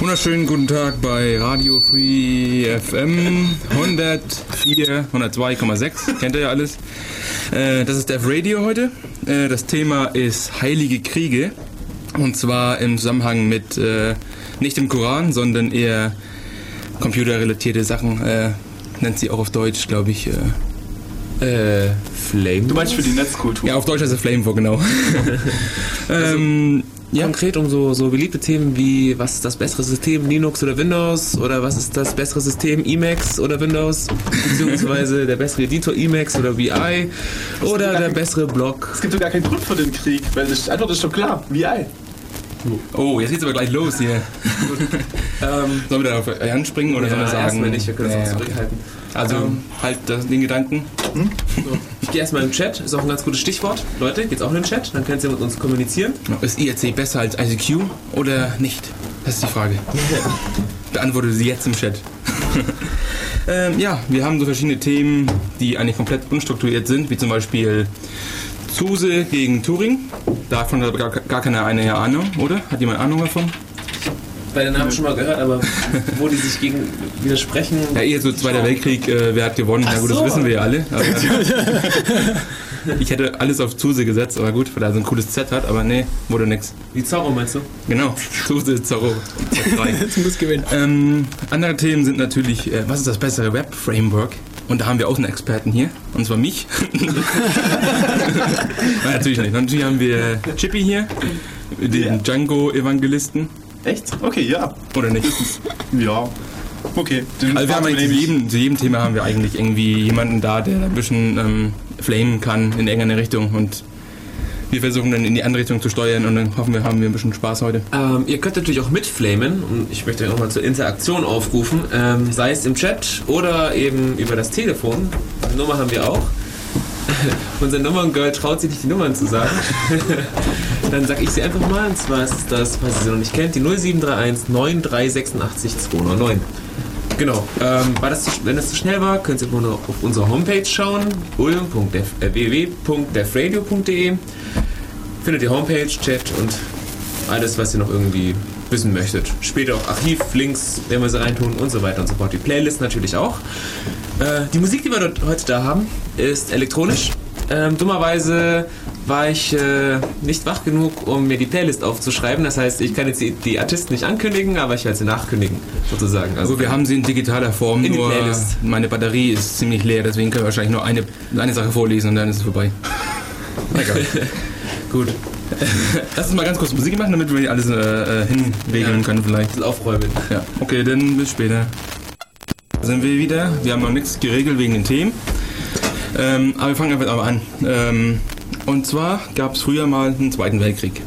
Wunderschönen guten Tag bei Radio Free FM 104, 102,6. Kennt ihr ja alles. Äh, das ist Dev Radio heute. Äh, das Thema ist Heilige Kriege. Und zwar im Zusammenhang mit äh, nicht dem Koran, sondern eher computerrelatierte Sachen. Nennt sie auch auf Deutsch, glaube ich. Äh, Flame. Du meinst für die Netzkultur? Ja, auf Deutsch heißt es Flame War, genau. ähm, ja. Konkret um so, so beliebte Themen wie, was ist das bessere System, Linux oder Windows? Oder was ist das bessere System, Emacs oder Windows? Beziehungsweise der bessere Editor, Emacs oder VI? Oder der bessere Blog? Es gibt doch gar keinen Grund für den Krieg, weil die Antwort ist doch klar. VI. Oh, jetzt geht's aber gleich los hier. ähm, sollen wir da auf Jan springen oder sollen wir sagen? erstmal nicht, wir können Ja, auch okay. zurückhalten. Also Ähm, halt das, den Gedanken. So. Ich gehe erstmal im Chat, ist auch ein ganz gutes Stichwort. Leute, geht's auch in den Chat, dann könnt ihr mit uns kommunizieren. Ist IRC besser als ICQ oder nicht? Das ist die Frage. Beantworte sie jetzt im Chat. ähm, ja, wir haben so verschiedene Themen, die eigentlich komplett unstrukturiert sind, wie zum Beispiel Zuse gegen Turing. Davon hat gar, gar keine eine Ahnung, oder? Hat jemand Ahnung davon? Bei den Namen schon mal gehört, aber wo die sich gegen widersprechen. Ja, eher so Zweiter Weltkrieg, äh, wer hat gewonnen? Ach Na gut, das so. wissen wir ja alle. Ich hätte alles auf Zuse gesetzt, aber gut, weil er so ein cooles Z hat, aber nee, wurde nix. Wie Zorro meinst du? Genau, Zuse, Zorro, Z3. Jetzt muss gewinnen. ähm, andere Themen sind natürlich, äh, was ist das bessere Web-Framework? Und da haben wir auch einen Experten hier, und zwar mich. Nein, natürlich nicht. Natürlich haben wir Chippy hier, den Django-Evangelisten, Echt? Okay, ja. oder nicht? Ja. Okay. Den Also wir haben eigentlich zu jedem, zu jedem Thema haben wir eigentlich irgendwie jemanden da, der ein bisschen ähm, flamen kann in irgendeine Richtung und wir versuchen dann in die andere Richtung zu steuern und dann hoffen wir, haben wir ein bisschen Spaß heute. Ähm, ihr könnt natürlich auch mitflamen und ich möchte euch nochmal zur Interaktion aufrufen, ähm, sei es im Chat oder eben über das Telefon. Die Nummer haben wir auch. Unser Nummerngirl traut sich nicht die Nummern zu sagen. Dann sag ich sie einfach mal, und zwar ist das, falls ihr sie noch nicht kennt, die 0731 9386 209. Genau. Ähm, das zu, wenn das zu schnell war, könnt ihr auf unsere Homepage schauen, www.defradio.de. Findet ihr Homepage, Chat und alles, was ihr noch irgendwie wissen möchtet. Später auch Archivlinks, wenn wir sie reintun und so weiter und so fort. Die Playlist natürlich auch. Äh, die Musik, die wir dort heute da haben, ist elektronisch. Ähm, dummerweise war ich äh, nicht wach genug, um mir die Playlist aufzuschreiben. Das heißt, ich kann jetzt die, die Artisten nicht ankündigen, aber ich werde sie nachkündigen, sozusagen. Also wir haben sie in digitaler Form, In die nur Playlist. meine Batterie ist ziemlich leer, deswegen können wir wahrscheinlich nur eine, eine Sache vorlesen und dann ist es vorbei. Egal. gut. Lass uns mal ganz kurz Musik machen, damit wir alles äh, äh, hinregeln Ja. können vielleicht. Aufräumen. Ja, okay, dann bis später. Da sind wir wieder. Wir haben noch nichts geregelt wegen den Themen. Ähm, aber wir fangen einfach mal an. Ähm, und zwar gab es früher mal einen Zweiten Weltkrieg.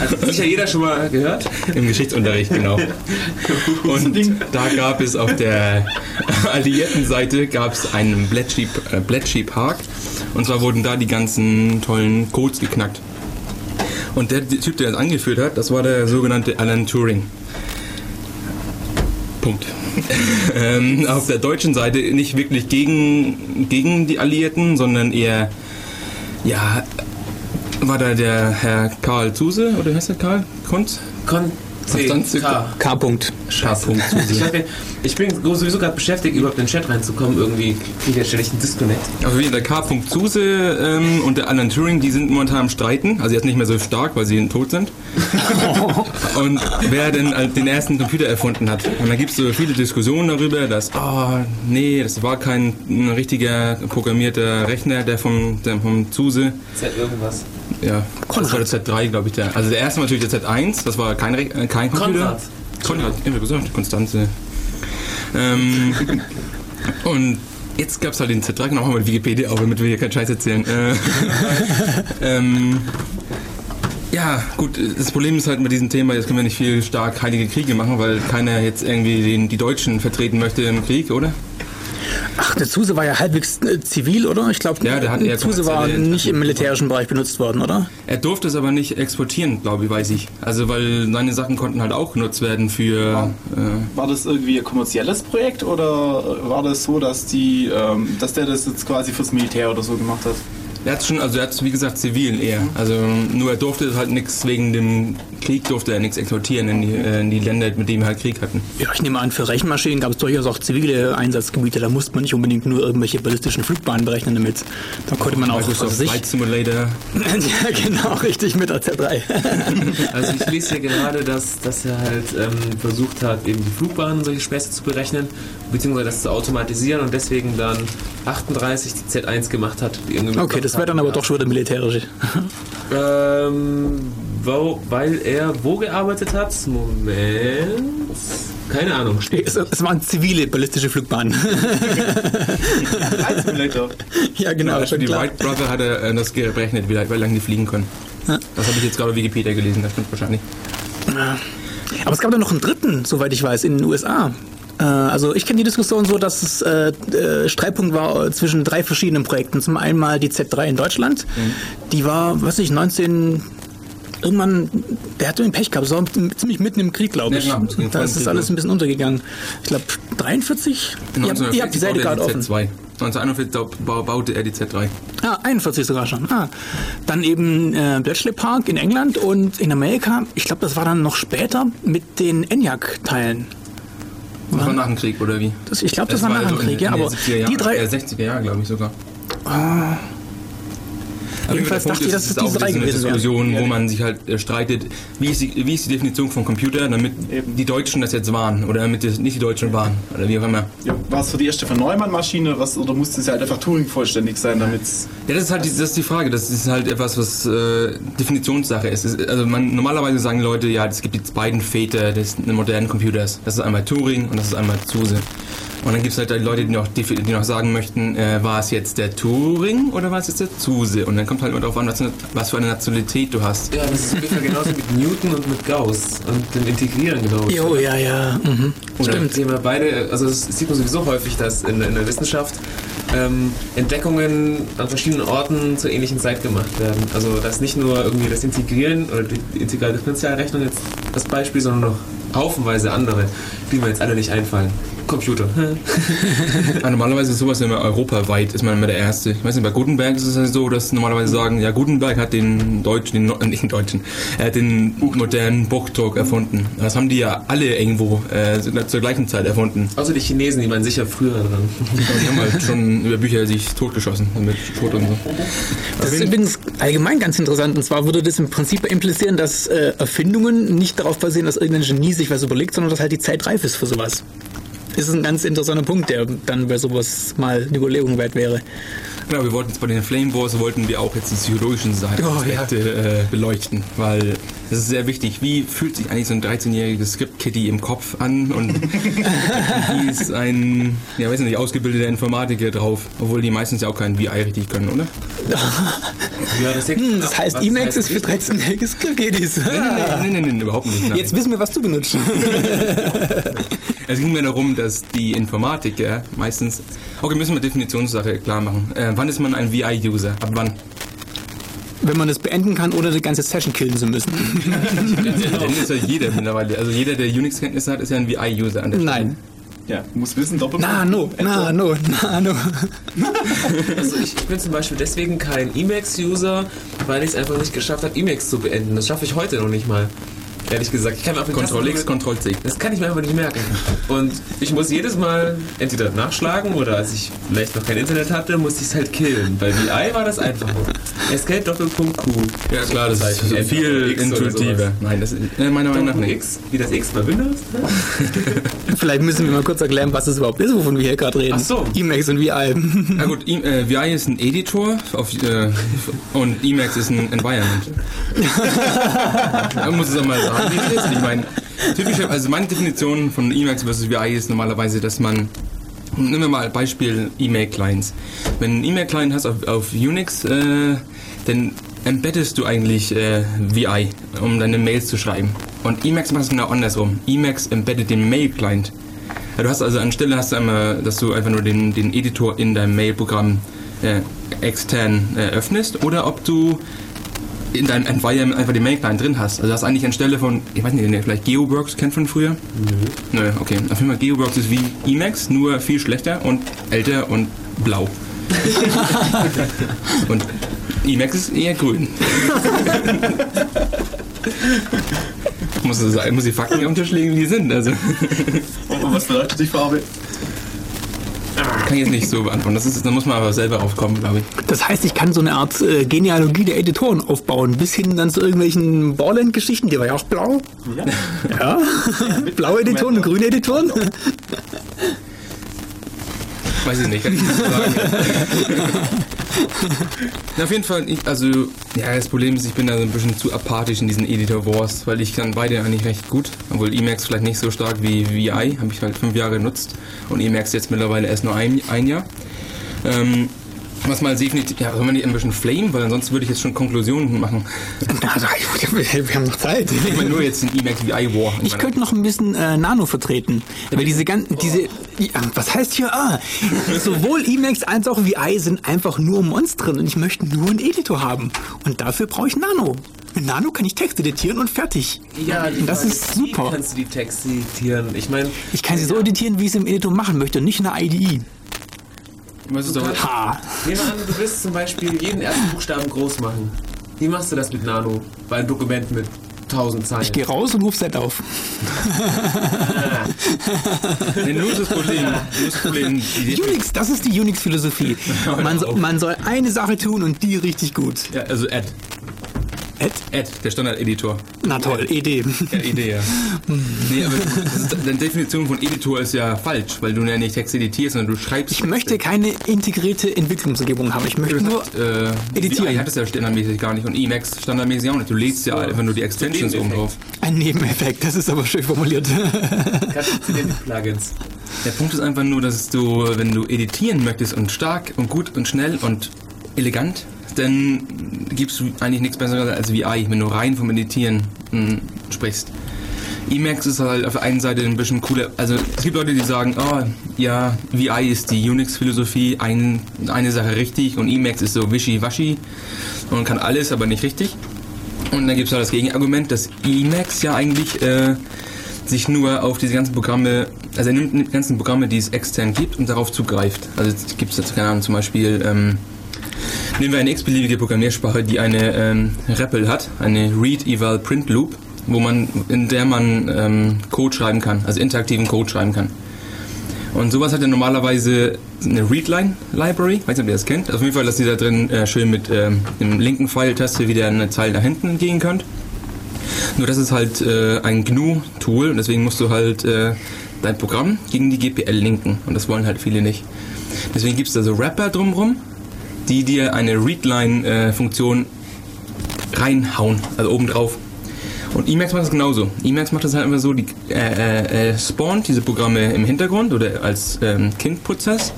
Also sicher jeder schon mal gehört. Im Geschichtsunterricht, genau. Und da gab es auf der alliierten Seite gab es einen Bletchley, äh, Bletchley Park. Und zwar wurden da die ganzen tollen Codes geknackt. Und der Typ, der das angeführt hat, das war der sogenannte Alan Turing. Punkt. ähm, auf der deutschen Seite nicht wirklich gegen, gegen die Alliierten, sondern eher, ja, war da der Herr Karl Zuse, oder heißt der Karl? Kunz? Kon Konstanze- K. Zuse. Ich, hab ja- ich bin sowieso gerade beschäftigt, überhaupt in den Chat reinzukommen. Irgendwie kriege ich einen Disconnect. Also wie der K. Zuse ähm, und der Alan Turing, die sind momentan am Streiten. Also jetzt nicht mehr so stark, weil sie tot sind. und wer denn äh, den ersten Computer erfunden hat. Und da gibt es so viele Diskussionen darüber, dass, oh, nee, das war kein ein richtiger programmierter Rechner, der vom, der vom Zuse. Ist halt irgendwas. Ja, das war der Z3, glaube ich. Der. Also der erste war natürlich der Z1, das war kein, äh, kein Computer. Konrad. Konrad, immer gesagt, Konstanze. Ähm, und jetzt gab es halt den Z3, genau, machen wir die Wikipedia auf, damit wir hier keinen Scheiß erzählen. Äh, ähm, ja, gut, das Problem ist halt mit diesem Thema, jetzt können wir nicht viel stark heilige Kriege machen, weil keiner jetzt irgendwie den, die Deutschen vertreten möchte im Krieg, oder? Ach, der Zuse war ja halbwegs äh, zivil, oder? Ich glaube, Ja, der hat eher Zuse war nicht im militärischen Bereich benutzt worden, oder? Er durfte es aber nicht exportieren, glaube ich, weiß ich. Also, weil seine Sachen konnten halt auch genutzt werden für. Äh, War das irgendwie ein kommerzielles Projekt oder war das so, dass die, ähm, dass der das jetzt quasi fürs Militär oder so gemacht hat? Er hat schon, also er hat wie gesagt zivil eher. Also nur er durfte halt nichts wegen dem Krieg durfte er nichts exportieren in die, äh, in die Länder, mit denen wir halt Krieg hatten. Ja, ich nehme an, für Rechenmaschinen gab es durchaus auch zivile Einsatzgebiete. Da musste man nicht unbedingt nur irgendwelche ballistischen Flugbahnen berechnen damit. Da konnte man auch, was Microsoft ich. Flight Simulator. ja, genau, richtig, mit der Z3. Also ich lese hier gerade, dass, dass er halt ähm, versucht hat, eben die Flugbahnen solche Späße zu berechnen, beziehungsweise das zu automatisieren und deswegen dann 38 die Z1 gemacht hat. die irgendwie mit Okay, das wäre dann aber doch schon wieder militärisch. Ähm, wo, weil er wo gearbeitet hat? Moment. Keine Ahnung. Steht. Es, es waren zivile ballistische Flugbahnen. Ja, genau, Für schon die klar. Wright Brother hat er äh, das gerechnet, wie, wie lange die fliegen können. Das habe ich jetzt gerade auf Wikipedia gelesen, das stimmt wahrscheinlich. Aber es gab da noch einen dritten, soweit ich weiß, in den USA. Äh, Also ich kenne die Diskussion so, dass es äh, äh, Streitpunkt war äh, zwischen drei verschiedenen Projekten. Zum einen mal die Z3 in Deutschland. Die war, weiß ich, 19... Irgendwann, der hatte den Pech gehabt, das war ziemlich mitten im Krieg, glaube Ja, ich. genau, es ging da ist das alles ein bisschen untergegangen. Ich glaube 43? Ihr habt, ihr habt die Seite gerade er offen. die Z2. 1941 bau- baute er die Z3. Ah, 41 sogar schon. Ah. Dann eben äh, Bletchley Park in England und in Amerika, ich glaube, das war dann noch später mit den ENIAC-Teilen. Das war nach dem Krieg, oder wie? Das, ich glaube, das, war nach dem so in- Krieg, ja, in aber 70er Jahren, die drei, Äh, 60er Jahre, glaube ich sogar. Aber Jedenfalls dachte ich, dass ist, es auch diese. Diskussion, wo man sich halt äh, streitet, wie ist, die, wie ist die Definition von Computer, damit Eben. die Deutschen das jetzt waren oder damit das nicht die Deutschen waren oder wie auch immer. Ja, war es für die erste von Neumann-Maschine oder musste es ja halt einfach Turing vollständig sein, damit Ja, das ist halt die, das ist die Frage. Das ist halt etwas, was äh, Definitionssache ist- Also man, normalerweise sagen Leute, ja, es gibt jetzt beiden Väter des modernen Computers. Das ist einmal Turing und das ist einmal Zuse. Und dann gibt es halt die Leute, die noch, die, die noch sagen möchten, äh, war es jetzt der Turing oder war es jetzt der Zuse? Und dann kommt halt immer darauf an, was, was für eine Nationalität du hast. Ja, das ist ungefähr genauso mit Newton und mit Gauss und dem Integrieren genau. Jo, ja, ja. Mhm. Stimmt. Thema beide, also das sieht man sowieso häufig, dass in, in der Wissenschaft ähm, Entdeckungen an verschiedenen Orten zur ähnlichen Zeit gemacht werden. Also dass nicht nur irgendwie das Integrieren oder die Integraldifferentialrechnung jetzt das Beispiel, sondern noch haufenweise andere, die mir jetzt alle nicht einfallen. Computer. Ja, normalerweise ist sowas immer europaweit, ist man immer der Erste. Ich weiß nicht, bei Gutenberg ist es ja so, dass normalerweise sagen, ja, Gutenberg hat den deutschen, den, nicht den deutschen, er hat den modernen Buchdruck erfunden. Das haben die ja alle irgendwo äh, zur gleichen Zeit erfunden. Außer die Chinesen, die waren sicher früher dran. Die haben halt schon über Bücher sich totgeschossen mit Schrot und so. Das ist übrigens allgemein ganz interessant. Und zwar würde das im Prinzip implizieren, dass äh, Erfindungen nicht darauf basieren, dass irgendein Genie sich was überlegt, sondern dass halt die Zeit reif ist für sowas. Das ist ein ganz interessanter Punkt, der dann bei sowas mal eine Überlegung wert wäre. Genau, wir wollten jetzt bei den Flame Wars, wollten wir auch jetzt die psychologischen Seiten Oh, Aspekte äh, beleuchten, weil das ist sehr wichtig. Wie fühlt sich eigentlich so ein 13-jähriges Script-Kitty im Kopf an und wie ist ein, ja weiß nicht, ausgebildeter Informatiker drauf, obwohl die meistens ja auch kein VI richtig können, oder? Ja, das, Hm, das heißt, Emacs ist für 13-jährige Skriptkiddies. Nein, nein, nein, nein, überhaupt nicht. Nein. Jetzt wissen wir, was du benutzt. Es ging mir darum, dass die Informatiker meistens. Okay, müssen wir Definitionssache klar machen. Äh, wann ist man ein VI-User? Ab wann? Wenn man es beenden kann, ohne die ganze Session killen zu müssen. Dann ist ja jeder mittlerweile. Also jeder, der Unix-Kenntnisse hat, ist ja ein VI-User an der Stelle. Nein. ja, muss wissen, doppelt. Na, no, na, no, na, no. Also ich, ich bin zum Beispiel deswegen kein Emacs-User, weil ich es einfach nicht geschafft habe, Emacs zu beenden. Das schaffe ich heute noch nicht mal. Ehrlich gesagt. Ich kann mir auf Ctrl X, Ctrl C. Das kann ich mir einfach nicht merken. Und ich muss jedes Mal entweder nachschlagen oder als ich vielleicht noch kein Internet hatte, musste ich es halt killen. Bei VI war das einfach. Escape Doppelpunkt Q. Ja klar, das ist Enter viel intuitiver. Nein, das ist meiner Meinung nach nicht. X, wie das X bei Windows. Vielleicht müssen wir mal kurz erklären, was das überhaupt ist, wovon wir hier gerade reden. Ach so. Emacs und VI. Na gut, I, äh, VI ist ein Editor auf, äh, und Emacs ist ein Environment. Man muss es auch mal sagen, es ist. Ich meine, typische, also meine Definition von Emacs versus VI ist normalerweise, dass man Nehmen wir mal Beispiel E-Mail-Clients. Wenn du E-Mail-Client hast auf, auf Unix, äh, dann embeddest du eigentlich äh, VI, um deine Mails zu schreiben. Und Emacs macht es genau andersrum. Emacs embeddet den Mail-Client. Ja, du hast also anstelle hast du einmal, dass du einfach nur den, den Editor in deinem Mail-Programm äh, extern äh, öffnest oder ob du in deinem Environment einfach den Mail-Client drin hast. Also du hast eigentlich anstelle von, ich weiß nicht, den ihr vielleicht GeoWorks kennt von früher? Nö. Nö, okay. Auf jeden Fall GeoWorks ist wie Emacs, nur viel schlechter und älter und blau. Und Emacs ist eher grün. muss, sein, muss die Fakten auf den Tisch legen, wie die sind. Also Und was bedeutet die Farbe? Kann ich jetzt nicht so beantworten. Das ist, da muss man aber selber aufkommen, glaube ich. Das heißt, ich kann so eine Art äh, Genealogie der Editoren aufbauen, bis hin dann zu irgendwelchen Borland-Geschichten, die war ja auch blau. Ja. Ja, blaue Editoren und grüne Editoren. Weiß ich nicht, kann ich nicht sagen. Na, auf jeden Fall, ich, also, ja, das Problem ist, ich bin da so ein bisschen zu apathisch in diesen Editor Wars, weil ich kann beide eigentlich recht gut, obwohl Emacs vielleicht nicht so stark wie VI, habe ich halt fünf Jahre genutzt und Emacs jetzt mittlerweile erst nur ein, ein Jahr. Ähm, was mal definitiv, ja, soll man nicht ein bisschen flame, weil ansonsten würde ich jetzt schon Konklusionen machen. Also, wir haben noch Zeit. Ich meine nur jetzt den Emacs VI War. Ich könnte noch ein bisschen äh, Nano vertreten, weil diese ganzen, diese, ja, was heißt hier, ah, sowohl Emacs als auch VI sind einfach nur Monstren und ich möchte nur einen Editor haben und dafür brauche ich Nano. Mit Nano kann ich Text editieren und fertig. Ja, die Und das Frage ist wie super. kannst du die Texte editieren? Ich meine, Ich kann sie so editieren, wie ich es im Editor machen möchte und nicht in der IDE. Was ist aber, Ha. nehmen wir an, du willst zum Beispiel jeden ersten Buchstaben groß machen. Wie machst du das mit Nano? Bei einem Dokument mit 1000 Zeilen. Ich gehe raus und ruf Set auf. nee, nur das Problem, nur das Problem, Unix, das ist die Unix-Philosophie. Man, so, man soll eine Sache tun und die richtig gut. ja, also Ad, Ed? Ad, der Standard-Editor. Na toll, ED. Ja, Idee, ja. nee, aber ist, deine Definition von Editor ist ja falsch, weil du ja nicht Text editierst, sondern du schreibst. Ich möchte keine integrierte Entwicklungsumgebung haben. Ich möchte nur äh, editieren. VI hat es ja standardmäßig gar nicht und Emacs standardmäßig auch nicht. Du lädst ja einfach nur die Extensions oben drauf. ein Nebeneffekt. Das ist aber schön formuliert. Plugins. Der Punkt ist einfach nur, dass du, wenn du editieren möchtest und stark und gut und schnell und elegant, dann gibst du eigentlich nichts Besseres als VI, wenn du rein vom Editieren mh, sprichst. Emacs ist halt auf der einen Seite ein bisschen cooler. Also es gibt Leute, die sagen, oh ja, VI ist die Unix-Philosophie, ein, eine Sache richtig und Emacs ist so wischiwaschi und kann alles, aber nicht richtig. Und dann gibt es halt das Gegenargument, dass Emacs ja eigentlich äh, sich nur auf diese ganzen Programme, also er nimmt die ganzen Programme, die es extern gibt und darauf zugreift. Also gibt es jetzt, keine Ahnung, zum Beispiel, ähm, nehmen wir eine x-beliebige Programmiersprache, die eine ähm, REPL hat, eine Read-Eval-Print-Loop, wo man, in der man ähm, Code schreiben kann, also interaktiven Code schreiben kann. Und sowas hat ja normalerweise eine Readline-Library, weiß nicht, ob ihr das kennt. Auf jeden Fall, dass ihr da drin äh, schön mit ähm, dem linken Pfeiltaste wieder eine Zeile nach hinten gehen könnt. Nur das ist halt äh, ein GNU-Tool und deswegen musst du halt äh, dein Programm gegen die GPL linken und das wollen halt viele nicht. Deswegen gibt es da so Wrapper drumrum, die dir eine Readline-Funktion reinhauen, also obendrauf. Und Emacs macht das genauso. Emacs macht das halt immer so, die äh, äh, äh, spawnt diese Programme im Hintergrund oder als ähm, Kindprozess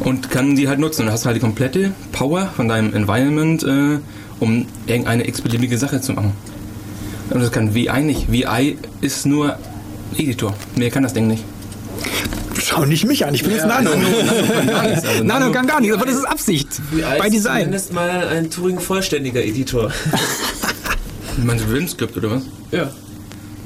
und kann die halt nutzen. Und du hast halt die komplette Power von deinem Environment, äh, um irgendeine x-beliebige Sache zu machen. Und das kann VI nicht. VI ist nur Editor. Mehr kann das Ding nicht. Schau nicht mich an, ich bin jetzt Nano. Also Nano kann gar nichts, aber das ist Absicht. Bei Design. Zumindest mal ein Turing-vollständiger Editor. Meinst du Vim-Skript oder was? ja.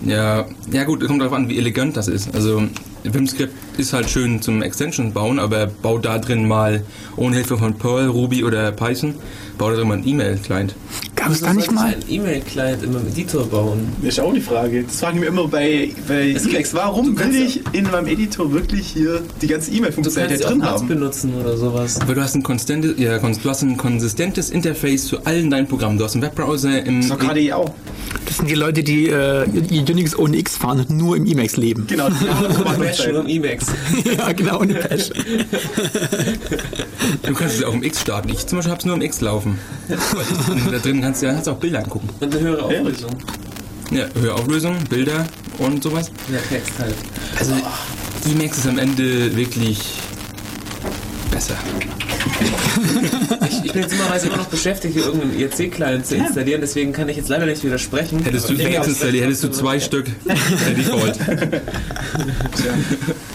Ja, ja gut, kommt darauf an, wie elegant das ist. Also Vim-Script ist halt schön zum Extension bauen, aber bau da drin mal ohne Hilfe von Perl, Ruby oder Python, bau da drin mal einen E-Mail-Client. Gab es da nicht mal? einen E-Mail-Client in meinem Editor bauen? Das ist auch die Frage. Das fragen wir immer bei, bei Es Emacs. Warum will ich in meinem Editor wirklich hier die ganze E-Mail-Funktionalität auch drin Nuts haben? benutzen oder sowas. Aber du hast ein, konstante, ja, du hast ein konsistentes Interface zu allen deinen Programmen. Du hast einen Webbrowser im... Das ist KDE auch. Das sind die Leute, die äh, Unix ohne X fahren und nur im Emacs leben. Genau. die Bash nur im Emacs. ja, genau, ohne Patch. Du kannst es auch im X starten. Ich zum Beispiel hab's nur im X laufen. Weil da drin kannst du ja kannst du auch Bilder angucken. Und eine höhere Auflösung. Ja, höhere Auflösung, Bilder und sowas. Ja, Text halt. Also Emacs ist am Ende wirklich besser. Ich, ich bin jetzt immerweise immer noch beschäftigt, hier irgendeinen IRC-Client zu installieren, deswegen kann ich jetzt leider nicht widersprechen. Hättest du ich Emacs installiert, hättest du zwei Stück per Default.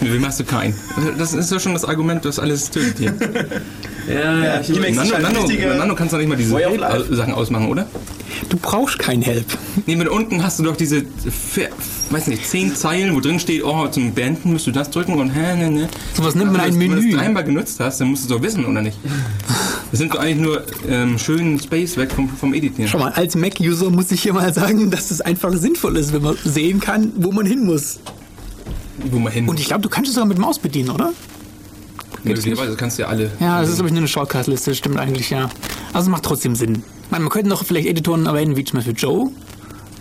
Wem hast du keinen? Das ist ja schon das Argument, das alles tötet hier. Ja, ja, ich Emacs- Nano, ein Nano, Nano kannst du nicht mal diese. Sachen ausmachen, oder? Du brauchst kein Help. Mit unten hast du doch diese, weiß nicht, zehn Zeilen, wo drin steht, oh, zum Beenden musst du das drücken und hä, ne, ne. Sowas nennt man Aber ein Wenn du Menü. das einmal genutzt hast, dann musst du es doch wissen, oder nicht? Das sind doch eigentlich nur ähm, schönen Space weg vom, vom Editieren. Schau mal, als Mac-User muss ich hier mal sagen, dass es einfach sinnvoll ist, wenn man sehen kann, wo man hin muss. Wo man hin. Und ich glaube, du kannst es sogar mit Maus bedienen, oder? Möglicherweise kannst du ja alle. Ja, das ist, glaube ich, nur eine Shortcut-Liste, stimmt eigentlich, ja. Also es macht trotzdem Sinn. Man, man könnte noch vielleicht Editoren erwähnen, wie zum Beispiel Joe.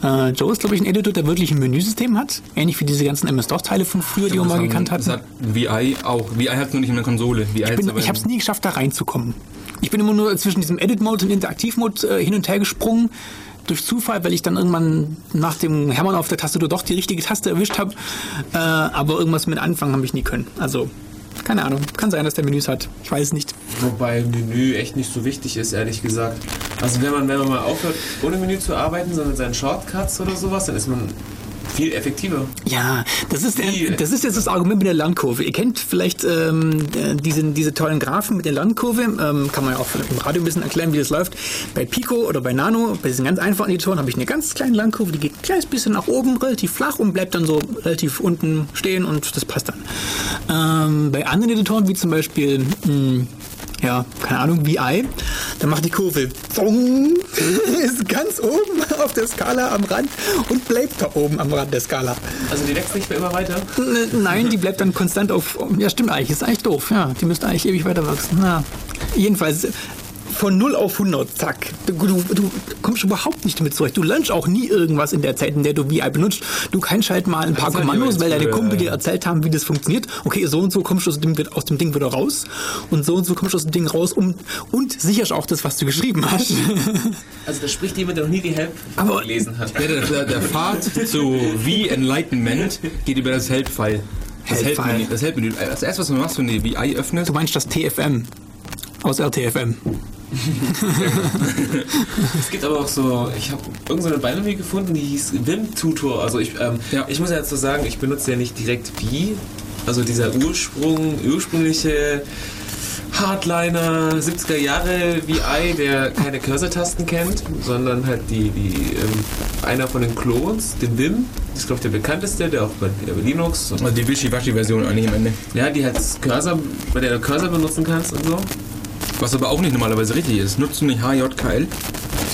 Äh, Joe ist, glaube ich, ein Editor, der wirklich ein Menüsystem hat. Ähnlich wie diese ganzen MS-DOS-Teile von früher, die wir Das mal gekannt Das hatten. hat VI auch. VI hat nur nicht in der Konsole. VI Ich, bin, ich habe es nie geschafft, da reinzukommen. Ich bin immer nur zwischen diesem Edit-Mode und Interaktiv-Mode äh, hin und her gesprungen. Durch Zufall, weil ich dann irgendwann nach dem Hämmern auf der Tastatur doch die richtige Taste erwischt habe. Äh, aber irgendwas mit Anfangen habe ich nie können. Also, keine Ahnung. Kann sein, dass der Menüs hat. Ich weiß nicht. Wobei Menü echt nicht so wichtig ist, ehrlich gesagt. Also wenn man, wenn man mal aufhört, ohne Menü zu arbeiten, sondern mit seinen Shortcuts oder sowas, dann ist man viel effektiver. Ja, das ist, äh, das ist jetzt das Argument mit der Lernkurve. Ihr kennt vielleicht ähm, äh, diese, diese tollen Graphen mit der Lernkurve. Ähm, kann man ja auch im Radio ein bisschen erklären, wie das läuft. Bei Pico oder bei Nano, bei diesen ganz einfachen Editoren, habe ich eine ganz kleine Lernkurve, die geht ein kleines bisschen nach oben, relativ flach und bleibt dann so relativ unten stehen und das passt dann. Ähm, bei anderen Editoren, wie zum Beispiel... Mh, ja, keine Ahnung, VI, dann macht die Kurve ist ganz oben auf der Skala am Rand und bleibt da oben am Rand der Skala. Also die wächst nicht mehr immer weiter. Nein, die bleibt dann konstant auf. Ja, stimmt eigentlich. Ist eigentlich doof. Ja, die müsste eigentlich ewig weiter wachsen. Ja. Jedenfalls von 0 auf 100, zack. Du, du, du kommst überhaupt nicht damit zurecht. Du lernst auch nie irgendwas in der Zeit, in der du VI benutzt. Du kannst halt mal ein paar Kommandos, weil deine Kumpel dir erzählt haben, wie das funktioniert. Okay, so und so kommst du aus dem, aus dem Ding wieder raus. Und so und so kommst du aus dem Ding raus. Um, und sicherst auch das, was du geschrieben hast. Also da spricht jemand, der noch nie die Help Aber- gelesen hat. Der, der, der Pfad zu V-Enlightenment geht über das Help-File. Das Help-File. Help-Menü. Das Help-Menü. Das erste, was du machst, wenn du die VI öffnest, Du meinst das TFM aus RTFM. Es gibt aber auch so, ich habe irgendeine so Binary gefunden, die hieß Vim Tutor. Also ich, ähm, Ja. ich muss ja dazu sagen, ich benutze ja nicht direkt wie, also dieser Ursprung, ursprüngliche Hardliner 70er Jahre VI, der keine Cursor-Tasten kennt, sondern halt die, die ähm, einer von den Clones, den Vim, das ist glaube ich der bekannteste, der auch bei, der bei Linux und also die Wischiwaschi-Version eigentlich am Ende. ja, die halt Cursor, bei der du Cursor benutzen kannst und so. Was aber auch nicht normalerweise richtig ist. Nutzt du nicht HJKL?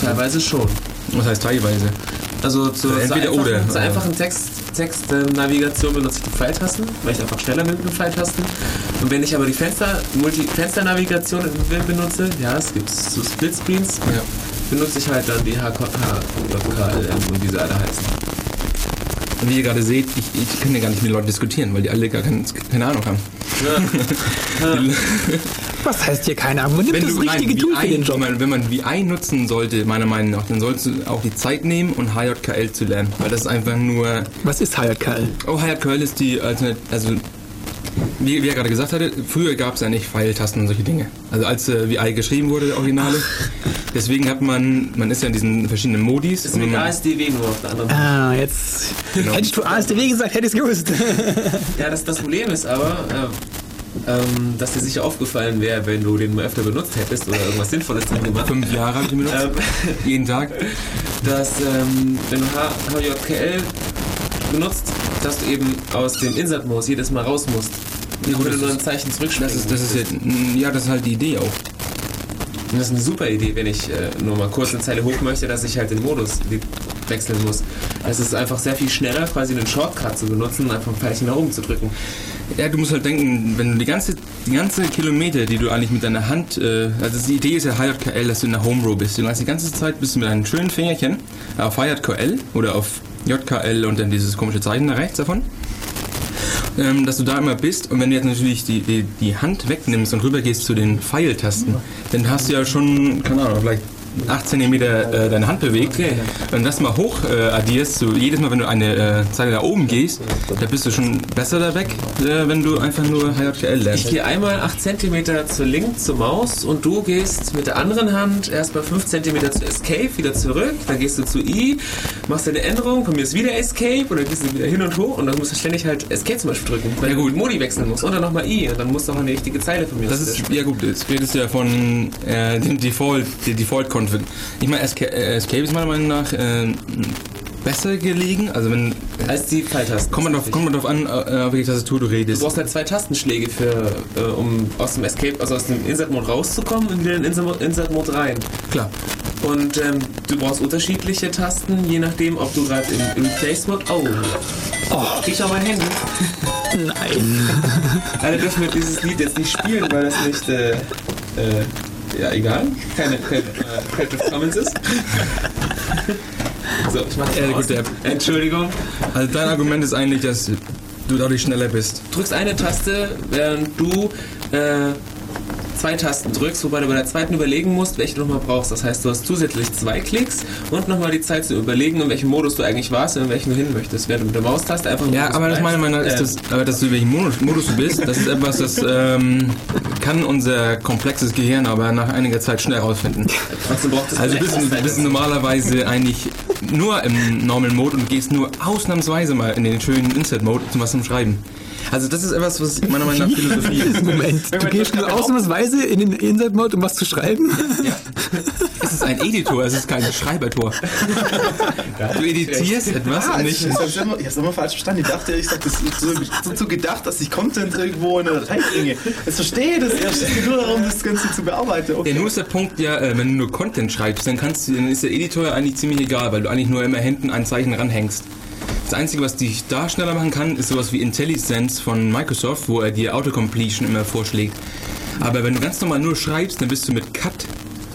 Teilweise schon. Was heißt teilweise? Also zur, Also zur entweder einfachen, oder. zur einfachen Text, Textnavigation benutze ich die Pfeiltasten, weil ich einfach schneller bin mit den Pfeiltasten. Und wenn ich aber die Fenster, Multi-Fenster-Navigation benutze, ja, es gibt so Splitscreens, Ja. benutze ich halt dann die HKLM und wie sie alle heißen. Wie ihr gerade seht, ich, ich kann ja gar nicht mit Leuten diskutieren, weil die alle gar kein, keine Ahnung haben. Was heißt hier keine Ahnung? Man nimmt das richtige nein, Tool für den Job. Wenn man, wenn man VI nutzen sollte, meiner Meinung nach, dann solltest du auch die Zeit nehmen und HJKL zu lernen. Weil das ist einfach nur Was ist HJKL? Oh, HJKL ist die Alternat also wie, wie er gerade gesagt hatte, früher gab es ja nicht Pfeiltasten und solche Dinge. Also als äh, VI geschrieben wurde, der Originale. Deswegen hat man, man ist ja in diesen verschiedenen Modis. Das ist mit ASDW nur auf der anderen Seite. Ah, jetzt. Genau. Hättest du ASDW gesagt, hätte ich es gewusst. Ja, das, das Problem ist aber, äh, ähm, dass dir sicher aufgefallen wäre, wenn du den mal öfter benutzt hättest oder irgendwas Sinnvolles drin gemacht. fünf Jahre habe ich ihn benutzt. Ähm, jeden Tag. dass ähm, wenn du H HJKL benutzt, dass du eben aus dem Insert-Modus jedes Mal raus musst. Ja, gut, das nur ein Zeichen zurückspringen Das ist, das ist ja, ja, das ist halt die Idee auch. Und das ist eine super Idee, wenn ich äh, nur mal kurz eine Zeile hoch möchte, dass ich halt den Modus wechseln muss. Es ist einfach sehr viel schneller, quasi einen Shortcut zu benutzen und einfach ein Pfeilchen nach oben zu drücken. Ja, du musst halt denken, wenn du die ganze, die ganze Kilometer, die du eigentlich mit deiner Hand, äh, also die Idee ist ja HJKL, dass du in der Home Row bist. Du kannst die ganze Zeit bist du mit deinen schönen Fingerchen auf HJKL oder auf JKL und dann dieses komische Zeichen da rechts davon. Ähm, dass du da immer bist und wenn du jetzt natürlich die, die, die Hand wegnimmst und rübergehst zu den Pfeiltasten, dann hast du ja schon, keine Ahnung, vielleicht 8 cm äh, deine Hand bewegt. Okay. Wenn du das mal hoch äh, addierst, so jedes Mal, wenn du eine äh, Zeile nach oben gehst, da bist du schon besser da weg, äh, wenn du einfach nur Ich lernst. gehe einmal 8 cm zur Link zur Maus und du gehst mit der anderen Hand erstmal 5 cm zu Escape, wieder zurück, dann gehst du zu I, machst eine Änderung, probierst wieder Escape und dann gehst du wieder hin und hoch und dann musst du ständig halt Escape zum Beispiel drücken, weil Ja, du gut. die Modi wechseln musst und dann nochmal I und dann musst du auch eine richtige Zeile von mir Das ist, ja gut, jetzt redest du ja von äh, dem Default, der Default Und wenn- ich meine, Esca äh, Escape ist meiner Meinung nach äh, besser gelegen. Also wenn Als die Pfeiltasten. kommt man drauf, kommt man drauf an, äh, auf welche Tastatur du Du redest. brauchst halt zwei Tastenschläge für, äh, um aus dem Escape, also aus dem Insert-Mode rauszukommen und wieder in den Insert- Insert-Mode rein. Klar. Und ähm, du brauchst unterschiedliche Tasten, je nachdem, ob du gerade im, im Replace-Mode. Oh. Oh, krieg ich auch mein Handy. Nein. Alle dürfen wir dieses Lied jetzt nicht spielen, weil das nicht, äh, äh, ja, egal, keine, keine äh, Creative Commons ist. So, ich mach gut, aus. der- Entschuldigung. Also dein Argument ist eigentlich, dass du dadurch schneller bist. drückst eine Taste, während du äh, zwei Tasten drückst, wobei du bei der zweiten überlegen musst, welche du nochmal brauchst. Das heißt, du hast zusätzlich zwei Klicks und nochmal die Zeit zu überlegen, in welchem Modus du eigentlich warst und in welchem du hin möchtest. Während du mit der Maustaste einfach Ja, aber das bleibst. Meinung ist Äh, das, aber dass du in welchem Modus, du bist, das ist etwas, das ähm, kann unser komplexes Gehirn aber nach einiger Zeit schnell rausfinden. Trotzdem braucht es Also du bist, du bist normalerweise eigentlich nur im Normal Mode und gehst nur ausnahmsweise mal in den schönen Insert Mode zum was zum Schreiben. Also das ist etwas, was meiner Meinung nach Philosophie ist. Moment, du gehst nur ausnahmsweise in den Insert-Mode, um was zu schreiben? Es ist ein Editor, es ist kein Schreibertor. Du editierst etwas Ah, und ich, nicht... ich hab's immer, ich immer falsch verstanden. Ich dachte, ich sag, das ist so, so gedacht, dass ich Content irgendwo in eine Datei bringe. Jetzt verstehe ich das erst. Es geht nur darum, das Ganze zu bearbeiten. Okay. Ja, nur ist der Punkt ja, äh, wenn du nur Content schreibst, dann kannst du, dann ist der Editor ja eigentlich ziemlich egal, weil du eigentlich nur immer hinten ein Zeichen ranhängst. Das Einzige, was dich da schneller machen kann, ist sowas wie IntelliSense von Microsoft, wo er dir Autocompletion immer vorschlägt. Aber wenn du ganz normal nur schreibst, dann bist du mit Cut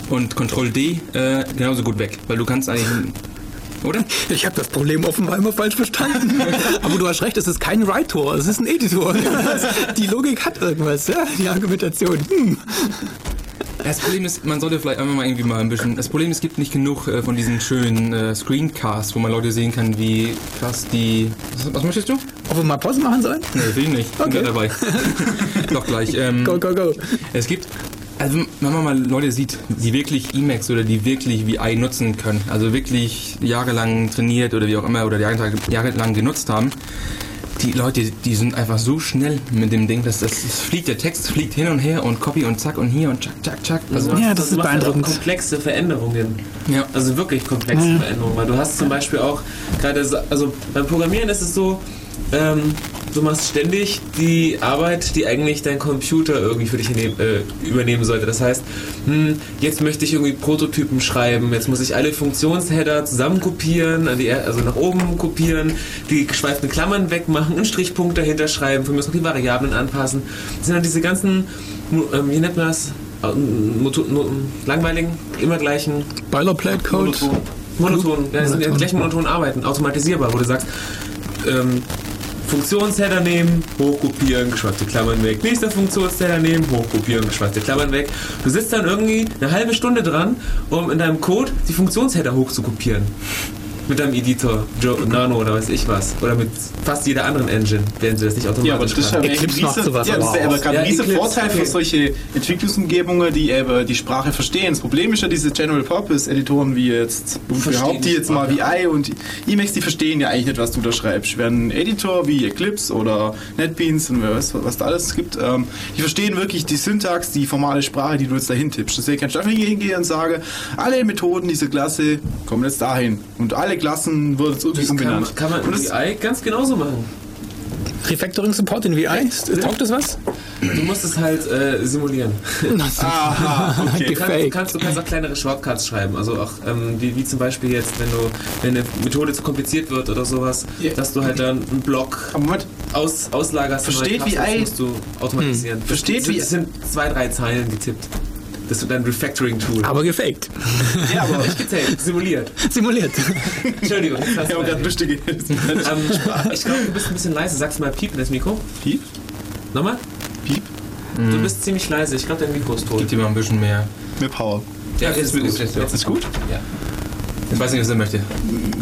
und Ctrl D äh, genauso gut weg, weil du kannst eigentlich, oder? Ich habe das Problem offenbar immer falsch verstanden. Aber du hast recht, es ist kein Writer, es ist ein Editor. Die Logik hat irgendwas, ja? die Argumentation. Hm. Das Problem ist, man sollte vielleicht einfach mal irgendwie mal ein bisschen. Das Problem ist, es gibt nicht genug äh, von diesen schönen äh, Screencasts, wo man Leute sehen kann, wie krass die. Was, was möchtest du? Ob wir mal Pause machen sollen? Nee, will ich nicht. Bin Okay. gleich dabei. Doch gleich. Ähm, Go, go, go. es gibt, also wenn man mal Leute sieht, die wirklich Emacs oder die wirklich VI nutzen können, also wirklich jahrelang trainiert oder wie auch immer oder jahrelang genutzt haben, die Leute, die sind einfach so schnell mit dem Ding, dass das, das fliegt, der Text fliegt hin und her und Copy und zack und hier und zack, zack, zack. Also, Ja, das ist macht halt beeindruckend. komplexe Veränderungen. ja. Also wirklich komplexe Veränderungen, weil du hast zum Beispiel auch gerade, so- also beim Programmieren ist es so, ähm, du machst ständig die Arbeit, die eigentlich dein Computer irgendwie für dich nehm, äh, übernehmen sollte. Das heißt, hm, jetzt möchte ich irgendwie Prototypen schreiben, jetzt muss ich alle Funktionsheader zusammen kopieren, an die, Er- also nach oben kopieren, die geschweiften Klammern wegmachen, einen Strichpunkt dahinter schreiben, wir müssen die Variablen anpassen. Das sind dann diese ganzen, ähm, wie nennt man das? Langweiligen, immer gleichen Boilerplate-Code. Monoton. Monoton, ja, das sind ja Monoton. gleich monoton arbeiten, automatisierbar, wo du sagst, ähm, Funktionsheader nehmen, hochkopieren, geschweifte Klammern weg. Nächster Funktionsheader nehmen, hochkopieren, geschweifte Klammern weg. Du sitzt dann irgendwie eine halbe Stunde dran, um in deinem Code die Funktionsheader hochzukopieren. Mit deinem Editor, Joe, Nano oder weiß ich was. Oder mit fast jeder anderen Engine, werden sie das nicht automatisch Ja, aber das ist ja machen. Eclipse macht sowas ja, das aber ist ja aber gerade Ja, ein riesen Eclipse, Vorteil okay. für solche Entwicklungsumgebungen, die eben die Sprache verstehen. Das Problem ist ja diese General Purpose Editoren wie jetzt, behaupte die jetzt mal Sprache. VI und Emacs, die verstehen ja eigentlich nicht, was du da schreibst. Während ein Editor wie Eclipse oder NetBeans und wer weiß, was da alles gibt, ähm, die verstehen wirklich die Syntax, die formale Sprache, die du jetzt dahin tippst. Deswegen kann ich einfach hingehen und sage, alle Methoden dieser Klasse kommen jetzt dahin. Und alle Klassen wurden jetzt irgendwie Das kann, umbenannt. kann man in das- VI ganz genauso machen. Refactoring Support in VI? Taugt das was? Du musst es halt äh, simulieren. Aha, okay. Du kannst, kannst, du kannst auch kleinere Shortcuts schreiben. Also auch ähm, wie, wie zum Beispiel jetzt, wenn du wenn eine Methode zu kompliziert wird oder sowas, Ja. dass du halt dann einen Block aus, auslagerst. und Versteht wie ein- musst du automatisieren. Versteht das sind, wie- das sind zwei, drei Zeilen getippt. Das ist dein Refactoring-Tool. Aber gefaked. ja, aber Nicht getaped, simuliert. Simuliert. Entschuldigung. jetzt hast Ich habe gerade lustige. ähm, ich glaube, du bist ein bisschen leise. Sagst du mal Piep in das Mikro? Piep? Nochmal? Piep? Du bist ziemlich leise. Ich glaube, dein Mikro ist tot. Gib dir mal ein bisschen mehr. Mit Power. Ja, jetzt ist, ist, ist, Ist gut? Ja. Ich weiß nicht, was er möchte.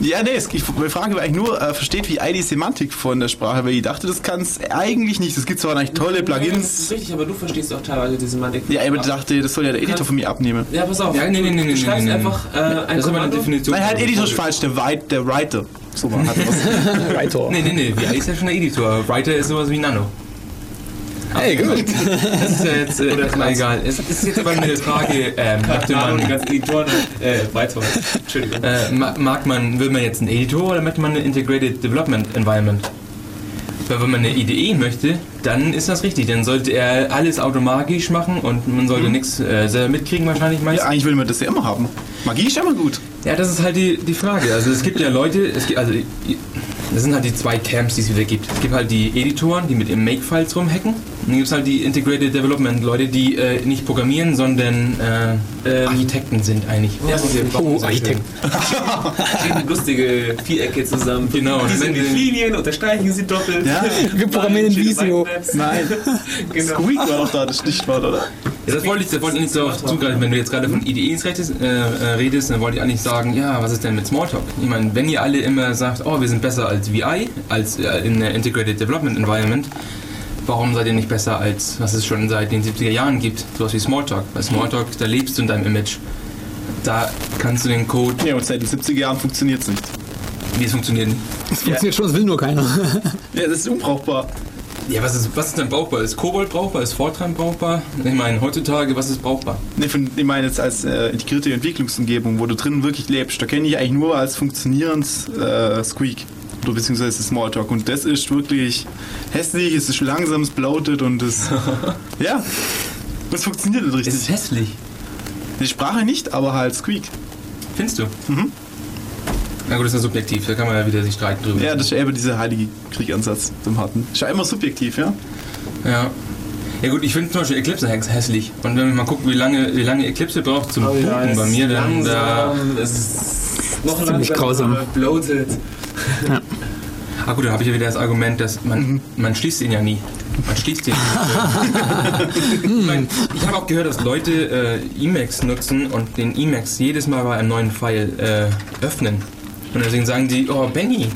Ja, nee, ich, Frage eigentlich nur, äh, versteht wie die Semantik von der Sprache, weil ich dachte, das kann es eigentlich nicht. Es gibt zwar eigentlich tolle Ja, das ist Plugins. richtig, aber du verstehst auch teilweise die Semantik. Ja, aber ich dachte, das soll ja der Editor von mir abnehmen. Ja, pass auf. Ja, nee, nee, nee, nee, du schreibst nee, nee, nee. einfach äh, ein Das ist aber eine. Definition. Nein, halt Editor ist falsch, der, Write, der Writer. So, man hat was. Writer. Nee, nee, nee. VI ist ja schon der Editor. Writer ist sowas wie Nano. Hey, gut. Das ist ja jetzt äh, erstmal egal. Es ist jetzt aber eine Frage, ähm, möchte Nano, die man, ganzen Editoren. Äh, weiter. Entschuldigung. äh, ma- mag man, will man jetzt einen Editor oder möchte man eine Integrated Development Environment? Weil wenn man eine IDE möchte, dann ist das richtig. Dann sollte er alles automatisch machen und man sollte nichts äh, selber mitkriegen wahrscheinlich Ja, meist. eigentlich will man das ja immer haben. Magie ist immer gut. Ja, das ist halt die, die Frage. Also es gibt ja Leute, es gibt, also das sind halt die zwei Camps, die es wieder gibt. Es gibt halt die Editoren, die mit im Make-Files rumhacken. Und dann gibt es halt die Integrated Development Leute, die äh, nicht programmieren, sondern äh, Architekten sind eigentlich. Ja, Oh, Architekt. Schieben lustige Vierecke zusammen. Genau, Die sind die- Linien, unterstreichen sie doppelt. Ja. Wir programmieren in Visio. Nein. Genau. Squeak war doch da das Stichwort, oder? Ja, das wollte ich, das wollte ich nicht so zugreifen. Wenn du jetzt gerade von IDEs redest, äh, äh, redest, dann wollte ich eigentlich sagen, ja, was ist denn mit Smalltalk? Ich meine, wenn ihr alle immer sagt, oh, wir sind besser als VI, als äh, in der Integrated Development Environment, warum seid ihr nicht besser als, was es schon seit den 70er Jahren gibt, sowas wie Smalltalk? Bei Smalltalk, da lebst du in deinem Image. Da kannst du den Code, Ja, und seit den 70er Jahren funktioniert es nicht. wie es funktioniert. nicht. Das funktioniert schon, das will nur keiner. Ja, das ist unbrauchbar. Ja, was ist, was ist denn brauchbar? Ist Kobold brauchbar? Ist Fortran brauchbar? Ich meine, heutzutage, was ist brauchbar? Nee, von, ich meine jetzt als äh, integrierte Entwicklungsumgebung, wo du drin wirklich lebst. Da kenne ich eigentlich nur als funktionierendes äh, Squeak. Beziehungsweise Smalltalk. Und das ist wirklich hässlich, es ist langsam, es bloatet und es. ja. Es funktioniert nicht Es richtig. ist hässlich. Die Sprache nicht, aber halt Squeak. Findest du? Mhm. Na gut, das ist ja subjektiv, da kann man ja wieder sich streiten drüber. Ja, das ist ja eben dieser heilige Kriegansatz zum harten. Ist ja immer subjektiv, ja? Ja. Ja gut, ich finde zum Beispiel Eclipse häng- hässlich. Und wenn man mal guckt, wie lange, wie lange Eclipse braucht zum Booten bei mir, dann da... langsam, es ist noch Ziemlich grausam. bloated. Ah gut, da habe ich ja wieder das Argument, dass man, man schließt ihn ja nie. Man schließt ihn nicht. ich mein, ich habe auch gehört, dass Leute äh, Emacs nutzen und den Emacs jedes Mal bei einem neuen File äh, öffnen. Und deswegen sagen die, oh Benny,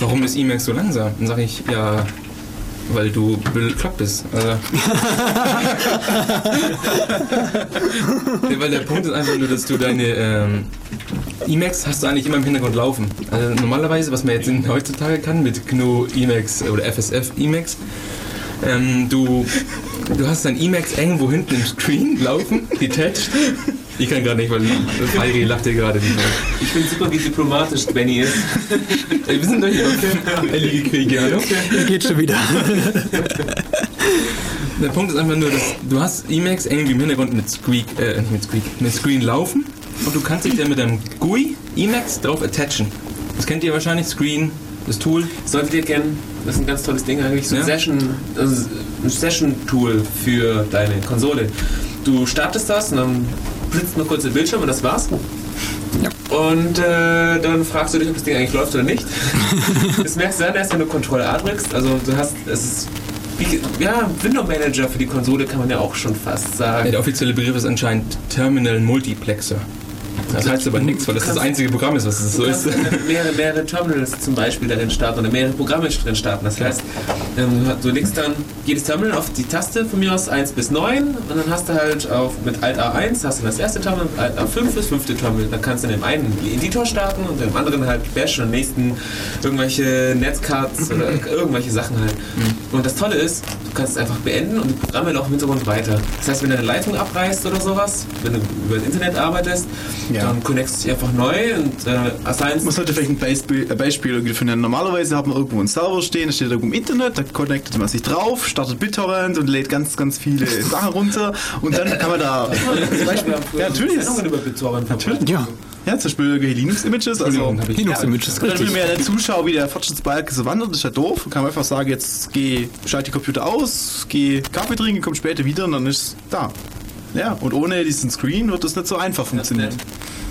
warum ist Emacs so langsam? Dann sage ich, ja, weil du bekloppt bist. Also, weil der Punkt ist einfach nur, dass du deine ähm, Emacs hast du eigentlich immer im Hintergrund laufen. Also normalerweise, was man jetzt in, heutzutage kann mit GNU Emacs oder FSF Emacs, ähm, du, du hast dein Emacs irgendwo hinten im Screen laufen, detached. Ich kann gerade nicht, weil Heiri lacht hier gerade nicht mehr. Ich finde super, wie diplomatisch Benny ist. Ey, Wir sind doch hier auf Heilige Kriege, hallo? Geht schon wieder. Der Punkt ist einfach nur, dass du hast Emacs irgendwie im Hintergrund mit Squeak, äh, nicht mit Squeak, mit Screen laufen und du kannst dich dann mit deinem GUI Emacs drauf attachen. Das kennt ihr wahrscheinlich, Screen, das Tool. Solltet ihr kennen, das ist ein ganz tolles Ding eigentlich, so ein Ja. Session, also ein Session-Tool für deine Konsole. Du startest das und dann blitzt nur kurz der Bildschirm und das war's. Ja. Und äh, dann fragst du dich, ob das Ding eigentlich läuft oder nicht. das merkst du dann erst, wenn du Ctrl A drückst. Also du hast, es ist, wie, ja, Window Manager für die Konsole kann man ja auch schon fast sagen. der offizielle Begriff ist anscheinend Terminal Multiplexer. Das heißt aber nichts, weil das das einzige Programm ist, was es so ist. mehrere, mehrere Terminals zum Beispiel darin starten oder mehrere Programme drin starten. Das heißt, ähm, du legst dann jedes Terminal auf die Taste von mir aus 1 bis 9 und dann hast du halt auf, mit Alt A1 hast du das erste Terminal, Alt A5 das fünfte Terminal. Dann kannst du in dem einen den Editor starten und im anderen halt Bash und im nächsten irgendwelche Netzcards oder irgendwelche Sachen halt. Und das Tolle ist, du kannst es einfach beenden und die Programme laufen im Hintergrund weiter. Das heißt, wenn du eine Leitung abreißt oder sowas, wenn du über das Internet arbeitest, Ja. dann connectst du dich einfach neu und äh, assignst Man sollte vielleicht ein Beispiel, ein Beispiel irgendwie finden. Normalerweise hat man irgendwo einen Server stehen, der steht irgendwo im Internet, da connectet man sich drauf, startet BitTorrent und lädt ganz, ganz viele Sachen runter und dann kann man da zum Beispiel, ja, natürlich, über BitTorrent verbreitet. Ja, ja, zum Beispiel Linux-Images, also Linux-Images, dann will richtig. mir ja der Zuschauer, wie der Fortschrittsbalken so wandert, ist ja doof. Kann man einfach sagen, jetzt geh, schalte die Computer aus, geh Kaffee trinken, komm später wieder und dann ist es da. Ja, und ohne diesen Screen wird das nicht so einfach funktionieren.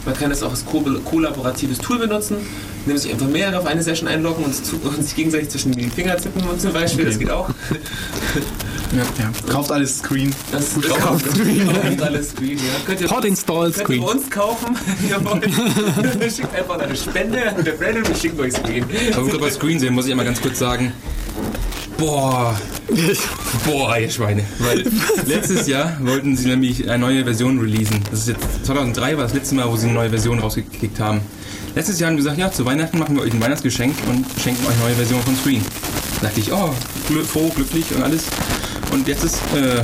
Man kann es auch als ko kollaboratives Tool benutzen, indem sich einfach mehrere auf eine Session einloggen und, zu, und sich gegenseitig zwischen die Finger zippen und zum Beispiel, das geht auch. Ja. Kauft alles Screen. Das ist Kauft Screen. Kauft alles Screen, ja. Könnt ihr, Port install könnt ihr Screen. bei uns kaufen, wenn ihr wollt. Schickt einfach eine Spende und der Brandon wir schicken euch Screen. Aber wo wir bei Screen sehen, muss ich einmal ganz kurz sagen, boah, boah, ihr Schweine. Weil letztes Jahr wollten sie nämlich eine neue Version releasen. Das ist jetzt 2003 war das letzte Mal, wo sie eine neue Version rausgekickt haben. Letztes Jahr haben sie gesagt, ja, zu Weihnachten machen wir euch ein Weihnachtsgeschenk und schenken euch eine neue Version von Screen. Da dachte ich, oh, gl froh, glücklich und alles. Und jetzt ist, äh,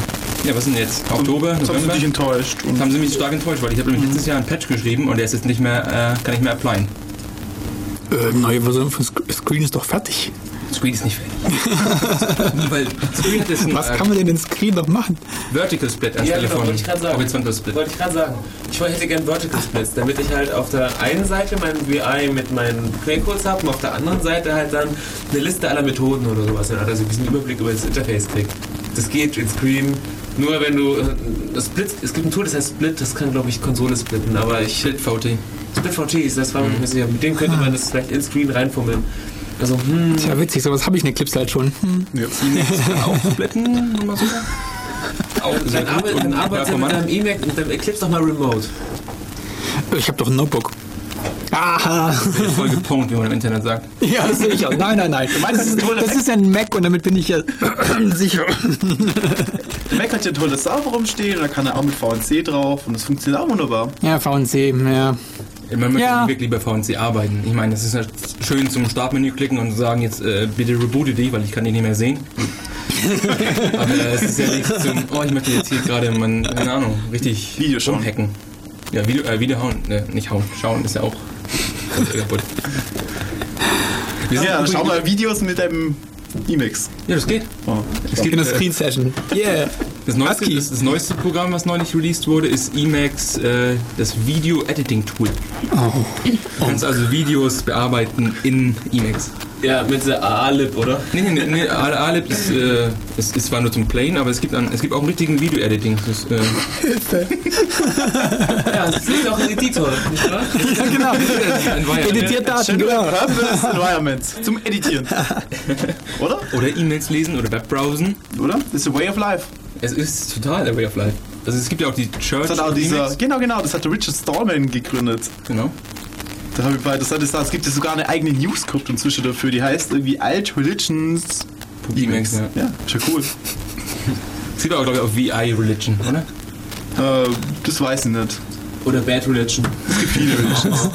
ja, was ist denn jetzt? Oktober, Jetzt haben sie dich enttäuscht. Und Jetzt haben sie mich stark enttäuscht, weil ich habe nämlich letztes Jahr einen Patch geschrieben und der ist jetzt nicht mehr, äh, kann ich mehr applyen. Äh, neue Version von Sc- Screen ist doch fertig. Screen ist nicht fertig. weil Screen Was äh, kann man denn in Screen noch machen? Vertical Split Ja, anstelle genau, von wollte ich gerade sagen. Horizontal Split. Wollte ich gerade sagen. Ich hätte gern Vertical Splits, damit ich halt auf der einen Seite mein VI mit meinen Quellcodes habe und auf der anderen Seite halt dann eine Liste aller Methoden oder sowas, also ein bisschen Überblick über das Interface kriegt. Das geht in Screen nur wenn du äh, das Split, es gibt ein Tool, das heißt Split, das kann glaube ich Konsole splitten, aber ich Split VT. Split VT ist das war mir nicht mehr sicher. Mit dem könnte man das vielleicht in Screen reinfummeln. Also hm, Tja, witzig, sowas habe ich in Eclipse halt schon. Hm. Auch splitten, mal so. Auch dann und dann arbeitet mit performant. deinem E-Mac mit deinem Eclipse doch mal remote. Ich habe doch ein Notebook. Aha! Voll gepunkt, wie man im Internet sagt. Ja, das sehe ich auch. Nein, nein, nein. Das ist, das ist ja ein Mac und damit bin ich ja sicher. der Mac hat ja ein tolles Server rumstehen und da kann er auch mit VNC drauf und das funktioniert auch wunderbar. Ja, VNC, ja. Man möchte Ja. wirklich bei VNC arbeiten. Ich meine, es ist ja schön zum Startmenü klicken und sagen jetzt äh, bitte reboote dich, weil ich kann dich nicht mehr sehen. Aber äh, es ist ja nicht zum, oh, ich möchte jetzt hier gerade, mein, keine Ahnung, richtig Video schauen. hacken. Ja, Video, äh, Video hauen, ne, nicht hauen, schauen ist ja auch kaputt. Wir sind Ja, schau mal Videos mit deinem Emacs. Ja, das geht. Oh. Es gibt, In der Screen Session. Yeah. Das neueste, das, das neueste Programm, was neulich released wurde, ist Emacs, äh, das Video Editing Tool. Oh. Du kannst also Videos bearbeiten in Emacs. Ja, mit der AA-Lib, oder? Nee, nee, nee, nee A- Alib ist, äh, ist, ist zwar nur zum Playen, aber es gibt, an, es gibt auch einen richtigen Video-Editing. Äh, Ja, das ist auch ein Editor, nicht wahr? Ja, genau. Editiert Daten, genau. Purpose Environment zum Editieren. Oder? Oder E-Mails lesen oder Webbrowsen. Oder? Das ist a way of life. Es ist total der Way of Life. Also es gibt ja auch die Church Das hat auch of dieser, genau, genau, das hat der Richard Stallman gegründet. Genau. Da habe ich bei, das es gibt ja sogar eine eigene Newsgroup inzwischen dafür, die heißt irgendwie Alt Religions Emacs, ja. Ja, ja cool. Es gibt auch, glaube ich, auch VI Religion, oder? Äh, das weiß ich nicht. Oder Bad Religion. Es gibt viele Religions.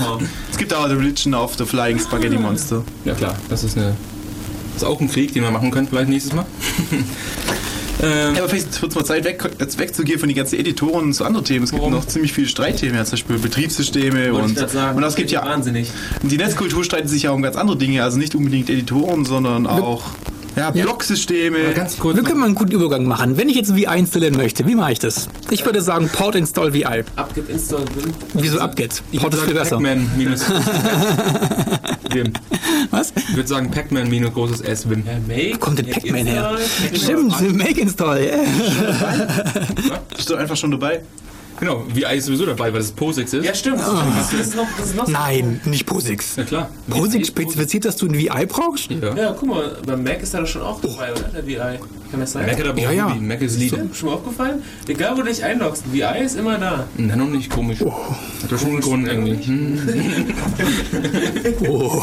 es gibt auch eine Religion of the Flying Spaghetti Monster. Ja klar, das ist eine. Das ist auch ein Krieg, den wir machen können, vielleicht nächstes Mal. ähm, Ja, aber vielleicht wird es mal Zeit, weg, jetzt wegzugehen von den ganzen Editoren zu anderen Themen. Es gibt Warum? noch ziemlich viele Streitthemen, ja, zum Beispiel Betriebssysteme Wollte ich und, gerade sagen. und es gibt ja Wahnsinnig. die Netzkultur streitet sich ja um ganz andere Dinge, also nicht unbedingt Editoren, sondern auch ja, Ja. Blocksysteme. ganz kurz. Wir können mal einen guten Übergang machen. Wenn ich jetzt VI installieren möchte, wie mache ich das? Ich würde sagen, Port install VI. Abgib Install Win. Wieso ich Port würde ist viel sagen, besser. Pac-Man minus. Wim. Was? Ich würde sagen, Pac-Man minus großes S, Wim. Ja, Make. Kommt denn Pac-Man her? Stimmt, Make install. Yeah. Bist du einfach schon dabei? Genau, VI ist sowieso dabei, weil es POSIX ist. Ja, stimmt. Das ist noch, das ist noch so- Nein, nicht POSIX. Ja klar. POSIX spezifiziert, dass du ein VI brauchst? Ja. Ja, guck mal, beim Mac ist er doch schon auch dabei, oder? Der VI. Kann das sein? Mac hat aber Ja, auch ja. Mac ist Lead. Schon mal aufgefallen? Egal, wo du dich einloggst, VI ist immer da. Nein, noch nicht komisch. Oh. Hat doch schon einen Grund irgendwie. Hm. Oh.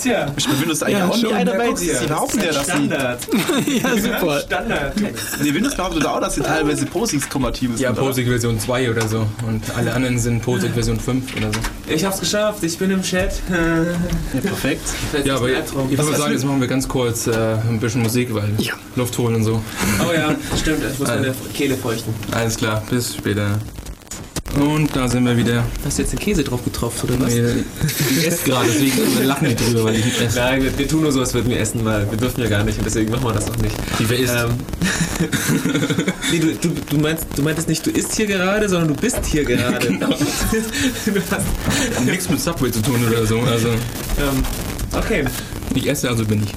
Tja. Ist bei Windows eigentlich Ja, auch nicht schon, einer Sie dir, sie das behaupten ist ja, dass. Standard. Ja, super. Standard. Nee, Windows behauptet auch, dass sie teilweise POSIX-kompatibel sind. Ja, oder? POSIX Version 2 oder so. Und alle anderen sind POSIX Version 5 oder so. Ich hab's geschafft, ich bin im Chat. Ja, perfekt. Ja, aber ich würde sagen, jetzt machen wir ganz kurz äh, ein bisschen Musik, weil Ja. Luft holen und so. Oh ja, stimmt, ich muss meine Kehle feuchten. Alles klar, bis später. Und da sind wir wieder. Hast du jetzt den Käse drauf getroffen, oder was? Nee, Ich esse gerade, deswegen lachen die drüber, weil ich nicht esse. Nein, wir, wir tun nur so, als würden wir essen, weil wir dürfen ja gar nicht und deswegen machen wir das auch nicht. Wie wer isst? Ähm, nee, du, du, du, meinst, du meintest nicht, du isst hier gerade, sondern du bist hier gerade. Genau. du hast, Nichts mit Subway zu tun oder so. Also, ähm, okay, ich esse, also bin ich.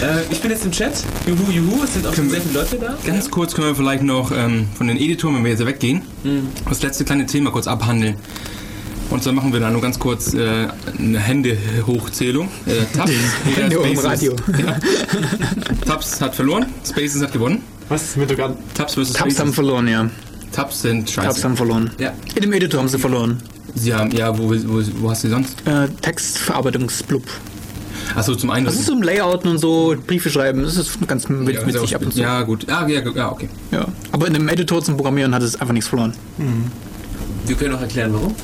Äh, ich bin jetzt im Chat. Juhu, juhu, es sind auch schon sehr viele Leute da. Ganz kurz können wir vielleicht noch ähm, von den Editoren, wenn wir jetzt weggehen, Mhm. das letzte kleine Thema kurz abhandeln. Und zwar machen wir da nur ganz kurz äh, eine Hände-Hochzählung. Äh, Tabs, Hände Spaces. Radio. Ja. Tabs hat verloren, Spaces hat gewonnen. Was ist mit Garten? Tabs versus Tabs haben Spaces. verloren, ja. Tabs sind scheiße. Tabs haben verloren. Ja. In dem Editor haben sie verloren. Sie haben, ja, wo, wo, wo hast du die sonst? Äh, Textverarbeitungsblub. Achso, zum einen. Das ist im Layouten und so, Briefe schreiben, das ist ganz ja, witzig ab und zu. ja, gut. Ah, ja, ja, okay. Ja. Aber in dem Editor zum Programmieren hat es einfach nichts verloren. Wir können auch erklären, warum.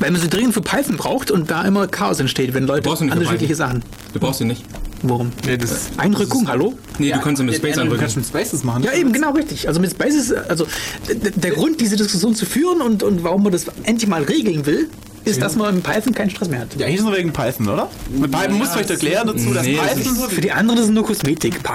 Weil man sie dringend für Python braucht und da immer Chaos entsteht, wenn Leute Brauchst du nicht für unterschiedliche. Sachen. Du brauchst ihn nicht. Worum? Nee, das Einrückung, hallo? Nee, du kannst mit Space Du anrücken. kannst mit Spaces machen. Ja, eben, genau richtig. Also mit Spaces, also der Grund, diese Diskussion zu führen und, und warum man das endlich mal regeln will, ist, dass man in Python keinen Stress mehr hat. Ja, hier ist nur wegen Python, oder? Mit Python musst du euch erklären dazu, dass Nee, das Python. Für die anderen ist es nur Kosmetik. Pah.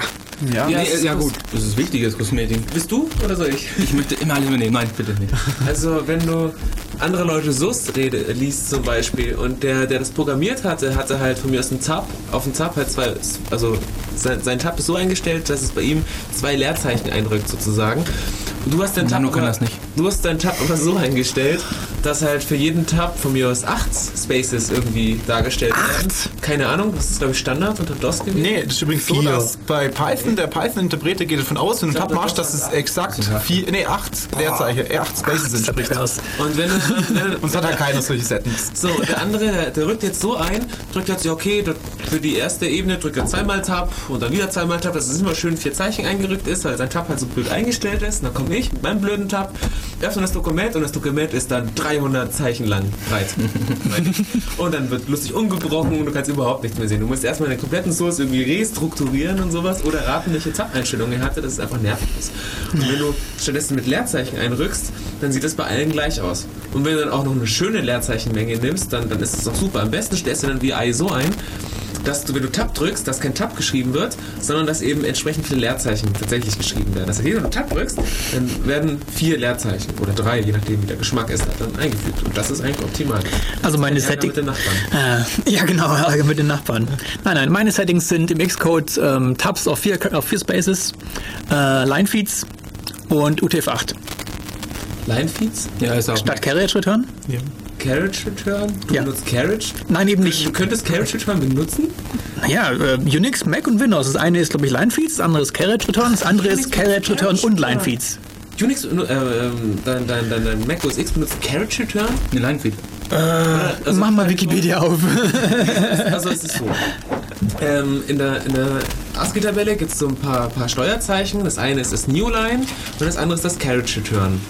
Ja. Nee, Ja, ja gut, das ist wichtiges Kosmetik. Bist du oder soll ich? Ich möchte immer alles übernehmen. Nein, bitte nicht. Also wenn du andere Leute Soest rede liest zum Beispiel und der, der das programmiert hatte, hatte halt von mir aus einen Tab, auf dem Tab halt zwei, also sein, sein Tab ist so eingestellt, dass es bei ihm zwei Leerzeichen einrückt sozusagen. Und du hast deinen Tab aber- das nicht. Du hast deinen Tab aber so eingestellt, dass halt für jeden Tab von mir aus acht Spaces irgendwie dargestellt werden. Keine Ahnung, das ist glaube ich Standard unter DOS gewesen. Nee, das ist übrigens so, Vier. dass bei Python, der Python-Interpreter geht davon aus, wenn du einen Tab machst, dass es exakt vier, nee, acht Leerzeichen, äh, acht Spaces entspricht. aus. Und wenn du, es hat halt keiner solche Settings. So, der andere, der, rückt jetzt so ein, drückt jetzt, ja okay, für die erste Ebene drückt er zweimal Tab und dann wieder zweimal Tab, dass es immer schön vier Zeichen eingerückt ist, weil sein Tab halt so blöd eingestellt ist. Und dann komme ich mit meinem blöden Tab, öffne das Dokument und das Dokument ist dann 300 Zeichen lang breit. und dann wird lustig umgebrochen und du kannst überhaupt nichts mehr sehen. Du musst erstmal den kompletten Source irgendwie restrukturieren und sowas oder raten, welche Tab-Einstellungen er hatte, dass es einfach nervig ist. Und wenn du stattdessen mit Leerzeichen einrückst, dann sieht das bei allen gleich aus. Und wenn du dann auch noch eine schöne Leerzeichenmenge nimmst, dann, dann ist es auch super. Am besten stellst du dann VI so ein, dass du, wenn du Tab drückst, dass kein Tab geschrieben wird, sondern dass eben entsprechend viele Leerzeichen tatsächlich geschrieben werden. Das heißt, wenn du Tab drückst, dann werden vier Leerzeichen oder drei, je nachdem wie der Geschmack ist, dann eingefügt. Und das ist eigentlich optimal. Also meine Settings. Äh, ja, genau, Ärger mit den Nachbarn. Nein, nein, meine Settings sind im Xcode ähm, Tabs auf vier, auf vier Spaces, äh, Linefeeds und UTF-8. Linefeeds? Ja, ist auch. Statt Carriage Return? Carriage Return? Du Ja. benutzt Carriage? Nein, eben Du nicht. könntest Carriage Return benutzen? Naja, äh, Unix, Mac und Windows. Das eine ist, glaube ich, Linefeeds, das andere ist Carriage Return, das andere ist Carriage Return und Linefeeds. Unix, äh, ähm, dein, dein, dein, dein Mac OS X benutzt Carriage Return? Eine Linefeed. Also, Mach mal Wikipedia auf. Also es ist so. Ähm, in der, in der ASCII-Tabelle gibt es so ein paar, paar Steuerzeichen. Das eine ist das Newline und das andere ist das Carriage Return.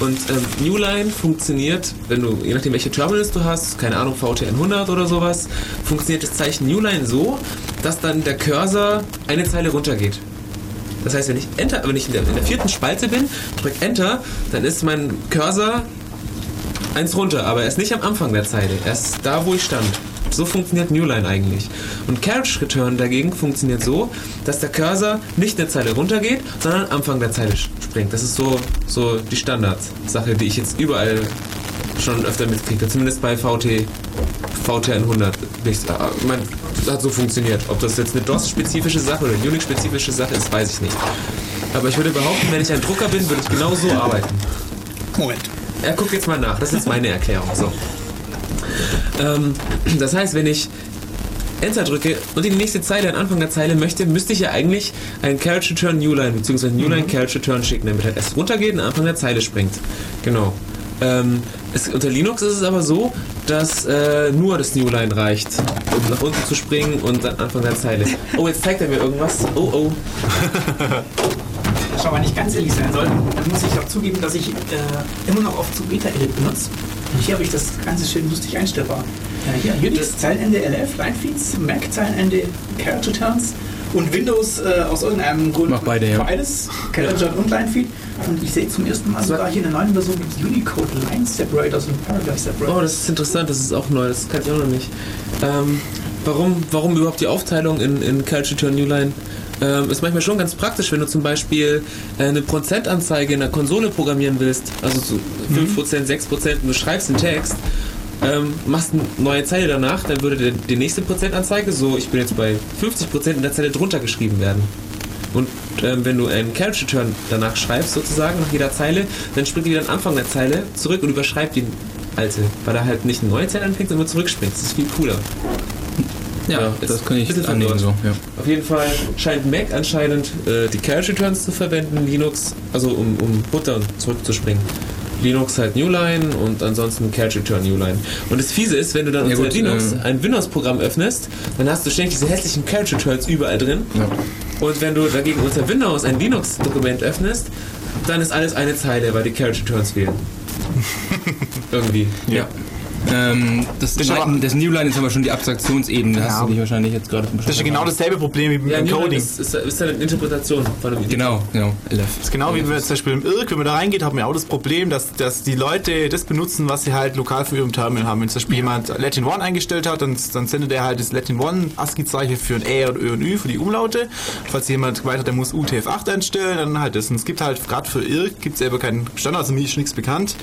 Und ähm, Newline funktioniert, wenn du, je nachdem welche Terminals du hast, keine Ahnung, VTN100 oder sowas, funktioniert das Zeichen Newline so, dass dann der Cursor eine Zeile runtergeht. Das heißt, wenn ich Enter, wenn ich in der, in der vierten Spalte bin, drück Enter, dann ist mein Cursor eins runter, aber er ist nicht am Anfang der Zeile. Er ist da, wo ich stand. So funktioniert Newline eigentlich. Und Carriage Return dagegen funktioniert so, dass der Cursor nicht eine Zeile runtergeht, sondern am Anfang der Zeile springt. Das ist so, so die Standardsache, die ich jetzt überall schon öfter mitkriege. Zumindest bei VT, VTN100. Ich, äh, mein, das hat so funktioniert. Ob das jetzt eine DOS-spezifische Sache oder eine Unix-spezifische Sache ist, weiß ich nicht. Aber ich würde behaupten, wenn ich ein Drucker bin, würde ich genau so arbeiten. Moment. Er guckt jetzt mal nach. Das ist meine Erklärung. So. Ähm, das heißt, wenn ich Enter drücke und in die nächste Zeile, an Anfang der Zeile möchte, müsste ich ja eigentlich einen Carriage Return Newline bzw. Newline Carriage Return schicken, damit halt erst runtergeht und Anfang der Zeile springt. Genau. Ähm, es, unter Linux ist es aber so, dass äh, nur das Newline reicht, um nach unten zu springen und dann Anfang der Zeile. Oh, jetzt zeigt er mir irgendwas. Oh, oh. Schau mal, nicht ganz ehrlich sein soll, dann muss ich auch zugeben, dass ich äh, immer noch oft zu Beta-Edit benutze. Und hier habe ich das Ganze schön lustig einstellbar. Äh, hier Unix, Zeilenende LF, Linefeeds, Mac, Zeilenende Carriage Returns und Windows äh, aus irgendeinem Grund Mach beide, ja. beides, Carriage Return und Linefeed. Und ich sehe zum ersten Mal sogar hier in der neuen Version gibt es Unicode Line Separators und Paragraph Separators. Oh, das ist interessant, das ist auch neu, das kann ich auch noch nicht. Ähm, warum, warum überhaupt die Aufteilung in, in Culture Turn Newline? Ähm, ist manchmal schon ganz praktisch, wenn du zum Beispiel äh, eine Prozentanzeige in der Konsole programmieren willst, also so 5%, 6% und du schreibst den Text, ähm, machst eine neue Zeile danach, dann würde der, die nächste Prozentanzeige, so ich bin jetzt bei 50% in der Zeile drunter geschrieben werden. Und ähm, wenn du einen Carriage Return danach schreibst, sozusagen, nach jeder Zeile, dann springt die wieder am Anfang der Zeile zurück und überschreibt die alte, weil er halt nicht eine neue Zeile anfängt, sondern zurückspringt. Das ist viel cooler. Ja, Ja, das ist kann ich annehmen so. Ja. Auf jeden Fall scheint Mac anscheinend äh, die Carriage Returns zu verwenden, Linux, also um, um und zurückzuspringen. Linux halt Newline und ansonsten Carriage Return Newline. Und das Fiese ist, wenn du dann Ja, unter gut, Linux ähm, ein Windows-Programm öffnest, dann hast du ständig diese hässlichen Carriage Returns überall drin. Ja. Und wenn du dagegen unter Windows ein Linux-Dokument öffnest, dann ist alles eine Zeile, weil die Carriage Returns fehlen. Irgendwie. Ja. Ähm, das, ist aber- das New Line ist aber schon die Abstraktionsebene, Ja. hast du dich wahrscheinlich jetzt gerade Das ist ja genau dasselbe Problem wie mit Ja, Coding. ist, ist, ist eine Interpretation von einem Genau, genau, LF. Das ist genau wie wenn zum Beispiel im IRC, wenn man da reingeht, hat man ja auch das Problem, dass, dass die Leute das benutzen, was sie halt lokal für ihrem Terminal haben. Wenn zum Beispiel jemand Latin One eingestellt hat, dann, dann sendet er halt das Latin One ASCII-Zeichen für ein Ä und Ö und Ü für die Umlaute. Falls jemand hat, der muss UTF-8 einstellen, dann halt das. Und es gibt halt gerade für IRC gibt es selber keinen Standard, also mir ist nichts bekannt.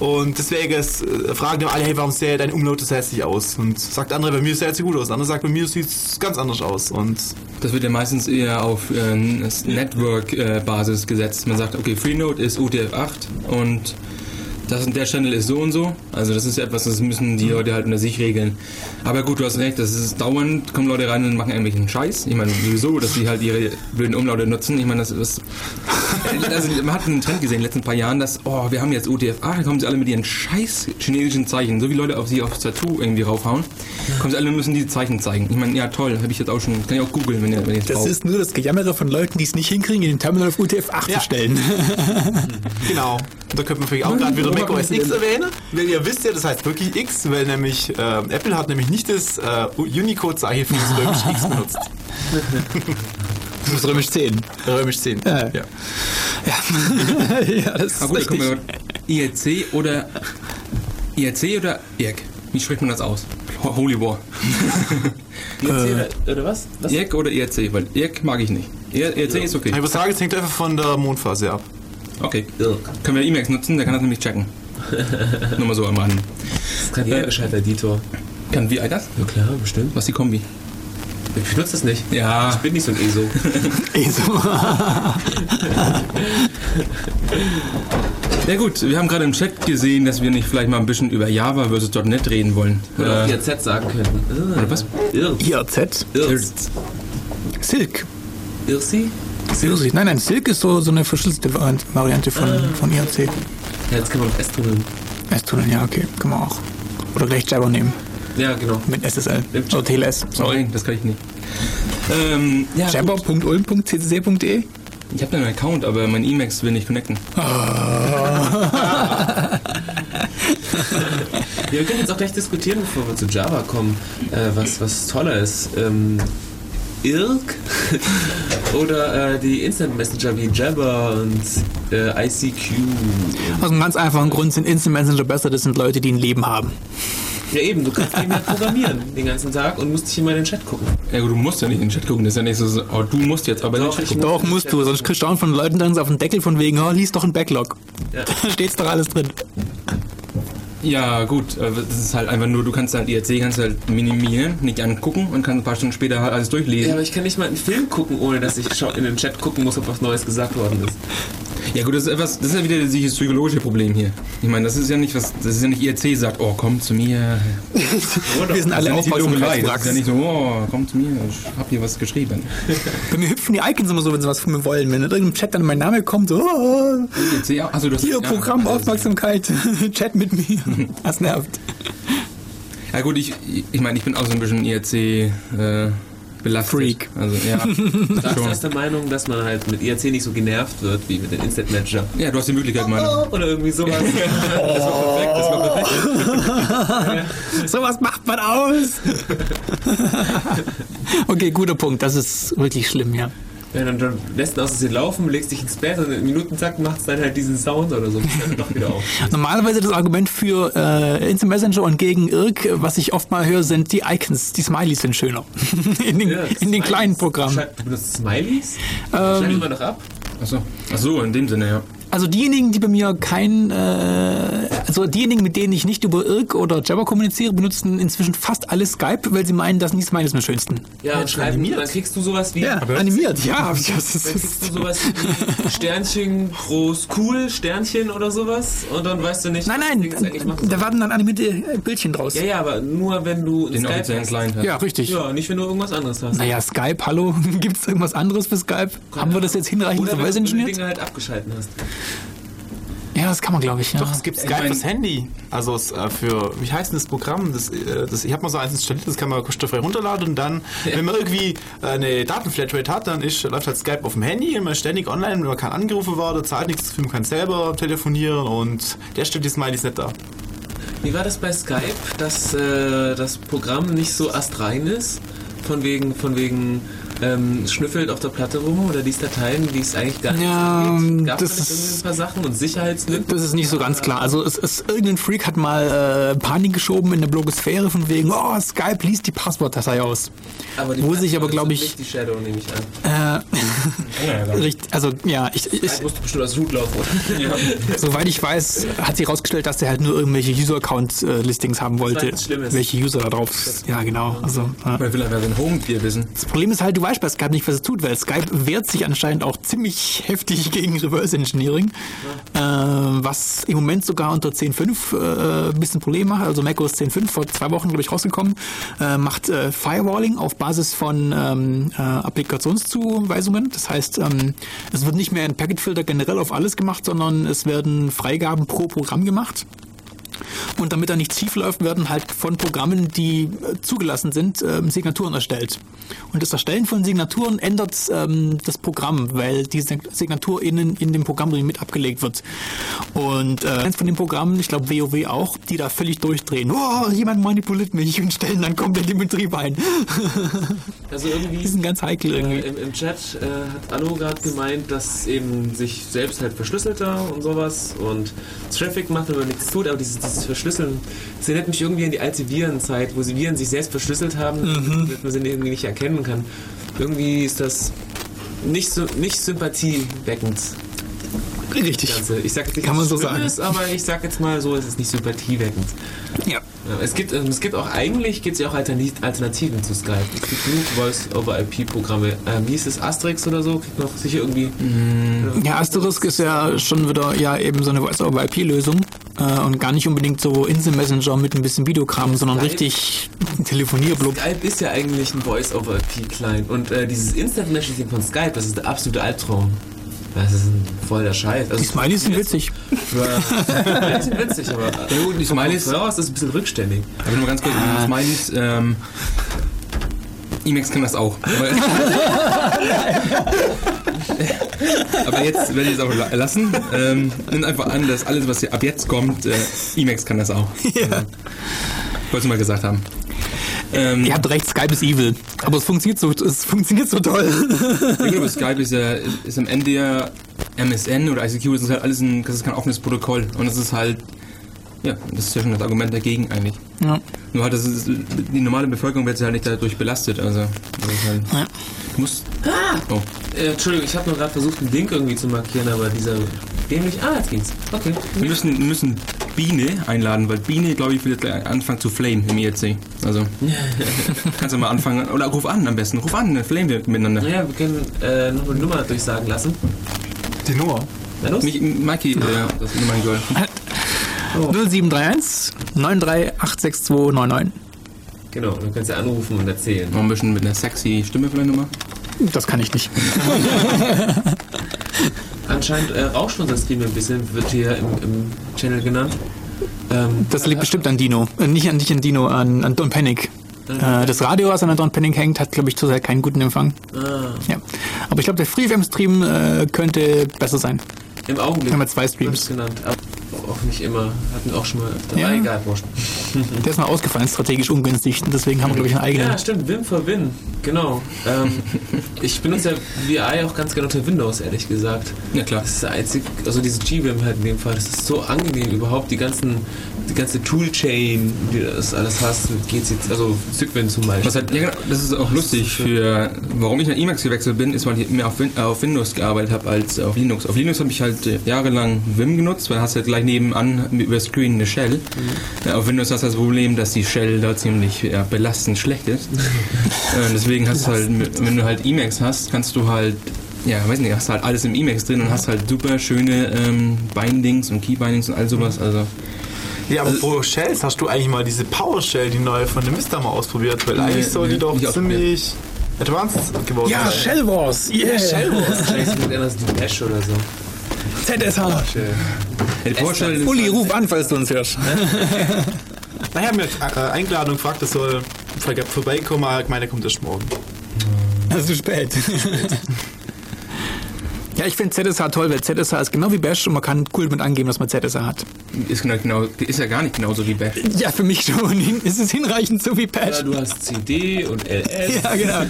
Und deswegen ist, äh, fragen die alle, hey, warum sähe deine Umlaute so hässlich aus? Und sagt der andere, bei mir sieht sie gut aus. Der andere sagt, bei mir sieht es ganz anders aus. Und Das wird ja meistens eher auf äh, Network-Basis gesetzt. Man sagt, okay, Freenode ist UTF-8 und das und der Channel ist so und so. Also das ist etwas, das müssen die Leute halt unter sich regeln. Aber gut, du hast recht, das ist dauernd, kommen Leute rein und machen irgendwelchen Scheiß. Ich meine, sowieso, dass die halt ihre blöden Umlaute nutzen. Ich meine, das ist... Also man hat einen Trend gesehen in den letzten paar Jahren, dass, oh, wir haben jetzt UTF-8, da kommen sie alle mit ihren scheiß chinesischen Zeichen. So wie Leute auf sie aufs Tattoo irgendwie raufhauen, kommen sie alle und müssen diese Zeichen zeigen. Ich meine, ja toll, habe ich jetzt auch schon, kann ich auch googeln, wenn ihr, wenn Das braucht. ist nur das Gejammere von Leuten, die es nicht hinkriegen, in den Terminal auf UTF-8 Ja. zu stellen. Genau. Da könnte man vielleicht auch gerade wieder Mac OS X erwähnen. Weil ihr wisst ja, das heißt wirklich X, weil nämlich äh, Apple hat nämlich nicht das äh, Unicode-Zeichen für das römische X benutzt. Das ist römisch 10. Römisch 10. Ja. Ja. ja, das ist gut, richtig. IRC oder IRC oder IRC? Wie spricht man das aus? Ho- Holy War. IRC oder, oder was? was? IRC oder IRC? Weil IRC mag ich nicht. IR- IRC ist okay. Ich würde sagen, es hängt einfach von der Mondphase ab. Okay. Irk. Können wir Emacs nutzen? Der kann das nämlich checken. Nur mal so am Rand. Das kann jeder gescheiter Editor. Kann wie das? Ja klar, bestimmt. Was ist die Kombi? Ich benutze das nicht. Ja. Ich bin nicht so ein ESO. ESO. Ja gut, wir haben gerade im Chat gesehen, dass wir nicht vielleicht mal ein bisschen über Java versus .NET reden wollen. Oder auch Äh, IRZ sagen könnten. Oder was? Irr. IRZ. Irrs. Silk. Irsi? Silk. Nein, nein, Silk ist so, so eine verschlüsselte Vari- Variante von, von IRC. Ja, jetzt kann man mit S tunneln. S-Tunnel, ja, okay, kann man auch. Oder gleich Java nehmen, Ja, genau. mit SSL. Mit Oder TLS. Sorry, das kann ich nicht. Ähm, ja. Jabber.ulm.ccc.de ich habe einen Account, aber mein Emacs will nicht connecten. Ja, wir können jetzt auch gleich diskutieren, bevor wir zu Java kommen, äh, was, was toller ist. Ähm, IRC oder äh, die Instant Messenger wie Jabber und äh, ICQ. Aus einem ganz einfachen Grund sind Instant Messenger besser, das sind Leute, die ein Leben haben. Ja eben, du kannst eben halt programmieren den ganzen Tag und musst dich immer in den Chat gucken. Ja gut, du musst ja nicht in den Chat gucken, das ist ja nicht so, so, oh, du musst jetzt aber in den Doch, Chat gucken. Doch, musst du, sonst kriegst du auch von Leuten dann auf den Deckel von wegen, oh, lies doch ein Backlog. Ja. Da steht's doch alles drin. Ja gut, äh, das ist halt einfach nur, du kannst halt IRC kannst halt minimieren, nicht angucken und kannst ein paar Stunden später halt alles Ja, durchlesen. aber ich kann nicht mal einen Film gucken, ohne dass ich in den Chat gucken muss, ob was Neues gesagt worden ist. Ja gut, das ist etwas, das ist ja wieder dieses psychologische Problem hier. Ich meine, das ist ja nicht was, das ist ja nicht IRC sagt, oh komm zu mir. Wir sind Das alle ist ja nicht die Lobelei, das ist ja nicht so, oh komm zu mir, ich hab hier was geschrieben. Bei mir hüpfen die Icons immer so, wenn sie was von mir wollen. Wenn in irgendeinem Chat dann mein Name kommt, so, oh, IRC, auch- also du hast hier ja, Programm, also- Aufmerksamkeit, Chat mit mir. Das nervt. Ja gut, ich, ich meine, ich bin auch so ein bisschen IRC äh, belastet. Freak. Also ja, Da schon. ist der Meinung, dass man halt mit IRC nicht so genervt wird wie mit den Instant Manager. Ja, du hast die Möglichkeit, meine. Oder irgendwie sowas. Das war perfekt, das war perfekt. Sowas macht man aus. okay, guter Punkt. Das ist wirklich schlimm, ja. Ja, dann, dann lässt ihn aus Versehen laufen, legst dich ins Bett und in Minutentakt macht es dann halt diesen Sound oder so. Dann doch wieder auf. Normalerweise das Argument für äh, Instant Messenger und gegen IRC, was ich oft mal höre, sind die Icons. Die Smileys sind schöner. in den, Ja, in den kleinen Programmen. Du benutzt Smileys? Ähm, Schneid immer noch ab? Achso. Achso, in dem Sinne, ja. Also diejenigen, die bei mir kein, äh, also diejenigen, mit denen ich nicht über IRC oder Jabber kommuniziere, benutzen inzwischen fast alle Skype, weil sie meinen, das nicht Smileys am schönsten. Ja, und schreiben, animiert. dann kriegst du sowas wie. Ja, animiert, ja. Das Dann ist, kriegst du sowas wie Sternchen groß cool, Sternchen oder sowas und dann weißt du nicht, nein, nein, da werden dann animierte Bildchen draus. Ja, ja, aber nur wenn du Den Skype offiziellen hast. Client hast. Ja, richtig. Ja, nicht wenn du irgendwas anderes hast. Naja, Skype, hallo, gibt es irgendwas anderes für Skype? Haben wir das jetzt hinreichend Oder wenn du die? Dinge halt abgeschalten hast. Ja, das kann man, glaube ich. Ja. Doch, es gibt Skype mein- fürs Handy. Also es, äh, für, wie heißt denn das Programm? Das, äh, das, ich habe mal so eins installiert, das kann man kostenfrei runterladen und dann, wenn man irgendwie äh, eine Datenflatrate hat, dann ist, läuft halt Skype auf dem Handy und man ist ständig online, man kann angerufen werden, zahlt nichts dafür, man kann selber telefonieren und der stellt die Smileys nicht da. Wie war das bei Skype, dass äh, das Programm nicht so astrein ist? Von wegen, von wegen ähm, schnüffelt auf der Platte rum oder liest Dateien, die es eigentlich gar nicht Ja, angeht? Gab das es ein paar Sachen und Sicherheitslücken? Das ist nicht so ganz klar. Also es, es, irgendein Freak hat mal äh, Panik geschoben in der Blogosphäre von wegen, oh, Skype liest die Passwortdatei aus. Aber die Wo sich aber, Passwörter glaub sind ich- die Shadow nehme ich an. Äh, richtig, also ja, ich, ich, Das musst du bestimmt aus Root laufen, oder? soweit ich weiß, hat sich herausgestellt, dass der halt nur irgendwelche User-Account-Listings haben wollte. nichts Schlimmes. Welche User da drauf sind. Ja, genau. Also, ja. Will einfach sein Home-Tier wissen. Das Problem ist halt, du weißt bei Skype nicht, was es tut, weil Skype wehrt sich anscheinend auch ziemlich heftig gegen Reverse Engineering, äh, was im Moment sogar unter 10.5 äh, ein bisschen Problem macht. Also macOS 10.5 vor zwei Wochen, glaube ich, rausgekommen, äh, macht äh, Firewalling auf Basis von ähm, äh, Applikationszuweisungen. Das heißt, ähm, es wird nicht mehr ein Packetfilter generell auf alles gemacht, sondern es werden Freigaben pro Programm gemacht. Und damit da nichts schief läuft, werden halt von Programmen, die äh, zugelassen sind, ähm, Signaturen erstellt. Und das Erstellen von Signaturen ändert ähm, das Programm, weil die Sig- Signatur innen in dem Programm mit abgelegt wird. Und äh, eins von den Programmen, ich glaube WoW auch, die da völlig durchdrehen. Oh, jemand manipuliert mich und stellen dann komplett den Betrieb ein. Also irgendwie die sind ganz heikel Äh, irgendwie. im, Im Chat äh, hat Allo gerade gemeint, dass eben sich selbst halt verschlüsselter und sowas und Traffic macht, man nichts tut, aber dieses, dieses Verschlüsseln, das erinnert mich irgendwie an die alte Virenzeit, wo sie Viren sich selbst verschlüsselt haben, Mhm. damit man sie irgendwie nicht erkennen kann. Irgendwie ist das nicht so nicht sympathieweckend. Richtig. Ich sag jetzt nicht, Kann man so schlimm sagen. Aber ich sag jetzt mal so, es ist nicht sympathieweckend. Ja. Ja, es gibt, ähm, es gibt auch eigentlich gibt's ja auch Altern- Alternativen zu Skype. Es gibt genug Voice-over-IP-Programme. Ähm, wie hieß es Asterix oder so? Kriegt noch sicher irgendwie. Ja, Asterisk ist ja schon wieder ja eben so eine Voice-over-IP-Lösung äh, und gar nicht unbedingt so Insel-Messenger mit ein bisschen Videokram, sondern Skype- richtig Telefonierblub. Skype ist ja eigentlich ein Voice-over-IP-Client und äh, dieses Instant-Messaging von Skype, das ist der absolute Albtraum. Das ist ein voller Scheiß. Also, Die Smileys sind witzig. Ja, die sind witzig, aber Ja gut, die Smileys, voraus ist ein bisschen rückständig. aber nur ganz kurz, die Smileys, ähm, Emacs kann das auch. Aber, aber jetzt werde ich es auch la- lassen. Ähm, nimm einfach an, dass alles, was hier ab jetzt kommt, äh, Emacs kann das auch. Ja. Wollte ich mal gesagt haben. Ähm, Ihr habt recht, Skype ist evil. Aber es funktioniert so, es funktioniert so toll. Ja, gut, aber Skype ist ja ist am Ende ja MSN oder ICQ, das ist halt alles ein, das ist kein offenes Protokoll. Und das ist halt, ja, das ist ja schon das Argument dagegen eigentlich. Ja. Nur halt, das ist, die normale Bevölkerung wird ja halt nicht dadurch belastet. Also, das ist halt, Ja. du musst, oh, Äh, Entschuldigung, ich habe nur gerade versucht, einen Link irgendwie zu markieren, aber dieser dämlich. Ah, jetzt ging's. Okay. wir müssen, wir müssen Biene einladen, weil Biene, glaube ich, will jetzt anfangen zu flamen im IRC. Also, kannst du mal anfangen, oder ruf an am besten, ruf an, dann flamen wir miteinander. Naja, wir können äh, noch eine Nummer durchsagen lassen. Die Nummer. Na los? Mich, Mikey, äh, das ist mein Girl. 0731 9386299. Genau, dann kannst du anrufen und erzählen. Noch ein bisschen mit einer sexy Stimme vielleicht nochmal. Das kann ich nicht. Anscheinend äh, rauscht unser Stream ein bisschen, wird hier im, im Channel genannt. Ähm, Das liegt bestimmt an Dino. Äh, Nicht an dich, an Dino, an, an Don Panic. Äh, das Radio, was an Don Panic hängt, hat, glaube ich, zurzeit keinen guten Empfang. ah, Ja. Aber ich glaube, der FreeFM-Stream äh, könnte besser sein. Im Augenblick. Wir haben zwei Streams. genannt, auch nicht immer. Hatten wir auch schon mal dabei Ja. gehabt. wurscht. Der ist mal ausgefallen, strategisch ungünstig. Und deswegen haben wir, glaube ich, einen eigenen. Ja, stimmt, Win for Win. Genau. Ähm, ich benutze ja VI auch ganz gerne unter Windows, ehrlich gesagt. Ja, klar. Das ist der einzige, also dieses GWim halt in dem Fall, das ist so angenehm überhaupt, die ganzen, die ganze Toolchain, die das alles hast, geht's jetzt, also Cygwin zum Beispiel. Was halt, ja, genau, das ist auch lustig für, warum ich nach Emacs gewechselt bin, ist, weil ich mehr auf, Win, äh, auf Windows gearbeitet habe als auf Linux. Auf Linux habe ich halt äh, jahrelang Vim genutzt, weil hast du halt gleich nebenan über Screen eine Shell. Ja, auf Windows hast du das Problem, dass die Shell da ziemlich ja, belastend schlecht ist. äh, deswegen hast du halt, wenn du halt Emacs hast, kannst du halt ja, weiß nicht, hast halt alles im Emacs drin und hast halt super schöne ähm, Bindings und Keybindings und all sowas. Also Ja, aber pro Shells hast du eigentlich mal diese PowerShell, die neue von dem Mister mal ausprobiert, weil eigentlich soll die nee, doch nicht ausprobiert. ziemlich advanced geworden Ja, sein. Shell Wars. Yeah. Wahrscheinlich ist irgendwas die Bash oder so. ZSH. ja, die PowerShell ist Uli, ruf an, falls du uns hörst. Naja, mir hat äh, eingeladen und gefragt, das soll vor- vorbeikommen, aber ich meine, der kommt erst morgen. Das ist zu spät. ja, ich finde ZSH toll, weil ZSH ist genau wie Bash und man kann cool mit angeben, dass man ZSH hat. Ist, genau, genau, ist ja gar nicht genauso wie Bash. Ja, für mich schon. Ist es hinreichend so wie Bash. Ja, du hast CD und LS. Ja, genau.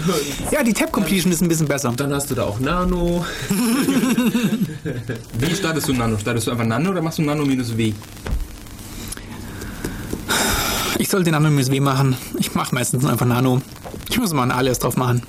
Ja, die Tab Completion ist ein bisschen besser. Dann hast du da auch Nano. Wie startest du Nano? Startest du einfach Nano oder machst du Nano minus W? Ich sollte Nano minus W machen. Ich mache meistens nur einfach Nano. Ich muss mal ein Alias drauf machen.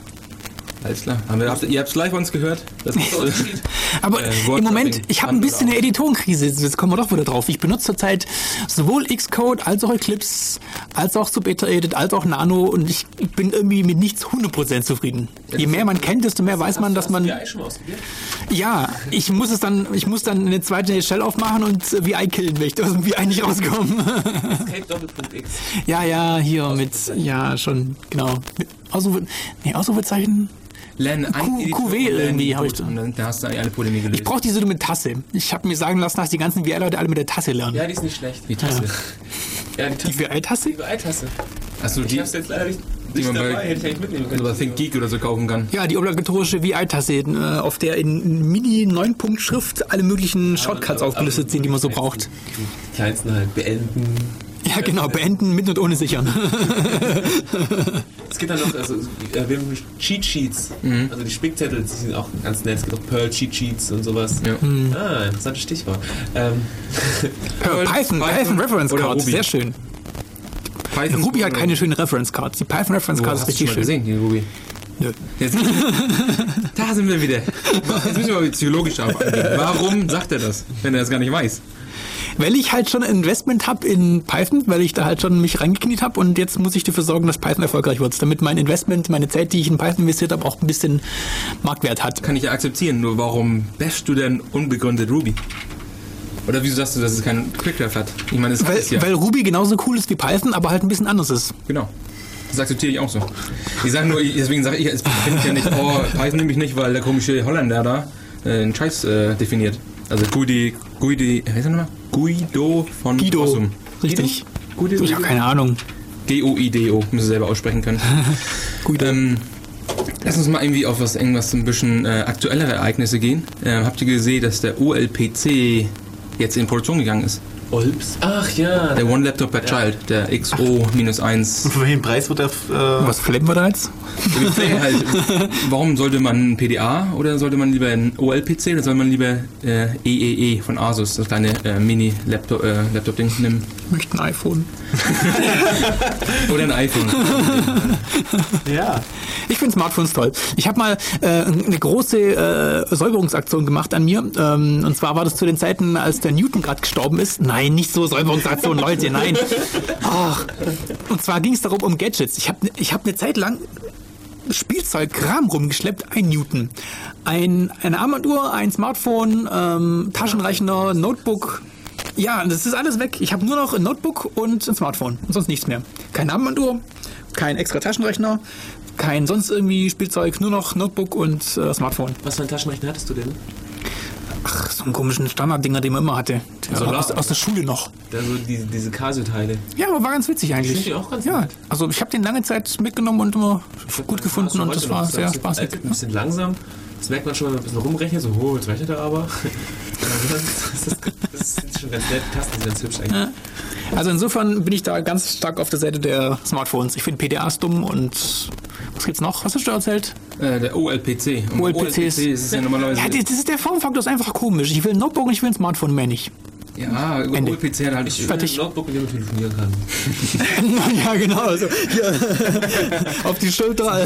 Alles klar. Wir, habt, ihr habt es live uns gehört? Das ist Aber Äh, im Moment, ich habe ein bisschen eine Editorenkrise. Jetzt kommen wir doch wieder drauf. Ich benutze zurzeit sowohl Xcode als auch Eclipse, als auch Subeta Edit, als auch Nano und ich bin irgendwie mit nichts 100% zufrieden. Je mehr man kennt, desto mehr weiß man, dass man Ja, ich schon mal ausprobiert. ja, ich muss es dann, ich muss dann eine zweite Shell aufmachen und VI killen, wenn ich aus dem VI nicht rauskomme. Ja, ja, hier mit, ja, schon, genau. Ausrufe, nee, Ausrufezeichen. Len, ein Q- QW irgendwie hab ich dann da hast du alle Probleme gelöst. Ich brauche diese mit Tasse. Ich habe mir sagen lassen, dass die ganzen VI-Leute alle mit der Tasse lernen. Ja, die ist nicht schlecht. die Tasse. Ja, die Die Tasse. VI-Tasse? Die Ei-Tasse. Achso, Ich die, hab's jetzt leider nicht, die man dabei. bei Hätte ich eigentlich mitnehmen können. über Think Geek oder so kaufen kann. Ja, die obligatorische VI-Tasse, äh, auf der in Mini-9-Punkt-Schrift alle möglichen Shortcuts aufgelistet sind, die man so braucht. Die kleinsten halt beenden. Ja, genau, beenden mit und ohne sichern. Es gibt dann noch, also, wir haben Cheat Sheets. Also die Spickzettel, die sind auch ganz nett. Es gibt auch Pearl Cheat Sheets und sowas. Ja. Ah, interessantes Stichwort. Ähm, Python, Python Python Reference oder Card, Ruby. sehr schön. Python Ruby hat keine schöne Reference Card. Die Python Reference Wo Card hast ist richtig mal schön. gesehen, die Ruby? Nö. Jetzt, da sind wir wieder. Jetzt müssen wir mal psychologisch eingehen. Warum sagt er das, wenn er das gar nicht weiß? Weil ich halt schon ein Investment habe in Python, weil ich da halt schon mich reingekniet habe und jetzt muss ich dafür sorgen, dass Python erfolgreich wird, damit mein Investment, meine Zeit, die ich in Python investiert habe, auch ein bisschen Marktwert hat. Kann ich ja akzeptieren, nur warum bashst du denn unbegründet Ruby? Oder wieso sagst du, dass es keinen Quickcraft hat? Ich meine, es Weil, ja. weil Ruby genauso cool ist wie Python, aber halt ein bisschen anders ist. Genau. Das akzeptiere ich auch so. Ich sage nur, deswegen sage ich, es ich ja nicht, oh, Python nehme ich nicht, weil der komische Holländer da äh, einen Scheiß äh, definiert. Also Guidi, Guidi, wie heißt er nochmal? Guido von Guido. Rossum. Richtig. Guido? Ich habe keine Ahnung. G-O-I-D-O, müssen Sie selber aussprechen können. Guido. ähm, lass uns mal irgendwie auf was, irgendwas ein bisschen äh, aktuellere Ereignisse gehen. Ähm, habt ihr gesehen, dass der OLPC jetzt in Produktion gegangen ist? Olps. Ach ja. Der One Laptop per Child, der XO-1. Für welchen Preis wird der. Äh, Was flammen wir da jetzt? Halt, warum sollte man ein PDA oder sollte man lieber ein OLPC oder soll man lieber äh, EEE von Asus, das kleine äh, Mini-Laptop äh, Laptop-Ding nehmen? Ich möchte ein iPhone. Oder ein iPhone. ja. Ich finde Smartphones toll. Ich habe mal äh, eine große äh, Säuberungsaktion gemacht an mir. Ähm, und zwar war das zu den Zeiten, als der Newton gerade gestorben ist. Nein, nicht so Säuberungsaktion, Leute, nein. Ach. Und zwar ging es darum um Gadgets. Ich habe ich hab eine Zeit lang Spielzeugkram rumgeschleppt, ein Newton. Ein, eine Armbanduhr, ein Smartphone, ähm, Taschenrechner, Notebook. Ja, das ist alles weg. Ich habe nur noch ein Notebook und ein Smartphone und sonst nichts mehr. Keine Armbanduhr, kein extra Taschenrechner, kein sonst irgendwie Spielzeug, nur noch Notebook und äh, Smartphone. Was für einen Taschenrechner hattest du denn? Ach, so einen komischen Standarddinger, den man immer hatte. Also aus, aus der Schule noch. Also die, diese Casio-Teile. Ja, aber war ganz witzig eigentlich. Finde ich auch ganz ja, nett. also ich habe den lange Zeit mitgenommen und immer gut gefunden und das war sehr spaßig. Ein bisschen langsam. Das merkt man schon, wenn man ein bisschen rumrechnet. So, oh, jetzt rechnet er aber. Das, ist, das ist schon ganz nett. Die Tasten sind ganz hübsch eigentlich. Also insofern bin ich da ganz stark auf der Seite der Smartphones. Ich finde PDAs dumm und was gibt's noch? Was hast du erzählt? äh, der OLPC. Und OLPC ist- ist ja normalerweise. Ja, das das ist der Formfaktor ist einfach komisch. Ich will ein Notebook und ich will ein Smartphone mehr nicht. Ja, Ende. OLPC hat halt. Ich ein Notebook, mit dem man telefonieren kann. ja, genau. Also hier auf die Schulter. Ja,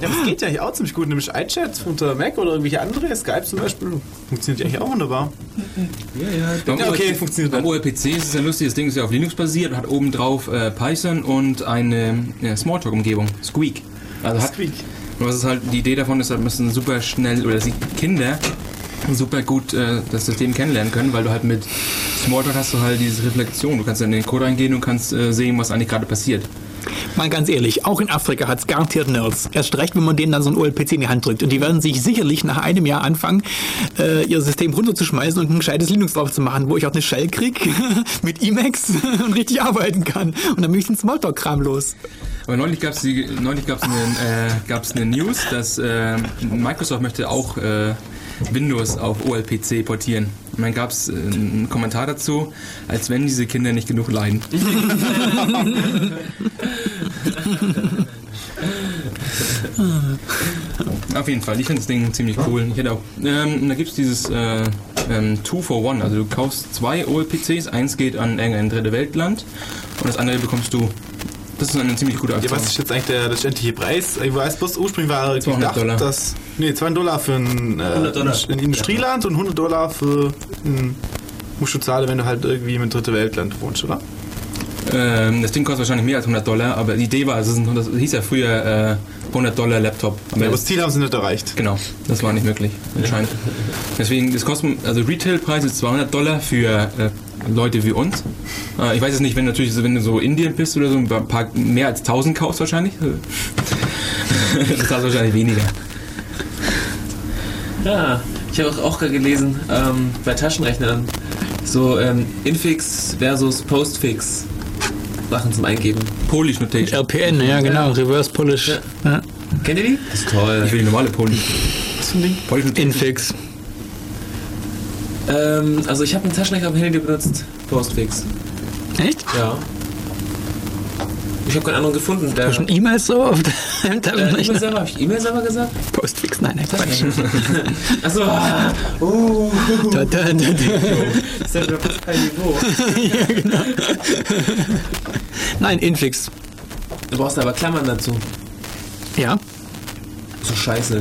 das geht ja eigentlich auch ziemlich gut. Nämlich iChat unter Mac oder irgendwelche andere, Skype zum Beispiel, funktioniert eigentlich auch wunderbar. Ja, ja. Ja, okay, funktioniert Beim. OLPC ist es ja lustig, das Ding ist ja auf Linux basiert, hat oben drauf äh, Python und eine äh, Smalltalk-Umgebung, Squeak. Also hat, Squeak. Und was ist halt, die Idee davon ist, halt müssen super schnell, oder dass die Kinder super gut äh, das System kennenlernen können, weil du halt mit Smalltalk hast du halt diese Reflexion. Du kannst in den Code eingehen und kannst äh, sehen, was eigentlich gerade passiert. Mal ganz ehrlich, auch in Afrika hat es garantiert Nerds. Erst recht, wenn man denen dann so ein OLPC in die Hand drückt. Und die werden sich sicherlich nach einem Jahr anfangen, äh, ihr System runterzuschmeißen und ein gescheites Linux drauf zu machen, wo ich auch eine Shell krieg mit Emacs und richtig arbeiten kann. Und dann bin ich den Smalltalk-Kram los. Aber neulich gab es neulich gab's eine, äh, gab's eine News, dass äh, Microsoft möchte auch äh, Windows auf OLPC portieren. Und dann gab es einen Kommentar dazu, als wenn diese Kinder nicht genug leiden. Auf jeden Fall, ich finde das Ding ziemlich cool. Ich hätte auch, ähm, da gibt es dieses äh, ähm, Two for One, also du kaufst zwei OLPCs, eins geht an irgendein dritte Weltland und das andere bekommst du. Das ist eine ziemlich gute Ja, Aktion. was ist jetzt eigentlich der letztendliche Preis? Ich weiß bloß, ursprünglich war 200 gedacht, Dollar. dass. Nee, 200 Dollar für ein, äh, 100 Dollar. ein Industrieland und 100 Dollar für ein. Musst du zahlen, wenn du halt irgendwie im dritte Weltland wohnst, oder? Ähm, das Ding kostet wahrscheinlich mehr als 100 Dollar, aber die Idee war, also es ist ein, das hieß ja früher äh, 100 Dollar Laptop. Aber Ja, aber das Ziel haben sie nicht erreicht. Genau, das war nicht möglich, anscheinend. Deswegen, das kostet, also Retailpreis ist 200 Dollar für äh, Leute wie uns. Äh, ich weiß es nicht, wenn natürlich, so, wenn du so Indien bist oder so, ein paar mehr als 1000 kaufst wahrscheinlich. das ist wahrscheinlich weniger. Ja, ich habe auch, auch gerade gelesen, ähm, bei Taschenrechnern, so ähm, Infix versus Postfix Sachen zum Eingeben. Polish Notation. RPN, ja genau, Reverse Polish. Ja. Ja. Kennt ihr die? Das ist toll. Ich will die normale Polish. Was für ein Ding? Polish Notation. Infix. Ähm, also ich habe einen Taschenrechner am Handy benutzt, Postfix. Echt? Ja. Ich habe keinen anderen gefunden. Der, Schon E-Mails so auf deinem äh, E-Mail selber, habe ich E-Mail selber gesagt? Postfix, nein, nein, Quatsch. Achso, uh, Da, da, da, da. das ist ja fast kein Niveau. ja, genau. Nein, Infix. Du brauchst aber Klammern dazu. Ja, So scheiße.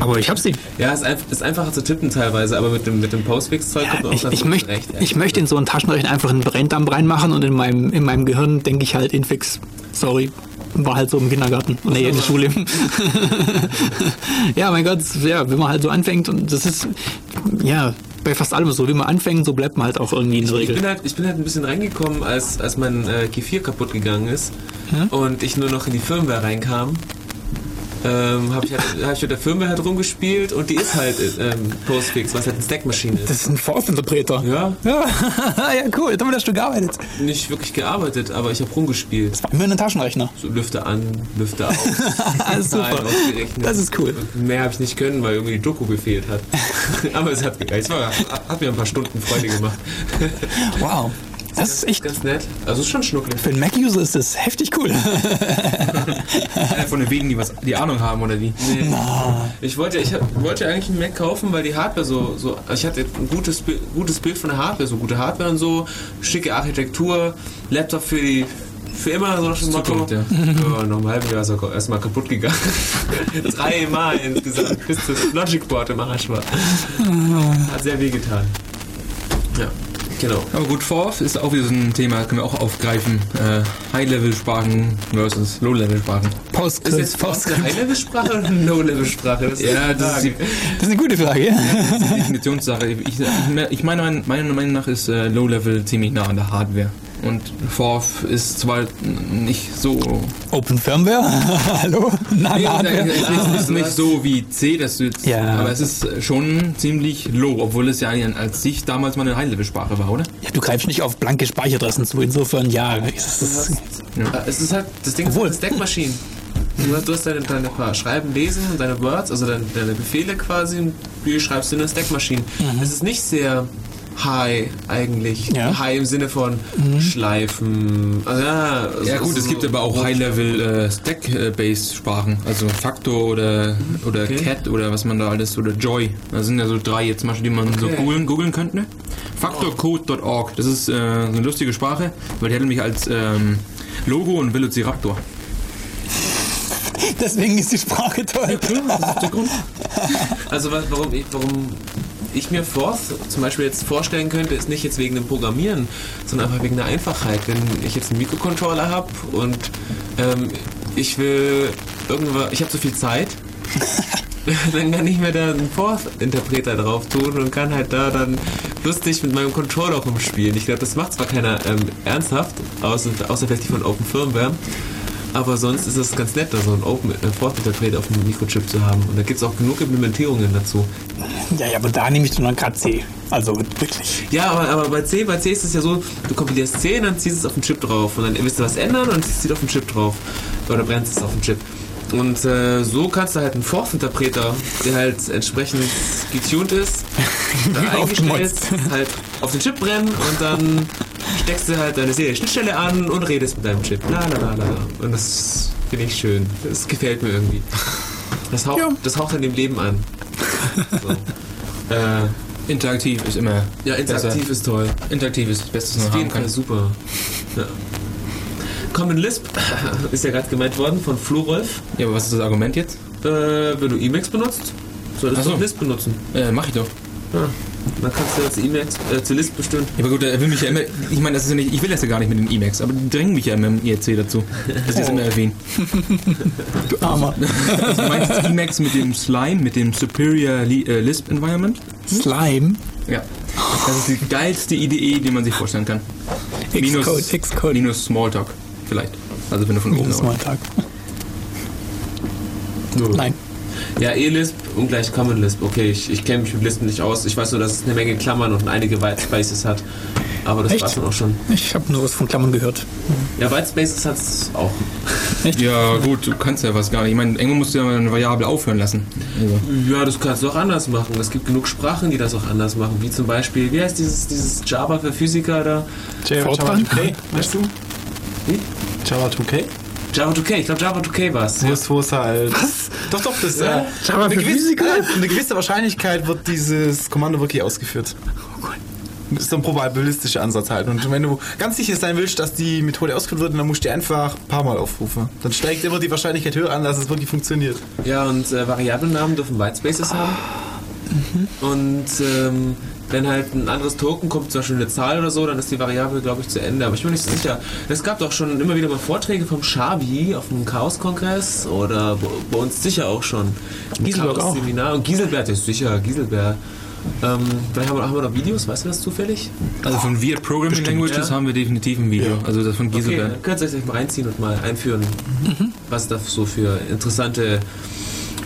Aber ich hab sie. Ja, ist, einf ist einfacher zu tippen teilweise, aber mit dem, mit dem Postfix-Zeug kommt man auch Ich, ganz ich, gut möcht, zurecht. ja. ich möchte in so einen Taschenrechner einfach einen Brenndamm reinmachen und in meinem, in meinem Gehirn denke ich halt Infix. Sorry. War halt so im Kindergarten. Nee, in der Schule. ja, mein Gott, ja, wenn man halt so anfängt und das ist, ja, bei fast allem so, wie man anfängt, so bleibt man halt auch irgendwie in der Ich bin, Regel. halt, ich bin halt ein bisschen reingekommen, als, als mein äh, G4 kaputt gegangen ist und ich nur noch in die Firmware reinkam. Ähm, habe ich, halt, hab ich mit der Firmware halt rumgespielt und die ist halt ähm, Postfix, was halt eine Stackmaschine ist. Das ist ein Force-Interpreter. Ja, Ja, ja, cool, damit hast du gearbeitet. nicht wirklich gearbeitet, aber ich habe rumgespielt. War immer ein Taschenrechner. So Lüfte an, Lüfte aus. Super. Das ist cool. Mehr habe ich nicht können, weil irgendwie die Doku gefehlt hat. aber es hat gereicht. Es war, hat mir ein paar Stunden Freude gemacht. Wow. Das ist echt, Ganz nett. Also ist schon schnuckelig. für einen Mac-User ist das heftig cool. Einer von den wenigen, die was die Ahnung haben oder wie. Nee. Ich wollte, ich wollte eigentlich einen Mac kaufen, weil die Hardware so, so ich hatte ein gutes, gutes Bild von der Hardware, so gute Hardware und so, schicke Architektur, Laptop für die, für immer, so dem Motto. Ja. Ja, nach einem halben Jahr ist er erstmal kaputt gegangen. Dreimal insgesamt, bis das Logic Board im Arsch war. Hat sehr weh getan. Ja, genau. Aber gut, Forth ist auch wieder so ein Thema, können wir auch aufgreifen. Äh, High-Level-Sprachen versus Low-Level-Sprachen. Ist Postgres, jetzt eine Postgres. High-Level-Sprache oder eine Low-Level-Sprache? Ist Ja, das ist die, Das ist eine gute Frage. das ist die Definitionssache. Ich, ich, ich meine, meiner Meinung nach ist äh, Low-Level ziemlich nah an der Hardware. Und Forth ist zwar nicht so. Open Firmware? Hallo? Nein, Nee, Hardware. es ist, es ist nicht so wie C, dass du jetzt. Ja. Aber es ist schon ziemlich low, obwohl es ja als sich damals mal eine High-Level-Sprache war, oder? Ja, du greifst nicht auf blanke Speicheradressen zu, insofern ja. Es ist, Ja, Es ist halt, das Ding ist Obwohl- halt eine Stackmaschine. Du hast, du hast deine, deine paar Schreiben, Lesen und deine Words, also deine, deine Befehle quasi, und die schreibst du in eine Stackmaschine. Es ist nicht sehr high eigentlich. Ja. High im Sinne von Schleifen. Also, ja, also Ja gut, ist es gibt so- aber auch High-Level äh, also Factor oder oder Okay. Cat oder was man da alles oder Joy. Das sind ja so drei jetzt zum Beispiel, die man so Okay. googeln, googeln könnte. Factorcode.org, das ist äh, so eine lustige Sprache, weil die hat nämlich als ähm, Logo einen Velociraptor. deswegen ist die Sprache toll. Also was, warum, ich, warum ich mir Forth zum Beispiel jetzt vorstellen könnte, ist nicht jetzt wegen dem Programmieren, sondern einfach wegen der Einfachheit. Wenn ich jetzt einen Mikrocontroller habe und ähm, ich will irgendwas, ich habe so viel Zeit, dann kann ich mir da einen Forth-Interpreter drauf tun und kann halt da dann lustig mit meinem Controller rumspielen. Ich glaube, das macht zwar keiner ähm, ernsthaft, außer, außer vielleicht die von Open Firmware, aber sonst ist es ganz nett, da so einen Open äh, Forth-Interpreter auf dem Mikrochip zu haben. Und da gibt es auch genug Implementierungen dazu. Ja, ja, aber da nehme ich dann gerade C. Also wirklich. Ja, aber, aber bei C, bei C ist es ja so, du kompilierst C und dann ziehst du es auf den Chip drauf und dann willst du was ändern und ziehst es auf den Chip drauf. Oder brennst es auf den Chip. Und äh, so kannst du halt einen Forth-Interpreter, der halt entsprechend getuned ist, da eingestellt, halt auf den Chip brennen und dann steckst du halt deine Serie-Schnittstelle an und redest mit deinem Chip. La la la la. Und das finde ich schön. Das gefällt mir irgendwie. Das haucht, Ja. das haucht an dem Leben an. So. äh, Interaktiv ist immer. ja, interaktiv besser. ist toll. Interaktiv ist das Beste, was man haben kann. super. Ja. Common Lisp ist ja gerade gemeint worden von Florolf. Ja, aber was ist das Argument jetzt? Äh, wenn du Emacs benutzt, solltest so. du auch Lisp benutzen. Äh, mach ich doch. Ja. Dann kannst du jetzt Emacs äh, zu Lisp bestimmen. Ja, aber gut, er will mich ja immer. Ich meine, das ist ja nicht. Ich will das ja gar nicht mit den Emacs, aber die drängen mich ja immer im IRC dazu. Dass ich das immer erwähnen. Du Armer. Also, du meinst das Emacs mit dem Slime, mit dem Superior Li äh, Lisp Environment? Slime. Ja. Das ist die geilste Idee, die man sich vorstellen kann. Xcode, Xcode. Minus Smalltalk, vielleicht. Also wenn du von oben Minus Smalltalk. Nein. Ja, E-Lisp und gleich Common Lisp. Okay, ich, ich kenne mich mit Lisp nicht aus. Ich weiß nur, dass es eine Menge Klammern und einige Whitespaces hat. Aber das Echt? war's dann auch schon. Ich habe nur was von Klammern gehört. Ja, Whitespaces hat es auch. Ja, gut, du kannst ja was gar nicht. Ich meine, irgendwo musst du ja mal eine Variable aufhören lassen. Also. Ja, das kannst du auch anders machen. Es gibt genug Sprachen, die das auch anders machen. Wie zum Beispiel, wie heißt dieses, dieses Java für Physiker da? Java Fortran? 2K, weißt du? Wie? Java 2K? Java 2K, ich glaube Java 2K war es. Wo es, wo es halt. Was? Doch, doch, das Ja. äh, Java eine gewisse, Physiker? Eine gewisse Wahrscheinlichkeit wird dieses Kommando wirklich ausgeführt. Das ist so ein probabilistischer Ansatz halt. Und wenn du ganz sicher sein willst, dass die Methode ausgeführt wird, dann musst du die einfach ein paar Mal aufrufen. Dann steigt immer die Wahrscheinlichkeit höher an, dass es wirklich funktioniert. Ja, und äh, Variablennamen dürfen Whitespaces haben. Und ähm, wenn halt ein anderes Token kommt, zum Beispiel eine Zahl oder so, dann ist die Variable, glaube ich, zu Ende. Aber ich bin mir nicht so sicher. Es gab doch schon immer wieder mal Vorträge vom Schabi auf dem Chaos-Kongress oder bei- uns sicher auch schon. Im Giselberg auch. Chaos-Seminar. Und Giselbert ist sicher, Giselbert. Ähm, vielleicht haben wir, haben wir noch Videos, weißt du das zufällig? Also von Weird Programming Languages ja. haben wir definitiv ein Video. Also das von Okay, Giselberg. dann könnt ihr euch gleich mal reinziehen und mal einführen, was es da so für interessante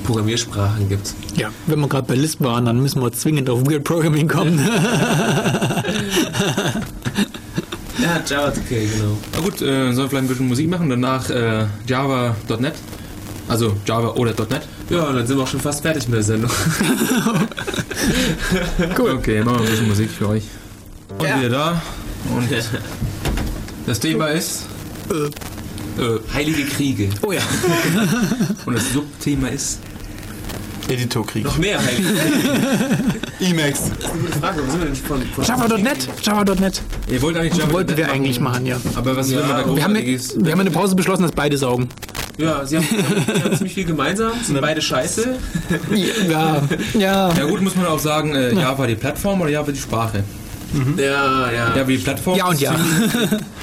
Programmiersprachen gibt. Ja, wenn wir gerade bei Lisp waren, dann müssen wir zwingend auf Weird Programming kommen. Ja, Java 2K, genau. Na gut, äh, sollen wir vielleicht ein bisschen Musik machen, danach äh, Java.net. Also Java oder .net. Ja, dann sind wir auch schon fast fertig mit der Sendung. Cool. Okay, machen wir ein bisschen Musik für euch. Und wieder da. Und das Thema ist. Äh, Heilige Kriege. oh ja. und das Subthema ist. Editorkrieg. Noch mehr Kriege. Emacs. Gute Frage, wo sind wir denn von, von Java.net. Java.net. Ihr wollt eigentlich Java. Wollten wir eigentlich machen, ja. Aber was will man da Wir haben, wir haben in der Pause beschlossen, dass beide saugen. Ja, sie haben, sie haben ziemlich viel gemeinsam, sind beide scheiße. Ja, ja. Ja gut, muss man auch sagen, äh, Java die Plattform oder Java die Sprache? Ja, ja. Java die Plattform? Ja und ja.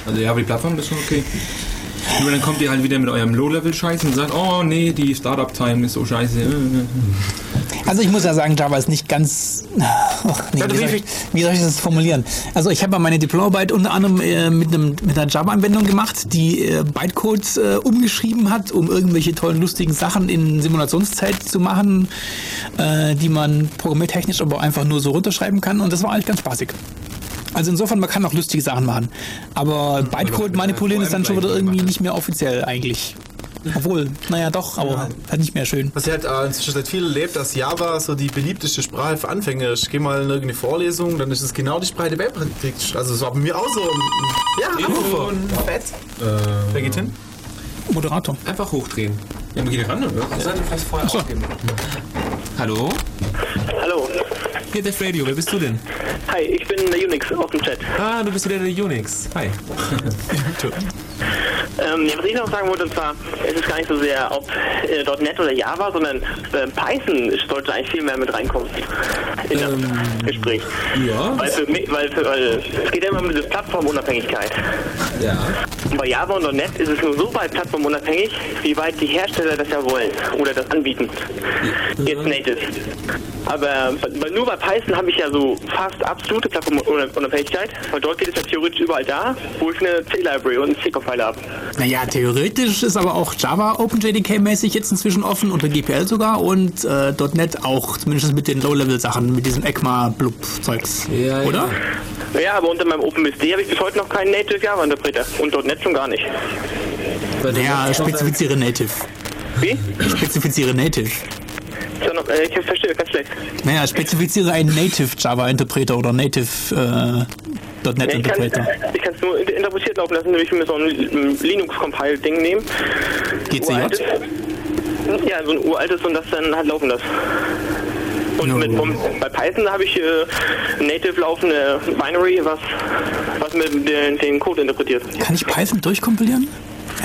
Also Java die Plattform ist schon okay. Nur dann kommt ihr halt wieder mit eurem Low-Level-Scheiß und sagt, oh nee, die Startup-Time ist so scheiße. Also ich muss ja sagen, Java ist nicht ganz. Ach, nee, Ja, wie, soll ich, wie soll ich das formulieren? Also ich habe ja meine Diplomarbeit unter anderem äh, mit, einem, mit einer Java-Anwendung gemacht, die äh, Bytecodes äh, umgeschrieben hat, um irgendwelche tollen, lustigen Sachen in Simulationszeit zu machen, äh, die man programmiertechnisch aber einfach nur so runterschreiben kann. Und das war eigentlich ganz spaßig. Also insofern, man kann auch lustige Sachen machen. Aber Bytecode manipulieren ist dann schon wieder irgendwie nicht mehr offiziell eigentlich. Obwohl, naja doch, aber halt nicht mehr schön. Was ich halt äh, inzwischen seit viel erlebt, dass Java so die beliebteste Sprache für Anfänger ist. Geh mal in irgendeine Vorlesung, dann ist es genau die Sprache, die Welt kriegst. Also es war bei mir auch so. Ja, Anrufer. Fett. Wer geht hin? Moderator. Einfach hochdrehen. Ja, man geht ran, oder? Das sollte vielleicht vorher so. Hallo? Hallo. Hier Def Radio, wer bist du denn? Hi, ich bin der Unix aus dem Chat. Ah, du bist wieder der Unix. Hi. Ähm, was ich noch sagen wollte, und zwar, es ist gar nicht so sehr, ob äh, .NET oder Java, sondern äh, Python sollte eigentlich viel mehr mit reinkommen in das Gespräch. Ja. Weil, für, weil, für, weil es geht ja immer um diese Plattformunabhängigkeit. Ja. Und bei Java und .NET ist es nur so weit plattformunabhängig, wie weit die Hersteller das ja wollen oder das anbieten. Jetzt native. Aber bei- nur bei Python habe ich ja so fast absolute Plattformunabhängigkeit, weil dort geht es ja theoretisch überall da, wo ich eine C-Library und einen C-Compile habe. Naja, theoretisch ist aber auch Java OpenJDK-mäßig jetzt inzwischen offen, unter GPL sogar und äh, .NET auch, zumindest mit den Low-Level-Sachen, mit diesem ECMA-Blub-Zeugs. Ja, ja. Oder? Ja, aber unter meinem OpenBSD habe ich bis heute noch keinen Native Java-Interpreter und .NET schon gar nicht. Bei Naja, der- spezifiziere Native. Wie? Spezifiziere Native. Äh, ich verstehe ganz schlecht. Naja, spezifiziere einen Native Java Interpreter oder Native äh, .NET Nee, ich kann Interpreter. ich kann es nur inter- interpretiert laufen lassen, nämlich mit so einem ähm, Linux-Compile-Ding nehmen. Uraltes. GCJ? Ja, so ein uraltes und das dann halt laufen lassen. Und Ja. mit, bei Python habe ich äh, native laufende Binary, was, was mit den, den Code interpretiert. Kann ich Python durchkompilieren?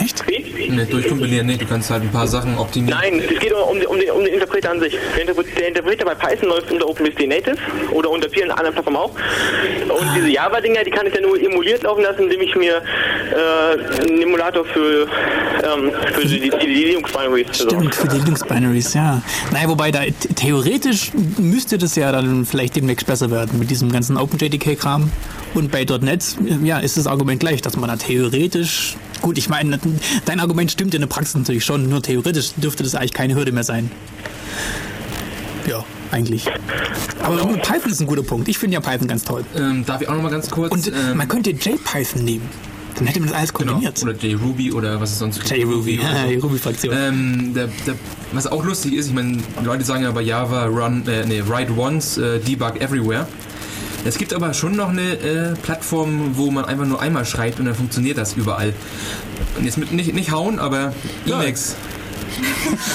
Echt? Wie? Ne, durchkompilieren, nee, du kannst halt ein paar Sachen optimieren. Nein, es geht um, um, den, um den Interpreter an sich. Der, Interpre der Interpreter bei Python läuft unter OpenBSD Native oder unter vielen anderen Plattformen auch. Und diese Java-Dinger, die kann ich ja nur emuliert laufen lassen, indem ich mir äh, einen Emulator für, ähm, für die, die, die Linux-Binaries. Stimmt, für die Linux-Binaries, ja. Naja, wobei da theoretisch müsste das ja dann vielleicht demnächst besser werden mit diesem ganzen OpenJDK-Kram. Und bei .NET, ja, ist das Argument gleich, dass man da theoretisch, gut, ich meine, dein Argument stimmt in der Praxis natürlich schon, nur theoretisch dürfte das eigentlich keine Hürde mehr sein. Ja, eigentlich. Aber Python ist ein guter Punkt. Ich finde ja Python ganz toll. Ähm, darf ich auch noch mal ganz kurz? Und ähm, man könnte JPython nehmen. Dann hätte man das alles genau, kombiniert. oder JRuby oder was es sonst gibt. JRuby, oder so. Ruby-Fraktion. Ähm, der, der, was auch lustig ist, ich meine, Leute sagen ja bei Java run, äh, nee, write once, äh, debug everywhere. Es gibt aber schon noch eine äh, Plattform, wo man einfach nur einmal schreibt und dann funktioniert das überall. Und jetzt mit nicht, nicht hauen, aber Emacs.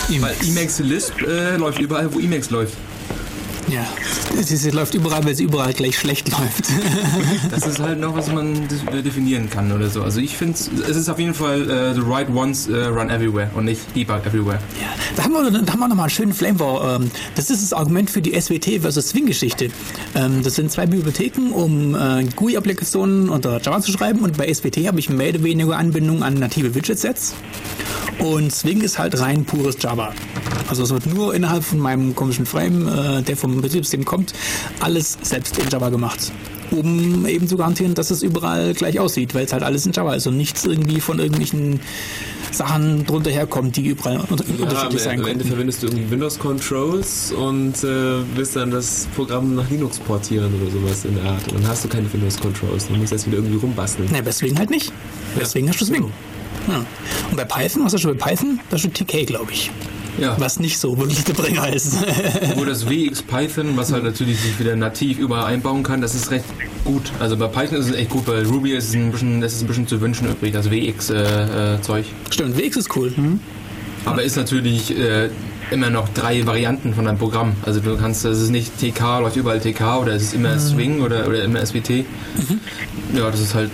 Weil Emacs Lisp äh, läuft überall, wo Emacs läuft. Ja, sie, sie läuft überall, weil sie überall gleich schlecht läuft. Das ist halt noch, was man äh, definieren kann oder so. Also ich finde, es ist auf jeden Fall äh, the write once, äh, run everywhere und nicht debug everywhere. Ja, da haben wir, da haben wir nochmal einen schönen Flame War. Ähm, das ist das Argument für die SWT versus Swing-Geschichte. Ähm, das sind zwei Bibliotheken, um GUI-Applikationen unter Java zu schreiben. Und bei SWT habe ich mehr oder weniger Anbindung an native Widget-Sets. Und Swing ist halt rein pures Java. Also es wird nur innerhalb von meinem komischen Frame, der vom Betriebssystem kommt, alles selbst in Java gemacht. Um eben zu garantieren, dass es überall gleich aussieht, weil es halt alles in Java ist und nichts irgendwie von irgendwelchen Sachen drunter herkommt, die überall unter Ja, unterschiedlich sein am Ende verwendest du irgendwie Windows Controls und äh, willst dann das Programm nach Linux portieren oder sowas in der Art. Und dann hast du keine Windows Controls. Dann musst du erst wieder irgendwie rumbasteln. Ne, bei Swing halt nicht. Deswegen hast du Swing. Ja. Und bei Python, was hast du bei Python? Da steht TK, glaube ich. Ja. Was nicht so wirklich der Bringer ist. Wo das WX Python, was halt natürlich sich wieder nativ überall einbauen kann, das ist recht gut. Also bei Python ist es echt gut, bei Ruby ist es ein bisschen, das ist ein bisschen zu wünschen übrig, das WX äh, äh, Zeug. Stimmt, WX ist cool. Hm? Aber ist natürlich äh, immer noch drei Varianten von einem Programm. Also du kannst, es ist nicht TK, läuft überall TK oder es ist immer Swing oder, oder immer SWT. Ja, das ist halt,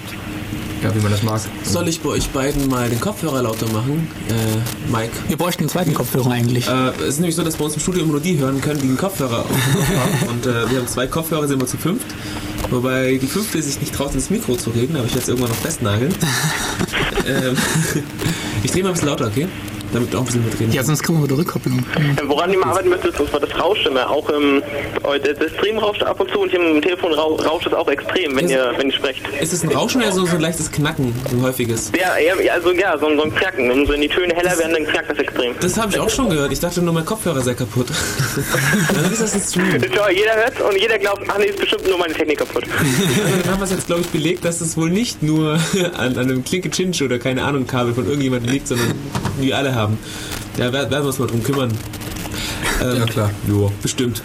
ja, wie man das mag. Soll ich bei euch beiden mal den Kopfhörer lauter machen? Äh, Mike. Wir bräuchten einen zweiten Kopfhörer eigentlich. Äh, es ist nämlich so, dass bei uns im Studio immer nur die hören können, die einen Kopfhörer auf dem Kopf haben. Und äh, wir haben zwei Kopfhörer, sind wir zu fünft. Wobei die fünfte sich nicht traut, ins Mikro zu reden, aber ich werde es irgendwann noch festnageln. ähm, ich drehe mal ein bisschen lauter, okay? Damit auch ein bisschen mitreden. Ja, sonst kriegen wir wieder Rückkopplung. Äh, Woran ihr mal arbeiten müsst, ist das Rauschen immer. Auch ähm, der der Stream rauscht ab und zu und hier im Telefon rau- rauscht es auch extrem, wenn Ist- ihr, wenn ihr sprecht. Ist es ein Rauschen oder so, so ein leichtes Knacken, ein häufiges? Ja, ja, also ja, so, ein- so ein Knacken. Wenn so die Töne heller werden, dann knackt das extrem. Das habe ich auch schon gehört. Ich dachte nur, mein Kopfhörer sei kaputt. Dann ist das ein Stream. Schau, jeder hört und jeder glaubt, ach nee, ist bestimmt nur meine Technik kaputt. Also dann haben wir es jetzt, glaube ich, belegt, dass es wohl nicht nur an, an einem Klinke Chinch oder keine Ahnung Kabel von irgendjemandem liegt, sondern wir alle haben. Ja, wer- werden wir uns mal drum kümmern. Ähm, Ja, klar. Jo, bestimmt.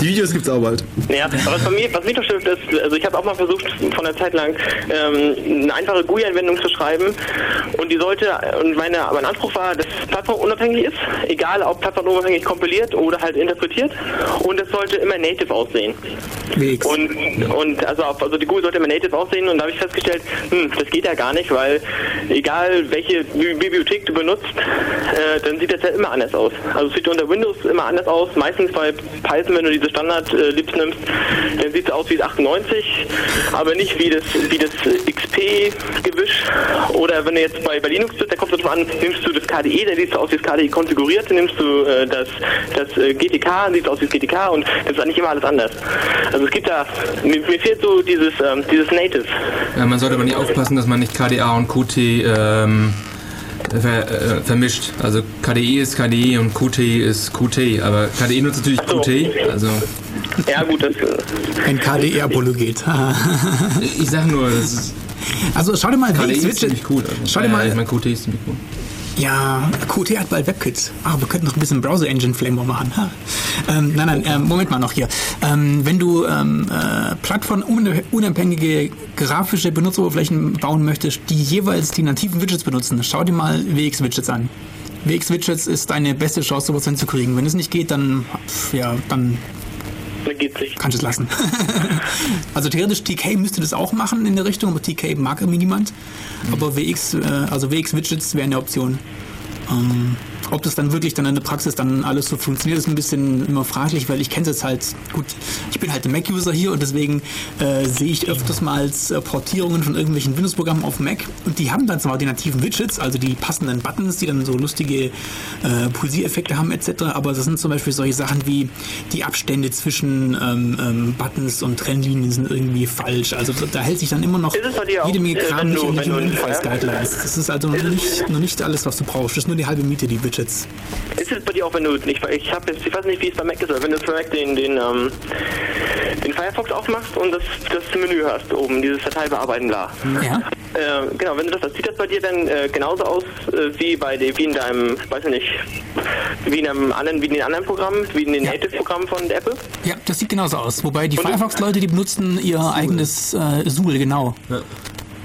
Die Videos gibt's auch bald. Ja, aber was, bei mir, was mich doch stört, ist, also ich habe auch mal versucht, von der Zeit lang ähm, eine einfache GUI-Anwendung zu schreiben und die sollte, und meine, mein Anspruch war, dass es plattformunabhängig ist, egal ob plattformunabhängig kompiliert oder halt interpretiert und es sollte immer native aussehen. WX. Und, und also, auf, also die GUI sollte immer native aussehen und da habe ich festgestellt, hm, das geht ja gar nicht, weil egal welche Bi- Bibliothek du benutzt, äh, dann sieht das ja immer anders aus. Also es sieht unter Windows immer anders aus. Meistens bei Python, wenn du diese Standard-Libs nimmst, dann sieht es aus wie das 98, aber nicht wie das, wie das XP-Gewisch. Oder wenn du jetzt bei, bei Linux bist, da kommt es drauf an, nimmst du das KDE, dann sieht es aus wie das KDE konfiguriert, dann nimmst du äh, das, das äh, GTK, dann sieht es aus wie das GTK und das ist eigentlich immer alles anders. Also es gibt da, mir, mir fehlt so dieses, ähm, dieses Native. Ja, man sollte aber nicht aufpassen, dass man nicht KDA und QT ähm, ver, äh, vermischt. Also KDE ist KDE und QT ist QT, aber KDE nutzt natürlich so. QT. Also Ja gut, das, Ein KDE-Apologet. ich sag nur, das ist, also schau dir mal KDE ist ziemlich cool. Also. Schau dir Ja, mal, Ich meine, QT ist ziemlich cool. Ja, Qt hat bald WebKit. Ah, wir könnten noch ein bisschen Browser Engine Flavor machen. Ha. Ähm, nein, nein, äh, Moment mal noch hier. Ähm, wenn du ähm, äh, plattformunabhängige grafische Benutzeroberflächen bauen möchtest, die jeweils die nativen Widgets benutzen, schau dir mal WX-Widgets an. WX-Widgets ist deine beste Chance, sowas hinzukriegen. Wenn es nicht geht, dann, ja, dann Geht's nicht. kannst du es lassen. also theoretisch TK müsste das auch machen in der Richtung, aber TK mag irgendwie niemand. Aber WX, äh, also WX-Widgets wäre eine Option. Ähm, ob das dann wirklich dann in der Praxis dann alles so funktioniert, ist ein bisschen immer fraglich, weil ich kenne es jetzt halt, gut, ich bin halt ein Mac-User hier und deswegen äh, sehe ich öfters mal als, äh, Portierungen von irgendwelchen Windows-Programmen auf Mac und die haben dann zwar die nativen Widgets, also die passenden Buttons, die dann so lustige äh, Pulsiereffekte haben etc., aber das sind zum Beispiel solche Sachen wie die Abstände zwischen ähm, ähm, Buttons und Trennlinien sind irgendwie falsch, also da, hält sich dann immer noch jede Menge äh, Kram nicht in Interface Firefox- Guidelines. Das ist also noch nicht, noch nicht alles, was du brauchst, das ist nur die halbe Miete, die Widgets. Ist es bei dir auch, wenn du nicht, ich habe jetzt, ich weiß nicht, wie es bei Mac ist, aber wenn du für Mac den, den, ähm, den Firefox aufmachst und das, das Menü hast, oben, dieses Datei bearbeiten, bla. Ja? Äh, genau, wenn du das, sieht das bei dir dann äh, genauso aus äh, wie bei de, wie in deinem, weiß ich nicht, wie in einem anderen, wie in den anderen Programmen, wie in den Ja. Native-Programmen von Apple? Ja, das sieht genauso aus. Wobei die Firefox-Leute, die benutzen ihr eigenes äh, Zool, genau.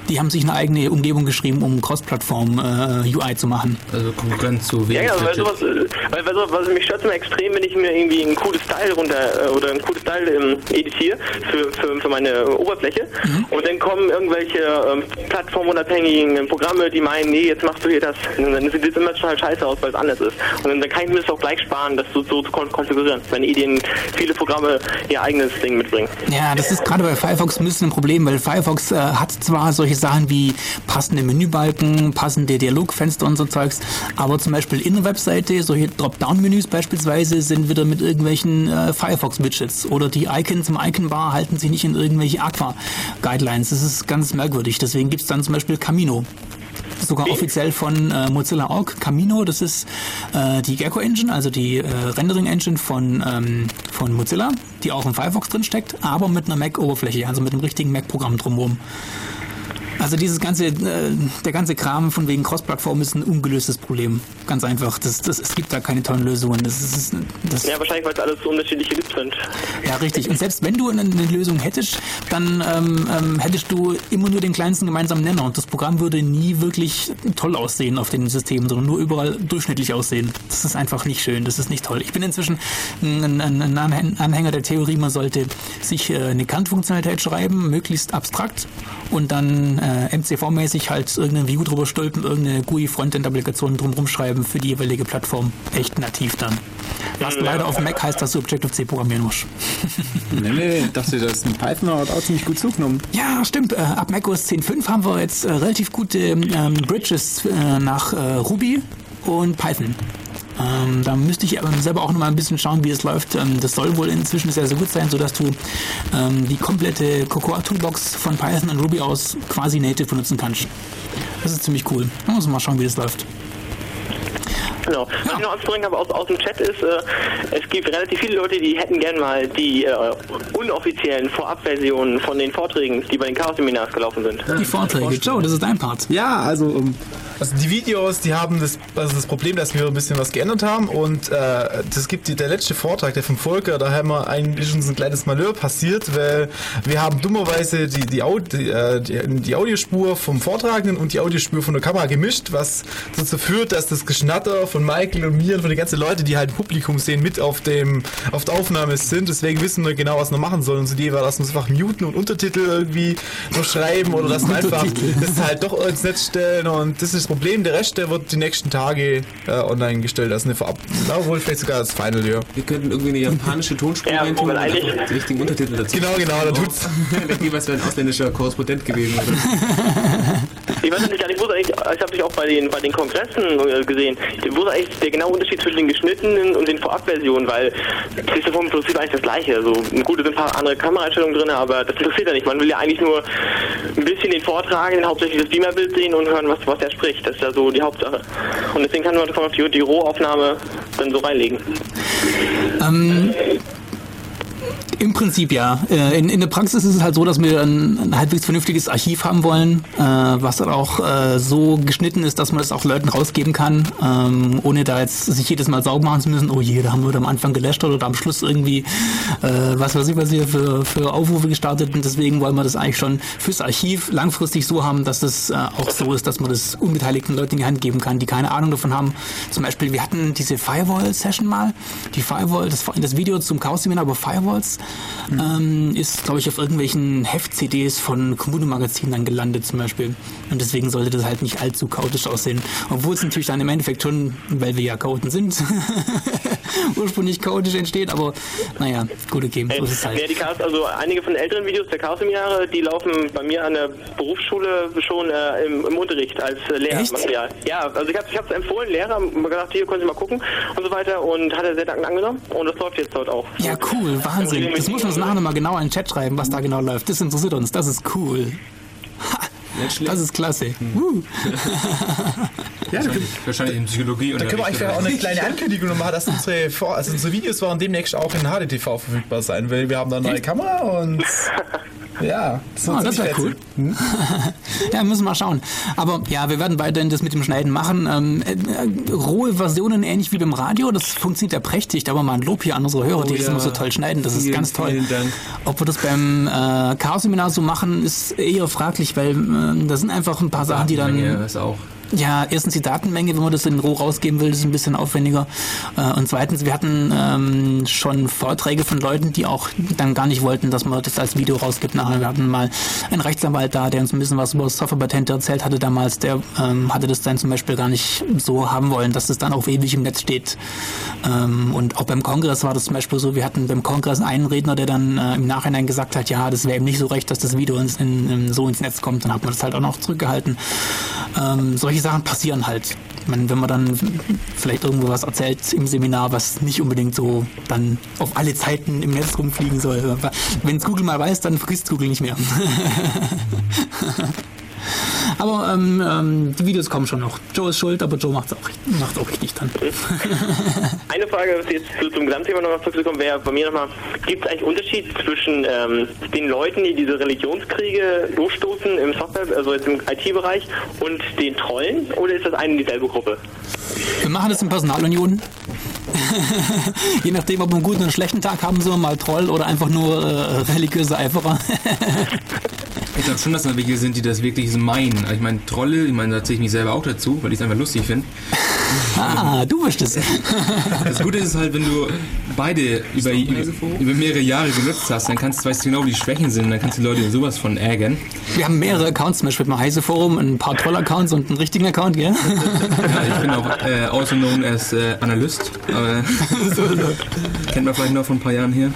Die haben sich eine eigene Umgebung geschrieben, um Cross-Plattform-UI zu machen. Also Konkurrenz zu Ja, ja, weil sowas, äh, weil, weil so, was mich stört immer extrem, wenn ich mir irgendwie ein cooles Style runter äh, oder ein cooles Style ähm, editiere für, für, für meine Oberfläche und dann kommen irgendwelche ähm, plattformunabhängigen Programme, die meinen, nee, jetzt machst du hier das. Und dann sieht das immer total scheiße aus, weil es anders ist. Und dann, dann kann ich mir das auch gleich sparen, das so, so zu kon konfigurieren, wenn Ideen viele Programme ihr eigenes Ding mitbringen. Ja, das ist gerade bei Firefox ein bisschen ein Problem, weil Firefox äh, hat zwar solche Sachen wie passende Menübalken, passende Dialogfenster und so Zeugs, aber zum Beispiel in der Webseite, solche Dropdown-Menüs beispielsweise, sind wieder mit irgendwelchen äh, Firefox-Widgets oder die Icons im Icon-Bar halten sich nicht in irgendwelche Aqua-Guidelines. Das ist ganz merkwürdig. Deswegen gibt's dann zum Beispiel Camino. Sogar offiziell von äh, Mozilla Org. Camino, das ist äh, die Gecko Engine, also die äh, Rendering Engine von, ähm, von Mozilla, die auch im Firefox drin steckt, aber mit einer Mac-Oberfläche, also mit einem richtigen Mac-Programm drumherum. Also dieses ganze, äh, der ganze Kram von wegen Cross-Plattform ist ein ungelöstes Problem. Ganz einfach. Das, das, es gibt da keine tollen Lösungen. Das ist, das, Ja, wahrscheinlich, weil es alles so unterschiedliche Lips sind. ja, richtig. Und selbst wenn du eine, eine Lösung hättest, dann ähm, ähm, hättest du immer nur den kleinsten gemeinsamen Nenner und das Programm würde nie wirklich toll aussehen auf den Systemen, sondern nur überall durchschnittlich aussehen. Das ist einfach nicht schön, das ist nicht toll. Ich bin inzwischen ein, ein, ein Anhäng- Anhänger der Theorie, man sollte sich äh, eine Kant-Funktionalität schreiben, möglichst abstrakt und dann äh, MCV-mäßig halt irgendein View drüber stülpen, irgendeine GUI-Frontend-Applikation drumherum schreiben für die jeweilige Plattform. Echt nativ dann. Was leider auf Mac heißt, dass du Objective-C programmieren musst. Nee, nee, ich dachte, das in Python hat auch ziemlich gut zugenommen. Ja, stimmt. Äh, ab macOS 10.5 haben wir jetzt äh, relativ gute ähm, Bridges äh, nach äh, Ruby und Python. Ähm, da müsste ich aber selber auch noch mal ein bisschen schauen, wie es läuft. Ähm, das soll wohl inzwischen sehr, sehr gut sein, sodass du ähm, die komplette Cocoa Toolbox von Python und Ruby aus quasi native benutzen kannst. Das ist ziemlich cool. Da muss man mal schauen, wie das läuft. Genau. Was ich noch anzubringen habe aus, aus dem Chat ist, äh, es gibt relativ viele Leute, die hätten gern mal die äh, unoffiziellen Vorabversionen von den Vorträgen, die bei den Chaos-Seminars gelaufen sind. Die Vorträge. Joe, das ist dein Part. Ja, also, ähm, also die Videos, die haben das, also das Problem, dass wir ein bisschen was geändert haben und äh, das gibt die, der letzte Vortrag, der vom Volker, da haben wir eigentlich uns ein kleines Malheur passiert, weil wir haben dummerweise die, die, äh, die, die Audiospur vom Vortragenden und die Audiospur von der Kamera gemischt, was dazu führt, dass das Geschnatter von Michael und mir und von den ganzen Leuten, die halt Publikum sehen, mit auf dem auf der Aufnahme sind. Deswegen wissen wir genau, was wir machen sollen. Unsere Idee war, dass wir uns einfach muten und Untertitel irgendwie noch schreiben oder dass wir einfach das halt doch ins Netz stellen und das ist das Problem. Der Rest, der wird die nächsten Tage äh, online gestellt. Das ist eine Vorab, na, wohl vielleicht sogar das Final, ja. Wir könnten irgendwie eine japanische Tonspur Ja, reintun und weil eigentlich- einfach die richtigen Untertitel dazu. Genau, genau, da tut's. Wenn jeweils wäre ein ausländischer Korrespondent gewesen. Oder? Ich weiß nicht, ich wusste eigentlich, ich habe dich auch bei den bei den Kongressen äh, gesehen. Ich wusste eigentlich der genaue Unterschied zwischen den geschnittenen und den Vorabversionen, weil ist ja vom Prinzip eigentlich das gleiche. Also gut, es sind ein paar andere Kameraeinstellungen drin, aber das interessiert ja nicht. Man will ja eigentlich nur ein bisschen den Vortragenden, hauptsächlich das Beamerbild sehen und hören, was was er spricht. Das ist ja so die Hauptsache. Und deswegen kann man die, die Rohaufnahme dann so reinlegen. Ähm, Im Prinzip ja. Äh, In, in der Praxis ist es halt so, dass wir ein, ein halbwegs vernünftiges Archiv haben wollen, äh, was dann auch äh, so geschnitten ist, dass man das auch Leuten rausgeben kann, ähm, ohne da jetzt sich jedes Mal sauber machen zu müssen. Oh je, da haben wir am Anfang gelöscht oder am Schluss irgendwie, äh, was weiß ich, was hier für, für Aufrufe gestartet. Und deswegen wollen wir das eigentlich schon fürs Archiv langfristig so haben, dass das äh, auch so ist, dass man das unbeteiligten Leuten in die Hand geben kann, die keine Ahnung davon haben. Zum Beispiel, wir hatten diese Firewall-Session mal. Die Firewall, das, das Video zum Chaos-Seminar über Firewalls ähm, ist, glaube ich, auf irgendwelchen Heft-CDs von Kommune-Magazinen dann gelandet zum Beispiel. Und deswegen sollte das halt nicht allzu chaotisch aussehen. Obwohl es natürlich dann im Endeffekt schon, weil wir ja Chaoten sind, ursprünglich chaotisch entsteht. Aber naja, gut, okay, so ist es Ja, halt. die Chaos, also einige von den älteren Videos der Chaos-Seminare, die laufen bei mir an der Berufsschule schon äh, im, im Unterricht als äh, Lehrmaterial. Ja, also ich habe ich es empfohlen, Lehrer haben gesagt, hier können Sie mal gucken und so weiter und hat er sehr dankend angenommen und das läuft jetzt dort auch. Ja, cool, Wahnsinn. Das muss man uns nachher nochmal genau in den Chat schreiben, was da genau läuft. Das interessiert uns, das ist cool. Schlecht. Das ist klasse. Uh. Ja, da können, Wahrscheinlich in Psychologie da können wir eigentlich auch eine kleine Ankündigung noch machen, dass unsere, Vor also unsere Videos werden demnächst auch in HDTV verfügbar sein, weil wir haben da eine neue Kamera und ja, das, Ah, das wäre cool. Ja, müssen wir mal schauen. Aber ja, wir werden weiterhin das mit dem Schneiden machen. Ähm, äh, rohe Versionen, ähnlich wie beim Radio, das funktioniert ja prächtig. Aber mal ein Lob hier an unsere Hörer, die das ja. immer so toll schneiden. Das ist Vielen, ganz toll. vielen Dank. Ob wir das beim äh, Chaos-Seminar so machen, ist eher fraglich, weil äh, da sind einfach ein paar Sachen, die dann... Ist auch. Ja, erstens die Datenmenge, wenn man das in Roh rausgeben will, ist ein bisschen aufwendiger. Äh, Und zweitens, wir hatten ähm, schon Vorträge von Leuten, die auch dann gar nicht wollten, dass man das als Video rausgibt. Nachher, wir hatten mal einen Rechtsanwalt da, der uns ein bisschen was über Softwarepatente erzählt hatte damals. Der ähm, hatte das dann zum Beispiel gar nicht so haben wollen, dass das dann auf ewig im Netz steht. Ähm, und auch beim Kongress war das zum Beispiel so, wir hatten beim Kongress einen Redner, der dann äh, im Nachhinein gesagt hat, ja, das wäre ihm nicht so recht, dass das Video ins, in, in, so ins Netz kommt. Dann hat man das halt auch noch zurückgehalten. Ähm, solche Sachen passieren halt. Ich meine, wenn man dann vielleicht irgendwo was erzählt im Seminar, was nicht unbedingt so dann auf alle Zeiten im Netz rumfliegen soll. Wenn es Google mal weiß, dann vergisst Google nicht mehr. aber ähm, ähm, die Videos kommen schon noch. Joe ist schuld, aber Joe macht es auch, macht's auch richtig dann. Eine Frage, was jetzt zu- zum Gesamtthema nochmal zurückzukommen, wäre bei mir nochmal, gibt es eigentlich Unterschied zwischen ähm, den Leuten, die diese Religionskriege losstoßen im Software, also jetzt im IT-Bereich und den Trollen oder ist das eine und dieselbe Gruppe? Wir machen das in Personalunion. Je nachdem, ob wir einen guten oder einen schlechten Tag haben, sind wir mal Troll oder einfach nur äh, religiöse Eiferer. Ich glaube schon, dass da welche sind, die das wirklich so meinen. Also Ich meine, Trolle, ich meine, da zähle ich mich selber auch dazu, weil ich es einfach lustig finde. ah, du bist es. Das Gute ist halt, wenn du beide über, über, mehrere Jahre genutzt hast, dann kannst du, weißt du genau, wie die Schwächen sind, dann kannst du die Leute sowas von ärgern. Wir haben mehrere Accounts, zum Beispiel beim Heise Forum, ein paar Troll-Accounts und einen richtigen Account, gell? Ja, ich bin auch äh, also known as äh, Analyst, aber kennt man vielleicht noch von ein paar Jahren hier.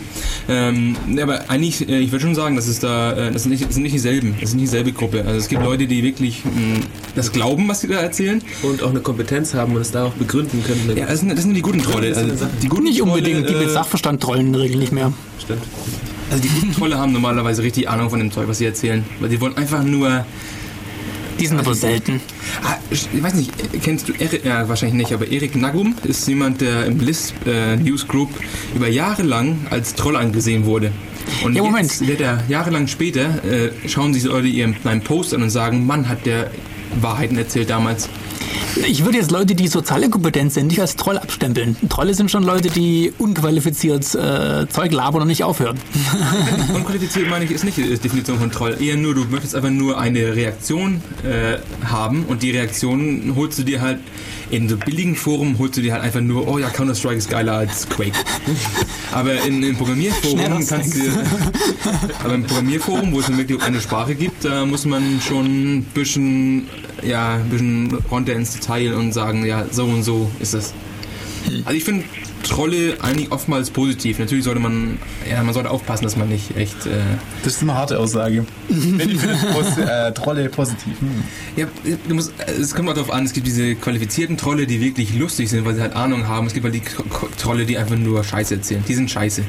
Ähm, ja, aber eigentlich, äh, ich würde schon sagen, dass es da, äh, das sind nicht, das sind nicht dieselben, das sind nicht dieselbe Gruppe. Also es gibt Leute, die wirklich mh, das glauben, was sie da erzählen. Und auch eine Kompetenz haben und es da auch begründen können. Ja, das sind, das sind die guten Trolle. Also die guten Nicht unbedingt, die Trolle, mit Sachverstand trollen in der Regel nicht mehr. Stimmt. Also die guten Trolle haben normalerweise richtig Ahnung von dem Zeug, was sie erzählen. Weil die wollen einfach nur. Die sind aber selten. Ah, ich weiß nicht, kennst du Erik? Ja, wahrscheinlich nicht, aber Erik Nagum ist jemand, der im Lisp äh, News Group über Jahre lang als Troll angesehen wurde. Und Ja, jetzt Moment. wird er jahrelang später äh, schauen sich Leute ihren einen Post an und sagen, Mann, hat der Wahrheiten erzählt damals. Ich würde jetzt Leute, die sozial inkompetent sind, nicht als Troll abstempeln. Trolle sind schon Leute, die unqualifiziert äh, Zeug labern und nicht aufhören. Unqualifiziert meine ich ist nicht die Definition von Troll. Eher nur, du möchtest einfach nur eine Reaktion äh, haben und die Reaktion holst du dir halt in so billigen Foren holst du dir halt einfach nur, oh ja, Counter-Strike ist geiler als Quake. aber in, in Programmierforum kannst du aber im Programmierforum, wo es dann wirklich eine Sprache gibt, da muss man schon ein bisschen, ja, ein bisschen runter ins Detail und sagen, ja, so und so ist das. Also ich finde Trolle eigentlich oftmals positiv. Natürlich sollte man, ja, man sollte aufpassen, dass man nicht echt, äh, Das ist eine harte Aussage. Wenn ich finde Pos äh, Trolle positiv. Hm. ja, du musst, es kommt auch darauf an, es gibt diese qualifizierten Trolle, die wirklich lustig sind, weil sie halt Ahnung haben. Es gibt halt die Trolle, die einfach nur Scheiße erzählen. Die sind scheiße.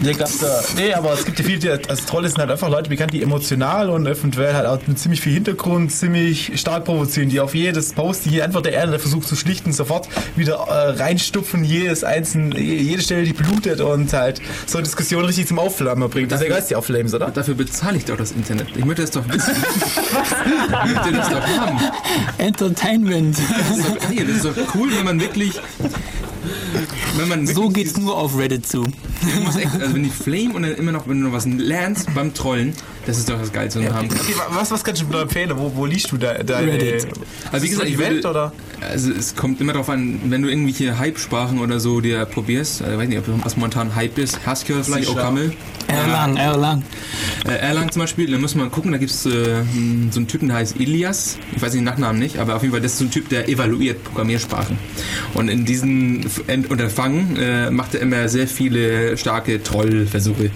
Hier gab's da, nee, aber es gibt ja viele, die, das Tolle sind halt einfach Leute bekannt, die emotional und eventuell halt auch mit ziemlich viel Hintergrund ziemlich stark provozieren, die auf jedes Post, die Antwort der Erde versucht zu schlichten, sofort wieder äh, reinstupfen, jedes einzelne, jede Stelle, die blutet und halt so Diskussionen richtig zum Aufflammen bringt. Das ist ja geil, die Aufflames, oder? Dafür bezahle ich doch das Internet. Ich möchte das doch wissen. ich möchte das doch haben. Entertainment. Das ist doch, nee, das ist doch cool, wenn man wirklich. Wenn man So geht's nur auf Reddit zu. Du musst echt, also wenn die Flame und dann immer noch, wenn du noch was lernst beim Trollen, das ist doch das Geilste, was wir haben. Okay, wa- was, was kannst du mir empfehlen? Wo, wo liest du da, deine... Reddit. Also wie gesagt, die ich Welt würde, oder? Also es kommt immer darauf an, wenn du irgendwelche Hype-Sprachen oder so dir probierst, also ich weiß nicht, ob was momentan Hype ist, Haskell vielleicht. Ocaml, Erlang, Erlang. äh, Erlang zum Beispiel, da muss man gucken, da gibt es äh, hm, so einen Typen, der heißt Ilias, ich weiß den Nachnamen nicht, aber auf jeden Fall, das ist so ein Typ, der evaluiert Programmiersprachen. Und in diesen Unterfangen äh, macht er immer sehr viele starke Trollversuche.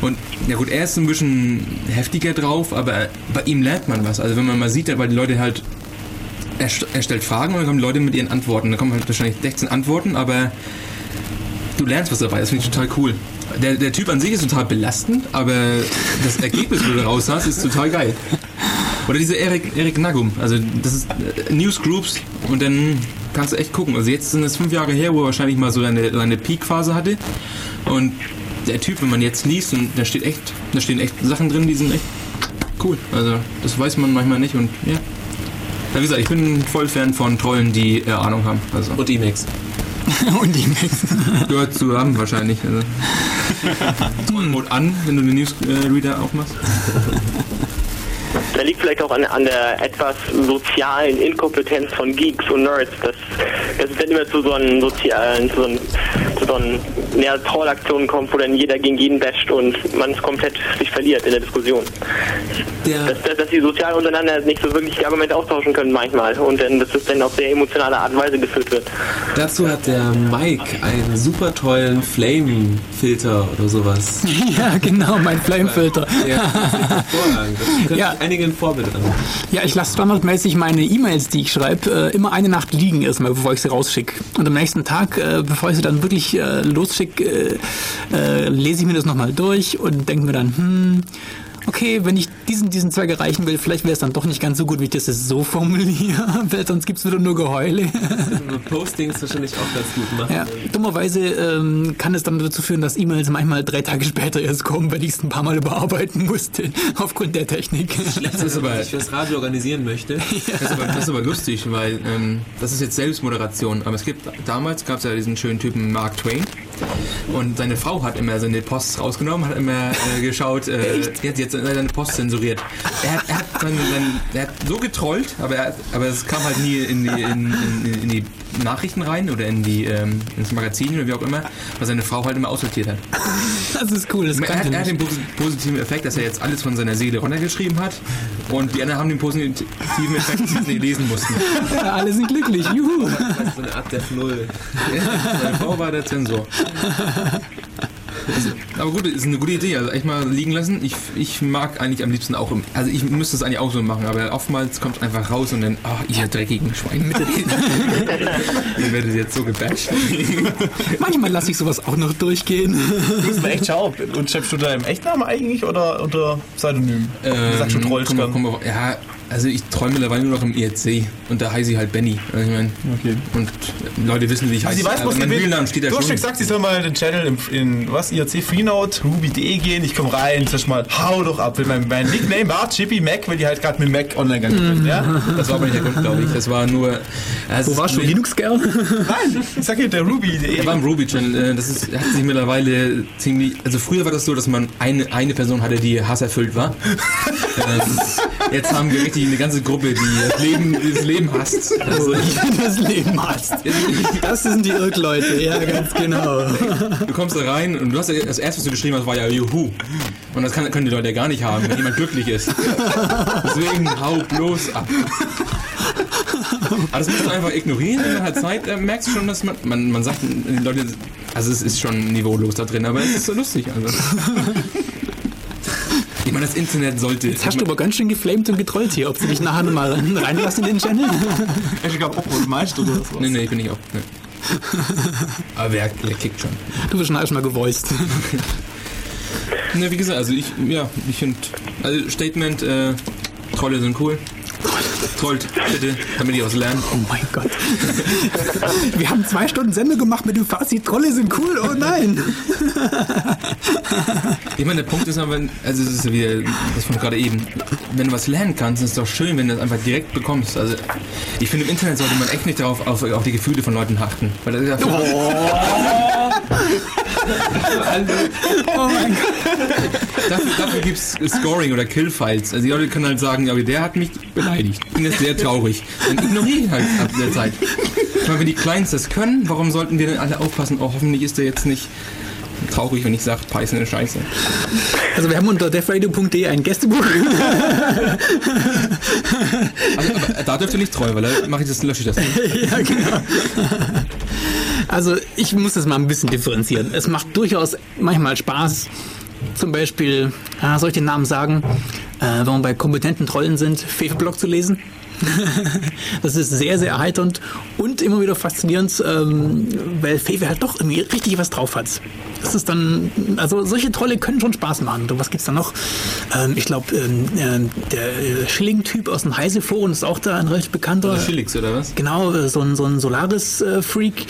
Und ja gut, er ist ein bisschen heftiger drauf, aber bei ihm lernt man was. Also wenn man mal sieht, weil die Leute halt er, er stellt Fragen und dann kommen Leute mit ihren Antworten. Da kommen halt wahrscheinlich 16 Antworten, aber du lernst was dabei. Das finde ich total cool. Der, der Typ an sich ist total belastend, aber das Ergebnis, wo du raus hast, ist total geil. Oder dieser Erik, Erik Nagum. Also das ist äh, Newsgroups und dann kannst du echt gucken. Also jetzt sind es fünf Jahre her, wo er wahrscheinlich mal so seine, seine Peak-Phase hatte. Und der Typ, wenn man jetzt liest, und da steht echt, da stehen echt Sachen drin, die sind echt cool. Also das weiß man manchmal nicht und ja. Ja, wie gesagt, ich bin voll Fan von Trollen, die äh, Ahnung haben. Also Und Emacs. Und die Max. gehört zu haben wahrscheinlich. Also. Troll-Mode an, wenn du den Newsreader aufmachst. Da liegt vielleicht auch an, an der etwas sozialen Inkompetenz von Geeks und Nerds, dass, dass es dann immer zu so einem sozialen, zu so einem, zu so einem ja, Trollaktionen kommt, wo dann jeder gegen jeden basht und man es komplett sich verliert in der Diskussion. Der, Dass, dass, dass die sozial untereinander nicht so wirklich die Argumente austauschen können manchmal und dann, dass es dann auf sehr emotionale Art und Weise geführt wird. dazu hat der Mike einen super tollen Flame-Filter oder sowas. Ja, genau, mein Flamefilter. Ja, das ist hervorragend. Das können Ja. sich einige ein Vorbild an. Ja, ich lasse standardmäßig meine E-Mails, die ich schreibe, äh, immer eine Nacht liegen erstmal, bevor ich sie rausschicke. Und am nächsten Tag, äh, bevor ich sie dann wirklich äh, losschicke, äh, äh, lese ich mir das nochmal durch und denke mir dann, hm, okay, wenn ich diesen, diesen Zweig erreichen will, vielleicht wäre es dann doch nicht ganz so gut, wie ich das jetzt so formuliere, weil sonst gibt's wieder nur Geheule. Postings wahrscheinlich auch ganz gut machen. Ja, dummerweise ähm, kann es dann dazu führen, dass E-Mails manchmal drei Tage später erst kommen, weil ich es ein paar Mal überarbeiten musste, aufgrund der Technik. Das ist aber, Wenn ich fürs Radio organisieren möchte. das ist aber, das ist aber lustig, weil ähm, das ist jetzt Selbstmoderation. Aber es gibt, damals gab es ja diesen schönen Typen Mark Twain. Und seine Frau hat immer seine Posts rausgenommen, hat immer äh, geschaut, äh, jetzt, jetzt seine Post zensuriert. Er hat, er, hat seine, seine, er hat so getrollt, aber, er, aber es kam halt nie in die, in, in, in die Nachrichten rein oder in die, ähm, ins Magazin oder wie auch immer, weil seine Frau halt immer aussortiert hat. Das ist cool, das Er hat, er hat den posi- positiven Effekt, dass er jetzt alles von seiner Seele runtergeschrieben hat und die anderen haben den positiven Effekt, dass sie es nicht lesen mussten. Ja, alle sind glücklich, juhu. So eine Art der Null. Seine Frau war der Zensor. Also, aber gut, ist eine gute Idee. Also echt mal liegen lassen. Ich, ich mag eigentlich am liebsten auch, im, also ich müsste es eigentlich auch so machen, aber oftmals kommt einfach raus und dann, ach, ihr dreckigen Schwein. ihr werdet jetzt so gebasht. Manchmal lasse ich sowas auch noch durchgehen. Muss man echt schauen. Und schreibst du da im Echtnamen eigentlich oder unter Pseudonym? du sagst schon Ähm, dann. komm, auf- ja, also ich träume mittlerweile nur noch im IRC und da heiße ich halt Benny. Also ich mein, Okay. Und Leute wissen, wie ich Also heiße. die weiß, was mein Mühlnamen steht da Du hast schon gesagt, sie soll mal den Channel in, in was, IRC Freenode, Ruby.de gehen. Ich komme rein, sag mal, hau doch ab. Mein, mein Nickname war Chippy Mac, weil die halt gerade mit Mac online gegangen sind. Ja? Das war aber nicht der Grund, glaube ich. Das war nur. Also Wo warst du? Linux-Girl? Nein, ich sag hier der Ruby.de. Er war im Ruby Channel. äh, Das ist, hat sich mittlerweile ziemlich. Also früher war das so, dass man eine, eine Person hatte, die hasserfüllt war. Ähm, Jetzt haben wir richtig eine ganze Gruppe, die das Leben, die das Leben hasst. Also, das Leben hast. Das sind die Irrleute, ja, ganz genau. du kommst da rein und du hast das erste, was du geschrieben hast, war ja Juhu. Und das kann, können die Leute ja gar nicht haben, wenn jemand glücklich ist. Deswegen hau bloß ab. Aber das musst du einfach ignorieren, wenn man halt Zeit äh, merkst du schon, dass man, man, man sagt, die Leute, also es ist schon niveaulos da drin, aber es ist so lustig. Also. Ich meine, das Internet sollte. Jetzt hast du aber ganz schön geflamed und getrollt hier. Ob sie dich nachher mal reinlassen in den Channel? Ich glaube, auch was meinst oder so. Nee, nee, ich bin nicht auch. Nee. Aber wer, wer kickt schon? Du wirst schon erstmal gevoiced. Ne, wie gesagt, also ich, ja, ich finde, also Statement, äh, Trolle sind cool. Trollt, bitte, damit ich was lernen. Oh mein Gott. Wir haben zwei Stunden Sendung gemacht mit dem Fazit, Trolle sind cool, oh nein. Ich meine, der Punkt ist aber, also es ist wieder das von gerade eben, wenn du was lernen kannst, ist es doch schön, wenn du das einfach direkt bekommst. Also ich finde, im Internet sollte man echt nicht darauf auf, auf die Gefühle von Leuten achten. Weil das ist ja Oh mein Gott. dafür, dafür gibt es Scoring oder Killfiles. Also die Leute können halt sagen, aber der hat mich beleidigt. Ich bin jetzt sehr traurig. Dann ignoriere ich halt ab der Zeit. Ich meine, wenn die Clients das können, warum sollten wir denn alle aufpassen? Oh, hoffentlich ist der jetzt nicht traurig, wenn ich sage, Python ist scheiße. Also wir haben unter defradio.de ein Gästebuch. Also, aber da dürft ihr nicht treu, weil da mache ich das, lösche ich das. ja, genau. Also ich muss das mal ein bisschen differenzieren. Es macht durchaus manchmal Spaß, zum Beispiel, ah, soll ich den Namen sagen, äh, wenn wir bei kompetenten Trollen sind, Fefe-Blog zu lesen. das ist sehr, sehr erheiternd und immer wieder faszinierend, ähm, weil Fefe halt doch irgendwie richtig was drauf hat. Das ist dann, also solche Trolle können schon Spaß machen. Und was gibt's da noch? Ähm, ich glaube, ähm, ähm, der äh, Schilling-Typ aus dem Heise-Forum ist auch da ein recht bekannter. Oder Schillix, oder was? Genau, äh, so ein, so ein Solaris-Freak,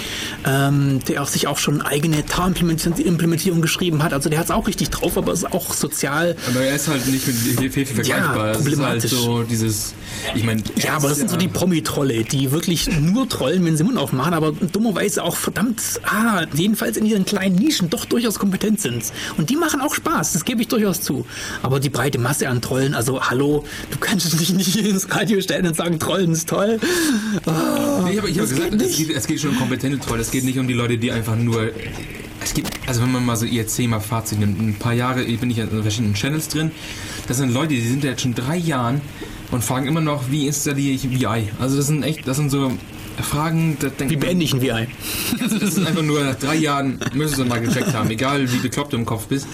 ähm, der auch sich auch schon eigene Tar-Implementierung geschrieben hat. Also der hat es auch richtig drauf, aber ist auch sozial. Aber er ist halt nicht mit Fefe vergleichbar. Ist halt problematisch. so dieses, ich meine... Ja, aber das sind so die Promi-Trolle, die wirklich nur trollen, wenn sie Mund aufmachen, aber dummerweise auch verdammt, ah, jedenfalls in ihren kleinen Nischen doch durchaus kompetent sind. Und die machen auch Spaß, das gebe ich durchaus zu. Aber die breite Masse an Trollen, also hallo, du kannst dich nicht ins Radio stellen und sagen, Trollen ist toll. Ah, Nee, aber ich habe gesagt, es geht, es geht schon um kompetente Trolle. Es geht nicht um die Leute, die einfach nur. Es gibt, also wenn man mal so IRC mal Fazit nimmt, ein paar Jahre bin ich in verschiedenen Channels drin. Das sind Leute, die sind ja jetzt schon drei Jahren und fragen immer noch, wie installiere ich VI. Also das sind echt, das sind so Fragen, da denkt Wie man- beende ich ein VI? also das ist einfach nur nach drei Jahren müsstest du mal gecheckt haben, egal wie bekloppt du im Kopf bist.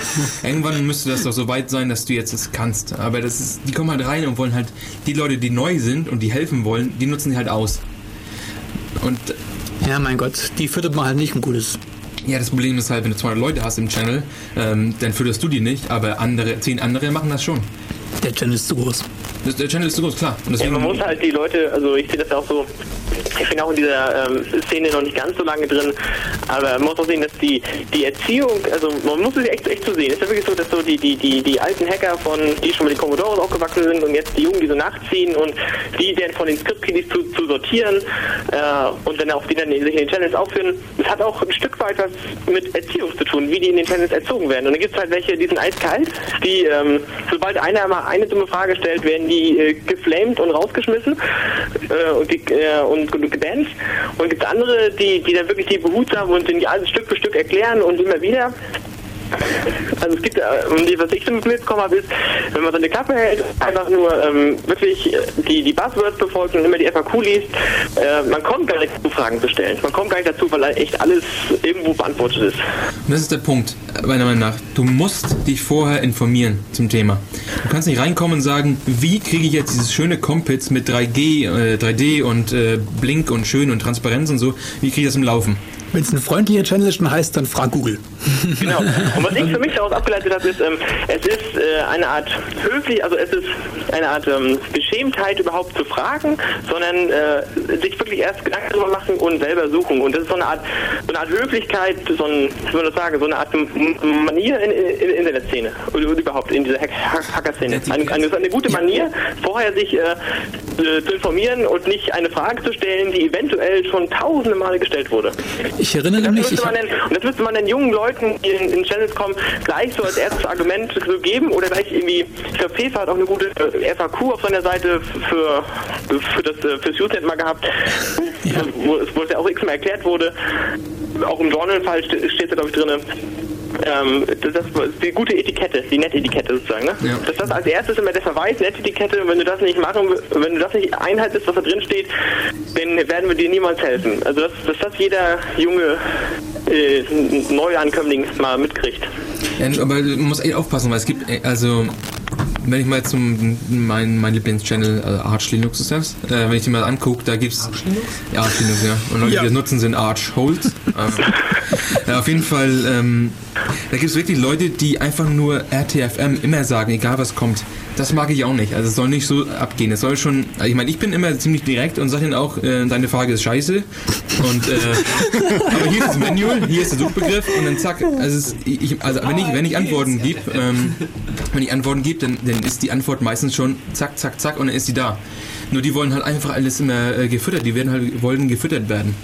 Irgendwann müsste das doch so weit sein, dass du jetzt es kannst. Aber das ist, die kommen halt rein und wollen halt die Leute, die neu sind und die helfen wollen, die nutzen die halt aus. Und Ja, mein Gott, die füttert man halt nicht ein gutes. ja, das Problem ist halt, wenn du 200 Leute hast im Channel, ähm, dann fütterst du die nicht, aber andere, zehn andere machen das schon. Der Channel ist zu groß. Das, der Channel ist zu groß, klar. Und Ja, man muss halt die Leute, also ich sehe das ja auch so, ich bin auch in dieser ähm, Szene noch nicht ganz so lange drin, aber man muss auch sehen, dass die, die Erziehung, also man muss es echt, echt so sehen. Es ist ja wirklich so, dass so die, die, die, die alten Hacker von, die schon mit den Commodores aufgewachsen sind und jetzt die Jungen, die so nachziehen und die dann von den Script-Kiddies zu, zu sortieren äh, und dann auch die dann sich in den Channels aufführen, das hat auch ein Stück weit was mit Erziehung zu tun, wie die in den Channels erzogen werden. Und dann gibt es halt welche, die sind eiskalt, die, ähm, sobald einer mal eine dumme Frage stellt, werden die äh, geflamed und rausgeschmissen äh, und, die, äh, und, und gebannt. Und gibt andere, die, die dann wirklich die behutsam und die alles Stück für Stück erklären und immer wieder. Also es gibt, äh, und die, was ich mitbekommen habe, ist, wenn man so eine Klappe hält, einfach nur ähm, wirklich äh, die, die Buzzwords befolgt und immer die FAQ liest, äh, man kommt gar nicht dazu, Fragen zu stellen. Man kommt gar nicht dazu, weil echt alles irgendwo beantwortet ist. Und das ist der Punkt, meiner Meinung nach. Du musst dich vorher informieren zum Thema. Du kannst nicht reinkommen und sagen, wie kriege ich jetzt dieses schöne Compits mit 3G, äh, 3D und äh, Blink und schön und Transparenz und so, wie kriege ich das im Laufen? Wenn es ein freundlicher Channel ist, dann heißt dann frag Google. Genau. Und was ich für mich daraus abgeleitet habe, ist, ähm, es ist äh, eine Art höflich, also es ist eine Art ähm, Beschämtheit überhaupt zu fragen, sondern äh, sich wirklich erst Gedanken darüber machen und selber suchen. Und das ist so eine Art, so eine Art Höflichkeit, so ein, wie soll man das sagen, so eine Art Manier in, in, in der Internetszene oder überhaupt in dieser Hack- Hack- Hacker-Szene. Eine, eine, eine gute Manier, vorher sich äh, zu informieren und nicht eine Frage zu stellen, die eventuell schon tausende Male gestellt wurde. Ich erinnere Das mich, ich denn, und das müsste man den jungen Leuten, die in, in Channels kommen, gleich so als erstes Argument so geben oder gleich irgendwie, ich glaube, FIFA hat auch eine gute äh, FAQ auf seiner Seite für, für das äh, fürs Usenet mal gehabt, wo, es- wo es ja auch x-mal erklärt wurde. Auch im Journal-Fall ste- steht da, glaube ich, drin. Ähm, das, das ist die gute Etikette, die Nettetikette sozusagen. Ne? Ja. Das, das als erstes immer der Verweis, Nettetikette. Und wenn du das nicht machen, wenn du das nicht einhaltest, was da drin steht, dann werden wir dir niemals helfen. Also dass, dass das jeder junge äh, Neuankömmling mal mitkriegt. Ja, aber man muss echt aufpassen, weil es gibt, äh, also, wenn ich mal zum, mein, mein Lieblingschannel, also Arch Linux ist das, äh, wenn ich den mal angucke, da gibt's. Arch Linux? Ja, Arch Linux, ja. Und Leute, Ja. die das nutzen, sind Arch Holes. ähm, ja, auf jeden Fall, ähm, Da gibt es wirklich Leute, die einfach nur RTFM immer sagen, egal was kommt. Das mag ich auch nicht. Also es soll nicht so abgehen. Es soll schon. also Ich meine, ich bin immer ziemlich direkt und sage ihnen auch, äh, deine Frage ist scheiße. Und äh, aber hier ist das Manual, hier ist der Suchbegriff und dann zack. Also, es, ich, also wenn ich wenn ich Antworten gebe, ähm, wenn ich Antworten gebe, dann, dann ist die Antwort meistens schon zack, zack, zack und dann ist sie da. Nur die wollen halt einfach alles immer äh, gefüttert. Die werden halt wollen gefüttert werden.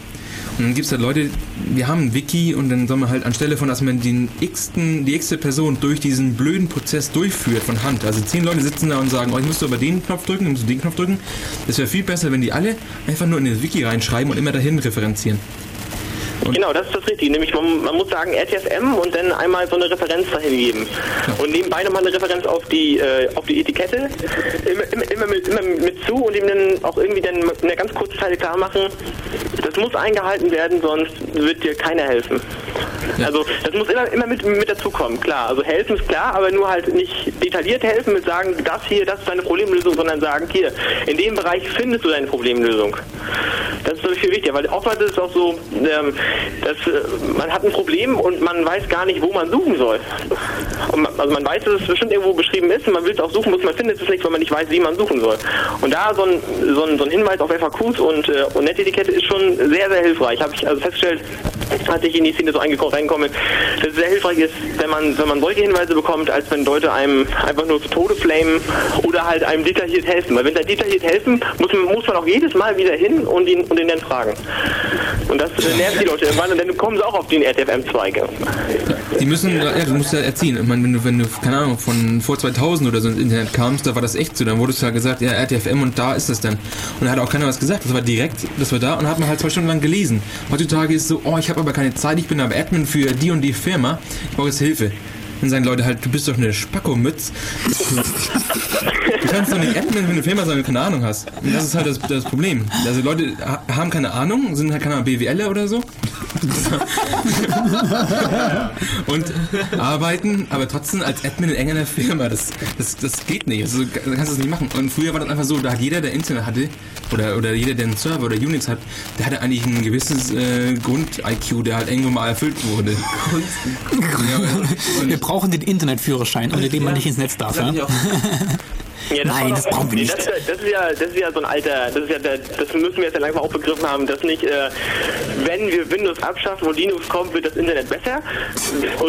Dann gibt es halt Leute, wir haben ein Wiki und dann soll man halt anstelle von, dass man den x-ten, die x Person durch diesen blöden Prozess durchführt von Hand. Also zehn Leute sitzen da und sagen, oh, ich muss aber den Knopf drücken, ich muss den Knopf drücken. Das wäre viel besser, wenn die alle einfach nur in das Wiki reinschreiben und immer dahin referenzieren. Genau, das ist das Richtige. Nämlich man, man muss sagen RTFM und dann einmal so eine Referenz dahin geben. Und nebenbei nochmal eine Referenz auf die äh, auf die Etikette. Immer, immer, immer, mit, immer mit zu und ihm dann auch irgendwie dann in einer ganz kurzen Zeit klar machen, das muss eingehalten werden, sonst wird dir keiner helfen. Also das muss immer, immer mit, mit dazukommen, klar. Also helfen ist klar, aber nur halt nicht detailliert helfen mit sagen, das hier, das ist deine Problemlösung, sondern sagen, hier, in dem Bereich findest du deine Problemlösung. Das ist natürlich viel wichtiger, weil oftmals ist es auch so, ähm, dass äh, man hat ein Problem und man weiß gar nicht, wo man suchen soll. Man, also man weiß, dass es bestimmt irgendwo beschrieben ist und man will es auch suchen, muss man findet es nicht, weil man nicht weiß, wie man suchen soll. Und da so ein, so ein, so ein Hinweis auf FAQs und, äh, und Netetikette ist schon sehr, sehr hilfreich. Habe ich also festgestellt, als ich in die Szene so reinkomme, dass es sehr hilfreich ist, wenn man, wenn man solche Hinweise bekommt, als wenn Leute einem einfach nur zu Tode flamen oder halt einem detailliert helfen. Weil wenn sie detailliert helfen, muss man, muss man auch jedes Mal wieder hin und ihn, und ihn dann fragen. Und das nervt die Leute irgendwann und dann kommen sie auch auf den RTFM-Zweige. Die müssen, ja, du musst ja erziehen. Ich meine, wenn du, wenn du, keine Ahnung, von vor 2000 oder so ins Internet kamst, da war das echt so. Dann wurdest du ja gesagt, ja, RTFM und da ist das dann. Und da hat auch keiner was gesagt. Das war direkt, das war da und hat man halt zwei Stunden lang gelesen. Heutzutage ist so, oh, ich habe aber keine Zeit, ich bin aber Admin für die und die Firma, ich brauche jetzt Hilfe. Dann sagen Leute halt, du bist doch eine Spackomütz. Du kannst doch nicht Admin für eine Firma sein, wenn du keine Ahnung hast. Und das ist halt das, das Problem. Also Leute ha- haben keine Ahnung, sind halt keine Ahnung, BWLer oder so. und arbeiten, aber trotzdem als Admin in irgendeiner Firma. Das, das, das geht nicht. Also, kannst du das nicht machen. Und früher war das einfach so, da hat jeder, der Internet hatte, oder, oder jeder, der einen Server oder Unix hat, der hatte eigentlich ein gewisses äh, Grund-IQ, der halt irgendwo mal erfüllt wurde. Ja, Wir brauchen den Internetführerschein, ohne den man nicht ins Netz darf. Sag Ja? Ja, Nein, das brauchen wir nicht. Das, ist ja- das, ist ja, das ist ja so ein alter, das ist ja das müssen wir jetzt ja langsam auch begriffen haben, dass nicht, äh, wenn wir Windows abschaffen und Linux kommt, wird das Internet besser,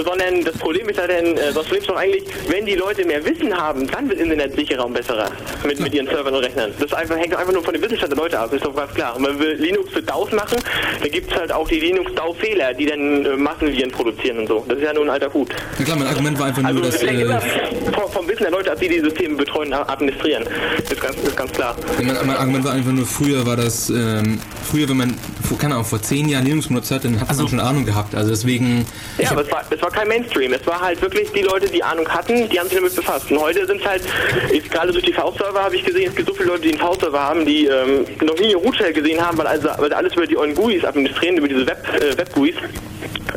sondern das Problem ist ja dann, äh, das Problem ist doch eigentlich, wenn die Leute mehr Wissen haben, dann wird Internet sicherer und besserer mit, mit ihren Servern und Rechnern. Das einfach, hängt einfach nur von dem Wissensstand der Leute ab, ist doch ganz klar. Und wenn wir Linux für DAOs machen, dann gibt es halt auch die Linux-DAO-Fehler, die dann äh, Massenviren produzieren und so. Das ist ja nur ein alter Hut. Na klar, mein Argument war einfach Also nur, dass. hängt immer Äh, vom, vom Wissen der Leute ab, die die Systeme betreuen, administrieren. Ist ganz, ist ganz klar. mein, mein Argument war einfach nur, früher war das. Ähm, früher, wenn man, vor, keine Ahnung, vor zehn Jahren Linux benutzt hat, dann hat man schon Ahnung gehabt. Also deswegen. Ja, aber es war, es war kein Mainstream. Es war halt wirklich die Leute, die Ahnung hatten, die haben sich damit befasst. Und heute sind es halt, ich, gerade durch die V-Server habe ich gesehen, es gibt so viele Leute, die einen V-Server haben, die ähm, noch nie Root-Shell gesehen haben, weil, also, weil alles über die ollen GUIs administrieren, über diese Web, äh, Web-GUIs.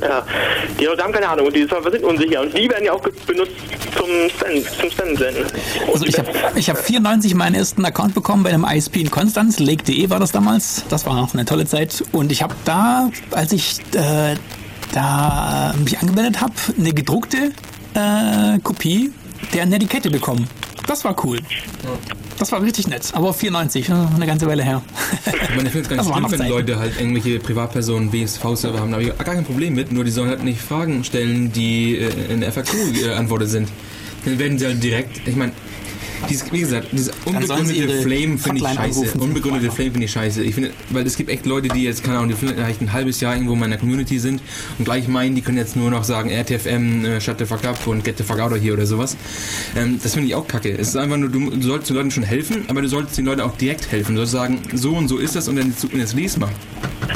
Ja, die Leute haben keine Ahnung und die Server sind unsicher und die werden ja auch benutzt zum Spam, zum senden. Also ich habe ich hab 94 meinen ersten Account bekommen bei einem ISP in Konstanz, lake.de war das damals. Das war noch eine tolle Zeit. Und ich habe da, als ich äh, da mich angemeldet habe, eine gedruckte äh, Kopie der Netiquette bekommen. Das war cool. Das war richtig nett. Aber 94, äh, eine ganze Weile her. Ich meine, ich finde es gar Das nicht waren schlimm, wenn. Leute halt irgendwelche Privatpersonen BSV-Server haben. Da habe ich gar kein Problem mit. Nur die sollen halt nicht Fragen stellen, die äh, in der FAQ-Antworten sind. Dann werden sie halt direkt. Ich meine, dieses, wie gesagt, dieses unbegründete Flame finde ich scheiße. Unbegründete Flame finde ich scheiße. Ich finde, weil es gibt echt Leute, die jetzt, keine Ahnung, die vielleicht ein halbes Jahr irgendwo in meiner Community sind und gleich meinen, die können jetzt nur noch sagen, RTFM, äh, shut the fuck up und get the fuck out of here oder sowas. Ähm, das finde ich auch kacke. Es ist einfach nur, du, du sollst den Leuten schon helfen, aber du solltest den Leuten auch direkt helfen. Du sollst sagen, so und so ist das und dann jetzt, jetzt lies mal.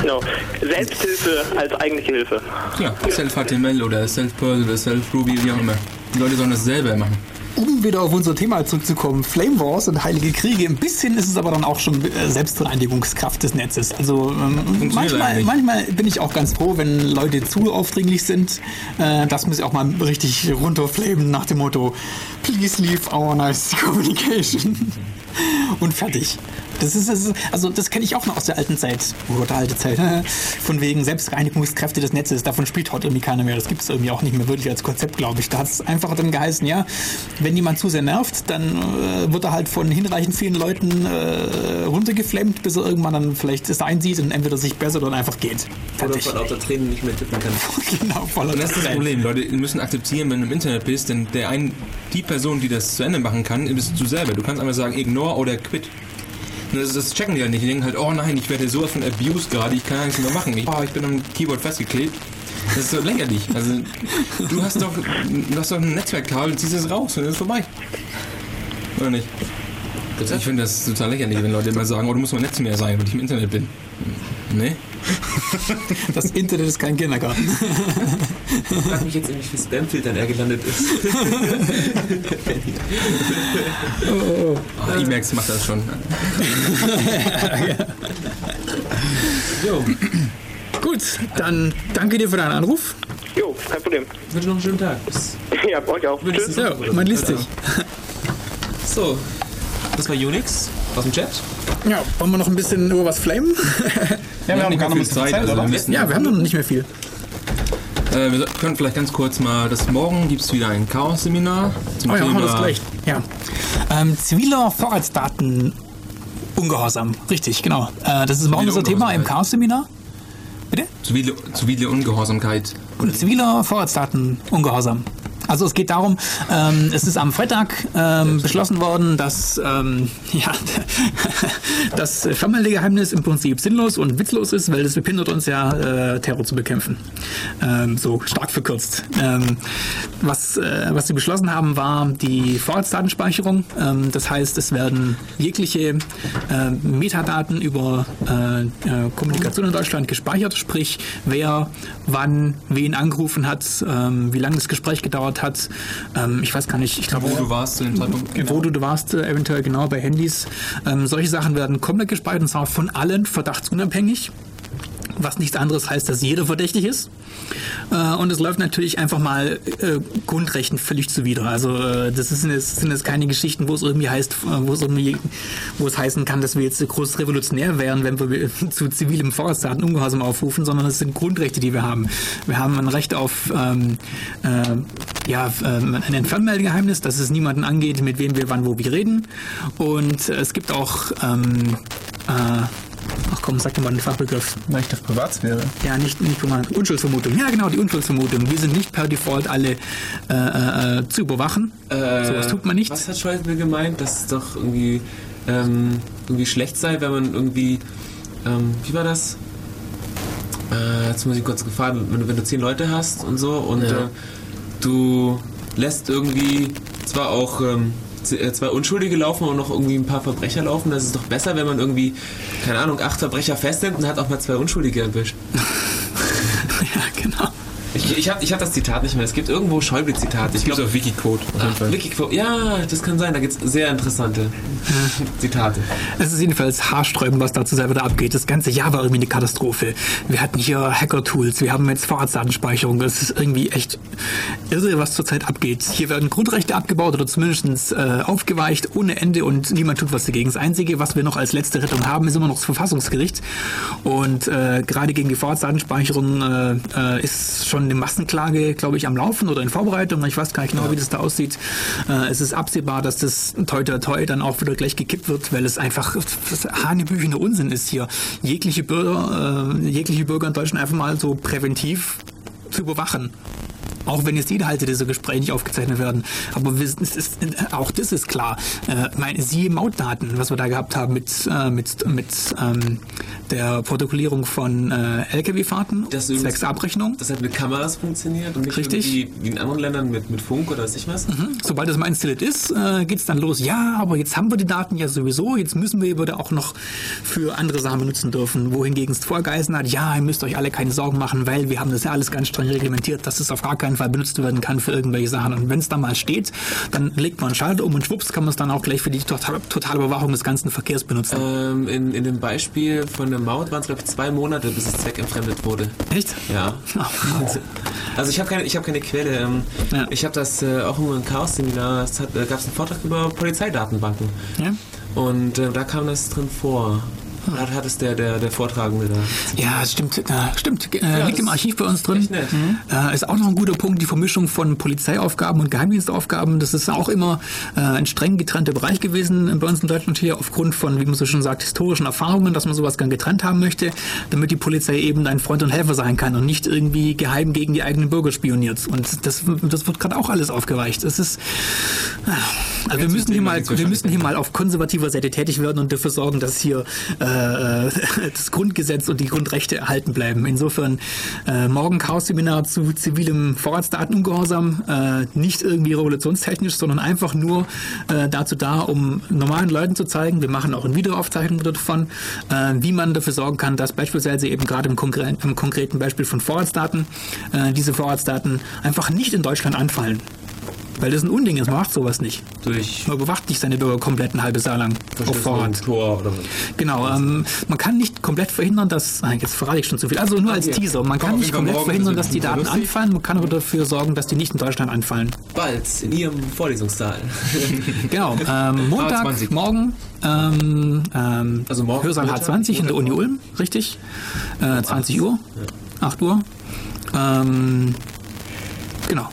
genau. Selbsthilfe als eigentliche Hilfe. Klar, Self-HTML oder Self-Perl oder Self-Ruby, wie auch immer. Die Leute sollen das selber machen. Um wieder auf unser Thema zurückzukommen, Flame Wars und Heilige Kriege, ein bisschen ist es aber dann auch schon äh, Selbstreinigungskraft des Netzes. Also ähm, manchmal, manchmal bin ich auch ganz froh, wenn Leute zu aufdringlich sind. Äh, das muss ich auch mal richtig runterflamen nach dem Motto, please leave our nice communication. Und fertig. Das ist, das ist also das kenne ich auch noch aus der alten Zeit, oder der alte Zeit, von wegen Selbstreinigungskräfte des Netzes. Davon spielt heute irgendwie keiner mehr. Das gibt es irgendwie auch nicht mehr wirklich als Konzept, glaube ich. Da hat es einfach dann geheißen, ja, wenn jemand zu sehr nervt, dann äh, wird er halt von hinreichend vielen Leuten äh, runtergeflammt, bis er irgendwann dann vielleicht es einsieht und entweder sich bessert oder einfach geht. Oder vor lauter Tränen nicht mehr tippen kann. genau, voller Und das ist das. Problem. Leute müssen akzeptieren, wenn du im Internet bist, denn der ein, die Person, die das zu Ende machen kann, bist du selber. Du kannst einfach sagen, ignore oder quit. Das, das checken die halt nicht. Die denken halt, oh nein, ich werde sowas von abused gerade, ich kann gar nichts mehr machen. Ich, oh, ich bin am Keyboard festgeklebt. Das ist so lächerlich. Also, du hast doch, du hast doch ein Netzwerkkabel, ziehst es raus und dann ist vorbei. Oder nicht? Ich finde das total lächerlich, wenn Leute immer sagen, oh, du musst mein Netz mehr sein, weil ich im Internet bin. Nee? Das Internet ist kein Kindergarten. Ich frage mich jetzt, in wie viel Spamfiltern er gelandet ist. Oh, Emacs macht das schon. Jo, Gut, dann danke dir für deinen Anruf. Jo, kein Problem. ich wünsche noch einen schönen Tag. Bis Ja, euch auch. Tschüss. Ja, man liest dich. So, das war Unix aus dem Chat. Ja, wollen wir noch ein bisschen über was flamen? Ja, wir haben nicht gar mehr nicht viel mehr Zeit, also wir oder? müssen- Ja, wir haben noch nicht mehr viel. Äh, wir können vielleicht ganz kurz mal, das morgen gibt es wieder ein Chaos-Seminar zum Oh ja, machen wir das Thema gleich. Ja. Ähm, ziviler Vorratsdaten Ungehorsam. Richtig, genau. Äh, das ist morgen unser Thema im. Chaos-Seminar. Bitte? zivile, zivile Ungehorsamkeit. Und ziviler Vorratsdaten Ungehorsam. Also es geht darum, ähm, es ist am Freitag ähm, beschlossen worden, dass ähm, ja, das Schaumeldegeheimnis im Prinzip sinnlos und witzlos ist, weil es behindert uns ja, äh, Terror zu bekämpfen. Ähm, so stark verkürzt. Ähm, was, äh, was sie beschlossen haben, war die Vorratsdatenspeicherung. Ähm, das heißt, es werden jegliche äh, Metadaten über äh, äh, Kommunikation in Deutschland gespeichert, sprich wer wann wen angerufen hat, ähm, wie lange das Gespräch gedauert hat. Ähm, ich weiß gar nicht, ich glaube, Wo du warst zu dem Zeitpunkt? wo du warst, äh, eventuell genau bei Handys. Ähm, solche Sachen werden komplett gespeichert und zwar von allen verdachtsunabhängig. Was nichts anderes heißt, dass jeder verdächtig ist. Äh, und es läuft natürlich einfach mal äh, Grundrechten völlig zuwider. Also äh, das ist, das sind jetzt keine Geschichten, wo es irgendwie heißt, äh, wo es irgendwie, wo es heißen kann, dass wir jetzt groß revolutionär wären, wenn wir zu zivilem Vorratsdatenungehorsam aufrufen, sondern es sind Grundrechte, die wir haben. Wir haben ein Recht auf ähm, äh, ja, ähm, ein Entfernmeldegeheimnis, dass es niemanden angeht, mit wem wir wann wo wie reden. Und es gibt auch ähm, äh, Ach komm, sag doch mal einen Fachbegriff. Recht auf Privatsphäre. Ja, nicht, nicht Unschuldsvermutung. Ja, genau, die Unschuldsvermutung. Wir sind nicht per Default alle äh, äh, äh, zu überwachen. Äh, Sowas tut man nicht. Was hat Schäuble gemeint, dass es doch irgendwie, ähm, irgendwie schlecht sei, wenn man irgendwie, ähm, wie war das? Äh, jetzt muss ich kurz gefahren, wenn du, wenn du zehn Leute hast und so und Ja. äh, du lässt irgendwie zwar auch ähm, äh, zwei Unschuldige laufen und noch irgendwie ein paar Verbrecher laufen, das ist doch besser, wenn man irgendwie, keine Ahnung, acht Verbrecher festnimmt und hat auch mal zwei Unschuldige erwischt. ja, genau. Ich, ich habe ich hab das Zitat nicht mehr. Es gibt irgendwo Schäuble-Zitat. Ich glaube, auf jeden Fall. Wikiquote. Ja, das kann sein. Da gibt es sehr interessante Zitate. Es ist jedenfalls haarsträubend, was da zurzeit wieder abgeht. Das ganze Jahr war irgendwie eine Katastrophe. Wir hatten hier Hacker-Tools, wir haben jetzt Vorratsdatenspeicherung. Es ist irgendwie echt irre, was zurzeit abgeht. Hier werden Grundrechte abgebaut oder zumindest äh, aufgeweicht ohne Ende und niemand tut was dagegen. Das Einzige, was wir noch als letzte Rettung haben, ist immer noch das Verfassungsgericht. Und äh, gerade gegen die Vorratsdatenspeicherung äh, äh, ist schon eine Massenklage, glaube ich, am Laufen oder in Vorbereitung. Ich weiß gar nicht genau, wie das da aussieht. Äh, es ist absehbar, dass das toi toi toi dann auch wieder gleich gekippt wird, weil es einfach hanebüchener Unsinn ist hier. Jegliche Bürger, äh, jegliche Bürger in Deutschland einfach mal so präventiv zu überwachen. Auch wenn jetzt die Inhalte dieser Gespräche nicht aufgezeichnet werden. Aber wir, es ist, auch das ist klar. Äh, meine, siehe Mautdaten, was wir da gehabt haben mit, äh, mit, mit ähm, der Protokollierung von äh, Lkw-Fahrten, Das zwecks Abrechnung. Das hat mit Kameras funktioniert und nicht Richtig. wie in anderen Ländern mit, mit Funk oder weiß ich was. Sobald es mal installiert ist, äh, geht's dann los. Ja, aber jetzt haben wir die Daten ja sowieso. Jetzt müssen wir die auch noch für andere Sachen benutzen dürfen. Wohingegen es vorher geheißen hat, ja, ihr müsst euch alle keine Sorgen machen, weil wir haben das ja alles ganz streng reglementiert, dass es auf gar keinen Fall benutzt werden kann für irgendwelche Sachen. Und wenn es dann mal steht, dann legt man einen Schalter um und schwupps kann man es dann auch gleich für die total, totale Überwachung des ganzen Verkehrs benutzen. Ähm, in, in dem Beispiel von der Maut waren es, glaube ich, zwei Monate, bis es zweckentfremdet wurde. Echt? Ja. Also ich habe keine, ich hab keine Quelle. Ähm, Ja. Ich habe das äh, auch immer im Chaos-Seminar, es äh, gab es einen Vortrag über Polizeidatenbanken. Ja? Und äh, da kam das drin vor. Da hat es der, der, der Vortragende da. Ja, stimmt, äh, stimmt. Äh, liegt im Archiv bei uns drin. nett. Äh, ist auch noch ein guter Punkt, die Vermischung von Polizeiaufgaben und Geheimdienstaufgaben. Das ist auch immer äh, ein streng getrennter Bereich gewesen bei uns in Deutschland hier, aufgrund von, wie man so schon sagt, historischen Erfahrungen, dass man sowas gern getrennt haben möchte, damit die Polizei eben ein Freund und Helfer sein kann und nicht irgendwie geheim gegen die eigenen Bürger spioniert. Und das, das wird gerade auch alles aufgeweicht. Es ist, also wir müssen hier mal, wir müssen hier mal auf konservativer Seite tätig werden und dafür sorgen, dass hier äh, das Grundgesetz und die Grundrechte erhalten bleiben. Insofern äh, morgen Chaos-Seminar zu zivilem Vorratsdatenungehorsam, äh, nicht irgendwie revolutionstechnisch, sondern einfach nur äh, dazu da, um normalen Leuten zu zeigen, wir machen auch eine Wiederaufzeichnung davon, äh, wie man dafür sorgen kann, dass beispielsweise eben gerade im, konkre im konkreten Beispiel von Vorratsdaten äh, diese Vorratsdaten einfach nicht in Deutschland anfallen. Weil das ein Unding ist, man macht sowas nicht. Durch Man bewacht nicht seine Bürger komplett ein halbes Jahr lang auf Vorrat. Tor oder Genau, ähm, man kann nicht komplett verhindern, dass, ah, jetzt verrate ich schon zu viel, also nur als Teaser, man kann nicht komplett verhindern, das dass die Daten lustig. anfallen, man kann aber dafür sorgen, dass die nicht in Deutschland anfallen. bald in Ihrem Vorlesungssaal. Genau, ähm, Montag, H20. morgen, ähm, ähm, Also morgen Hörsaal Montag, H20 in der Uni Ulm, richtig, äh, 20 Uhr, 8 Uhr, ähm, genau,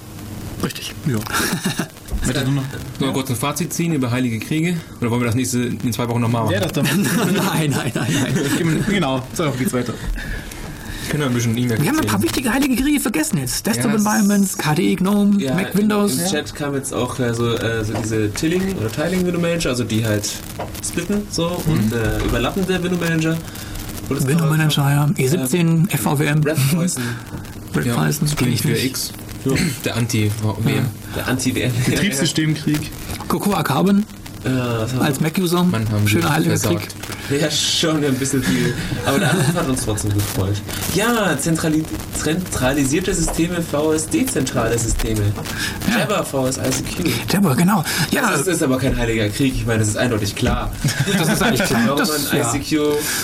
richtig. Ja. Nur kurz ein Fazit ziehen über Heilige Kriege. Oder wollen wir das nächste in zwei Wochen nochmal machen? Ja, das dann. nein, nein, nein, nein. genau, so geht's weiter. Ich kann ja ein bisschen E-Mail Wir haben ein paar wichtige heilige Kriege vergessen jetzt. Desktop Ja, es- Environments, KDE, GNOME, Ja, Mac, Windows. Im Chat kam jetzt auch äh, so, äh, so diese Tilling oder Tiling Window Manager, also die halt splitten so und äh, überlappende Window Manager. Wurde es Window noch- Manager, ja. E17, FVWM, Red Poison, Red Ja, das klingt für X. Der Anti-WM. der Anti-WM. Betriebssystemkrieg. Cocoa Carbon Äh, als Mac-User. Schöner heiliger. Krieg. Ja, schon ein bisschen viel. Aber der Anruf hat uns trotzdem gefreut. Ja, zentrali zentralisierte Systeme vs dezentrale Systeme. Jabber vs ICQ. Jabber, genau. Ja, Das ist aber kein heiliger Krieg, ich meine, das ist eindeutig klar. das ist eigentlich klar. Warum Das, man ja. ICQ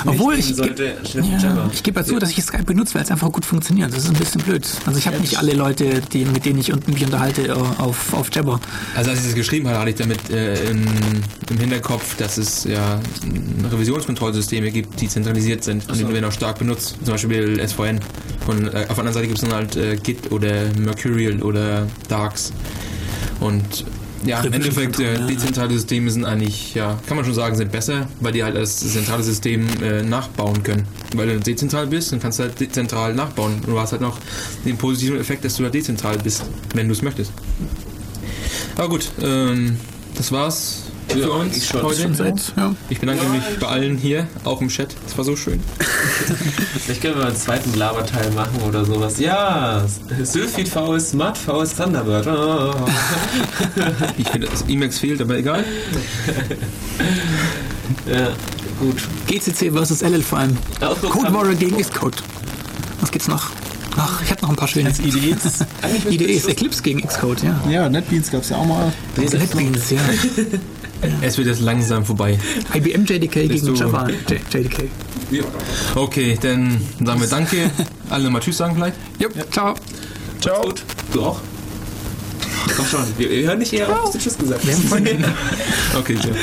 Obwohl nicht ich, ge- sollte, ja, ich gebe dazu, dass ich Skype benutze, weil es einfach gut funktioniert. Das ist ein bisschen blöd. Also ich habe nicht alle Leute, die, mit denen ich mich unterhalte, äh, auf, auf Jabber. Also als ich das geschrieben habe, hatte ich damit äh, im, im Hinterkopf, dass es ja Revisionskontrollsysteme gibt, die zentralisiert sind und die werden auch stark benutzt. Zum Beispiel SVN. Und äh, auf der anderen Seite gibt es dann halt äh, Git oder Mercurial oder Darks. Und ja, im Endeffekt, äh, dezentrale Systeme sind eigentlich, ja, kann man schon sagen, sind besser, weil die halt das zentrale System äh, nachbauen können. Weil du dezentral bist, dann kannst du halt dezentral nachbauen. Und du hast halt noch den positiven Effekt, dass du halt dezentral bist, wenn du es möchtest. Aber gut, ähm, das war's für Ja, uns ich schon. heute. Schon seit, ja. Ich bedanke mich bei allen hier, auch im Chat. Das war so schön. Vielleicht können wir mal einen zweiten Laberteil machen oder sowas. Ja, Sylphid VS, Smart VS, Thunderbird. Oh. Ich finde, das Emacs fehlt, aber egal. Ja, gut. GCC versus LL vor allem. Code Warrior gegen Xcode. Was gibt's noch? Ach, ich hatte noch ein paar schöne. IDEs. IDEs, Eclipse gegen Xcode, ja. ja, NetBeans gab's ja auch mal. NetBeans, ja. Es wird jetzt langsam vorbei. IBM JDK Bist gegen Java JDK. Okay, dann sagen wir Danke. Alle mal Tschüss sagen vielleicht. Jupp, ciao. Ciao. Gut. Du auch? Komm schon, wir, hören nicht eher auf, bis du Tschüss gesagt Wir haben hast. Okay, ciao.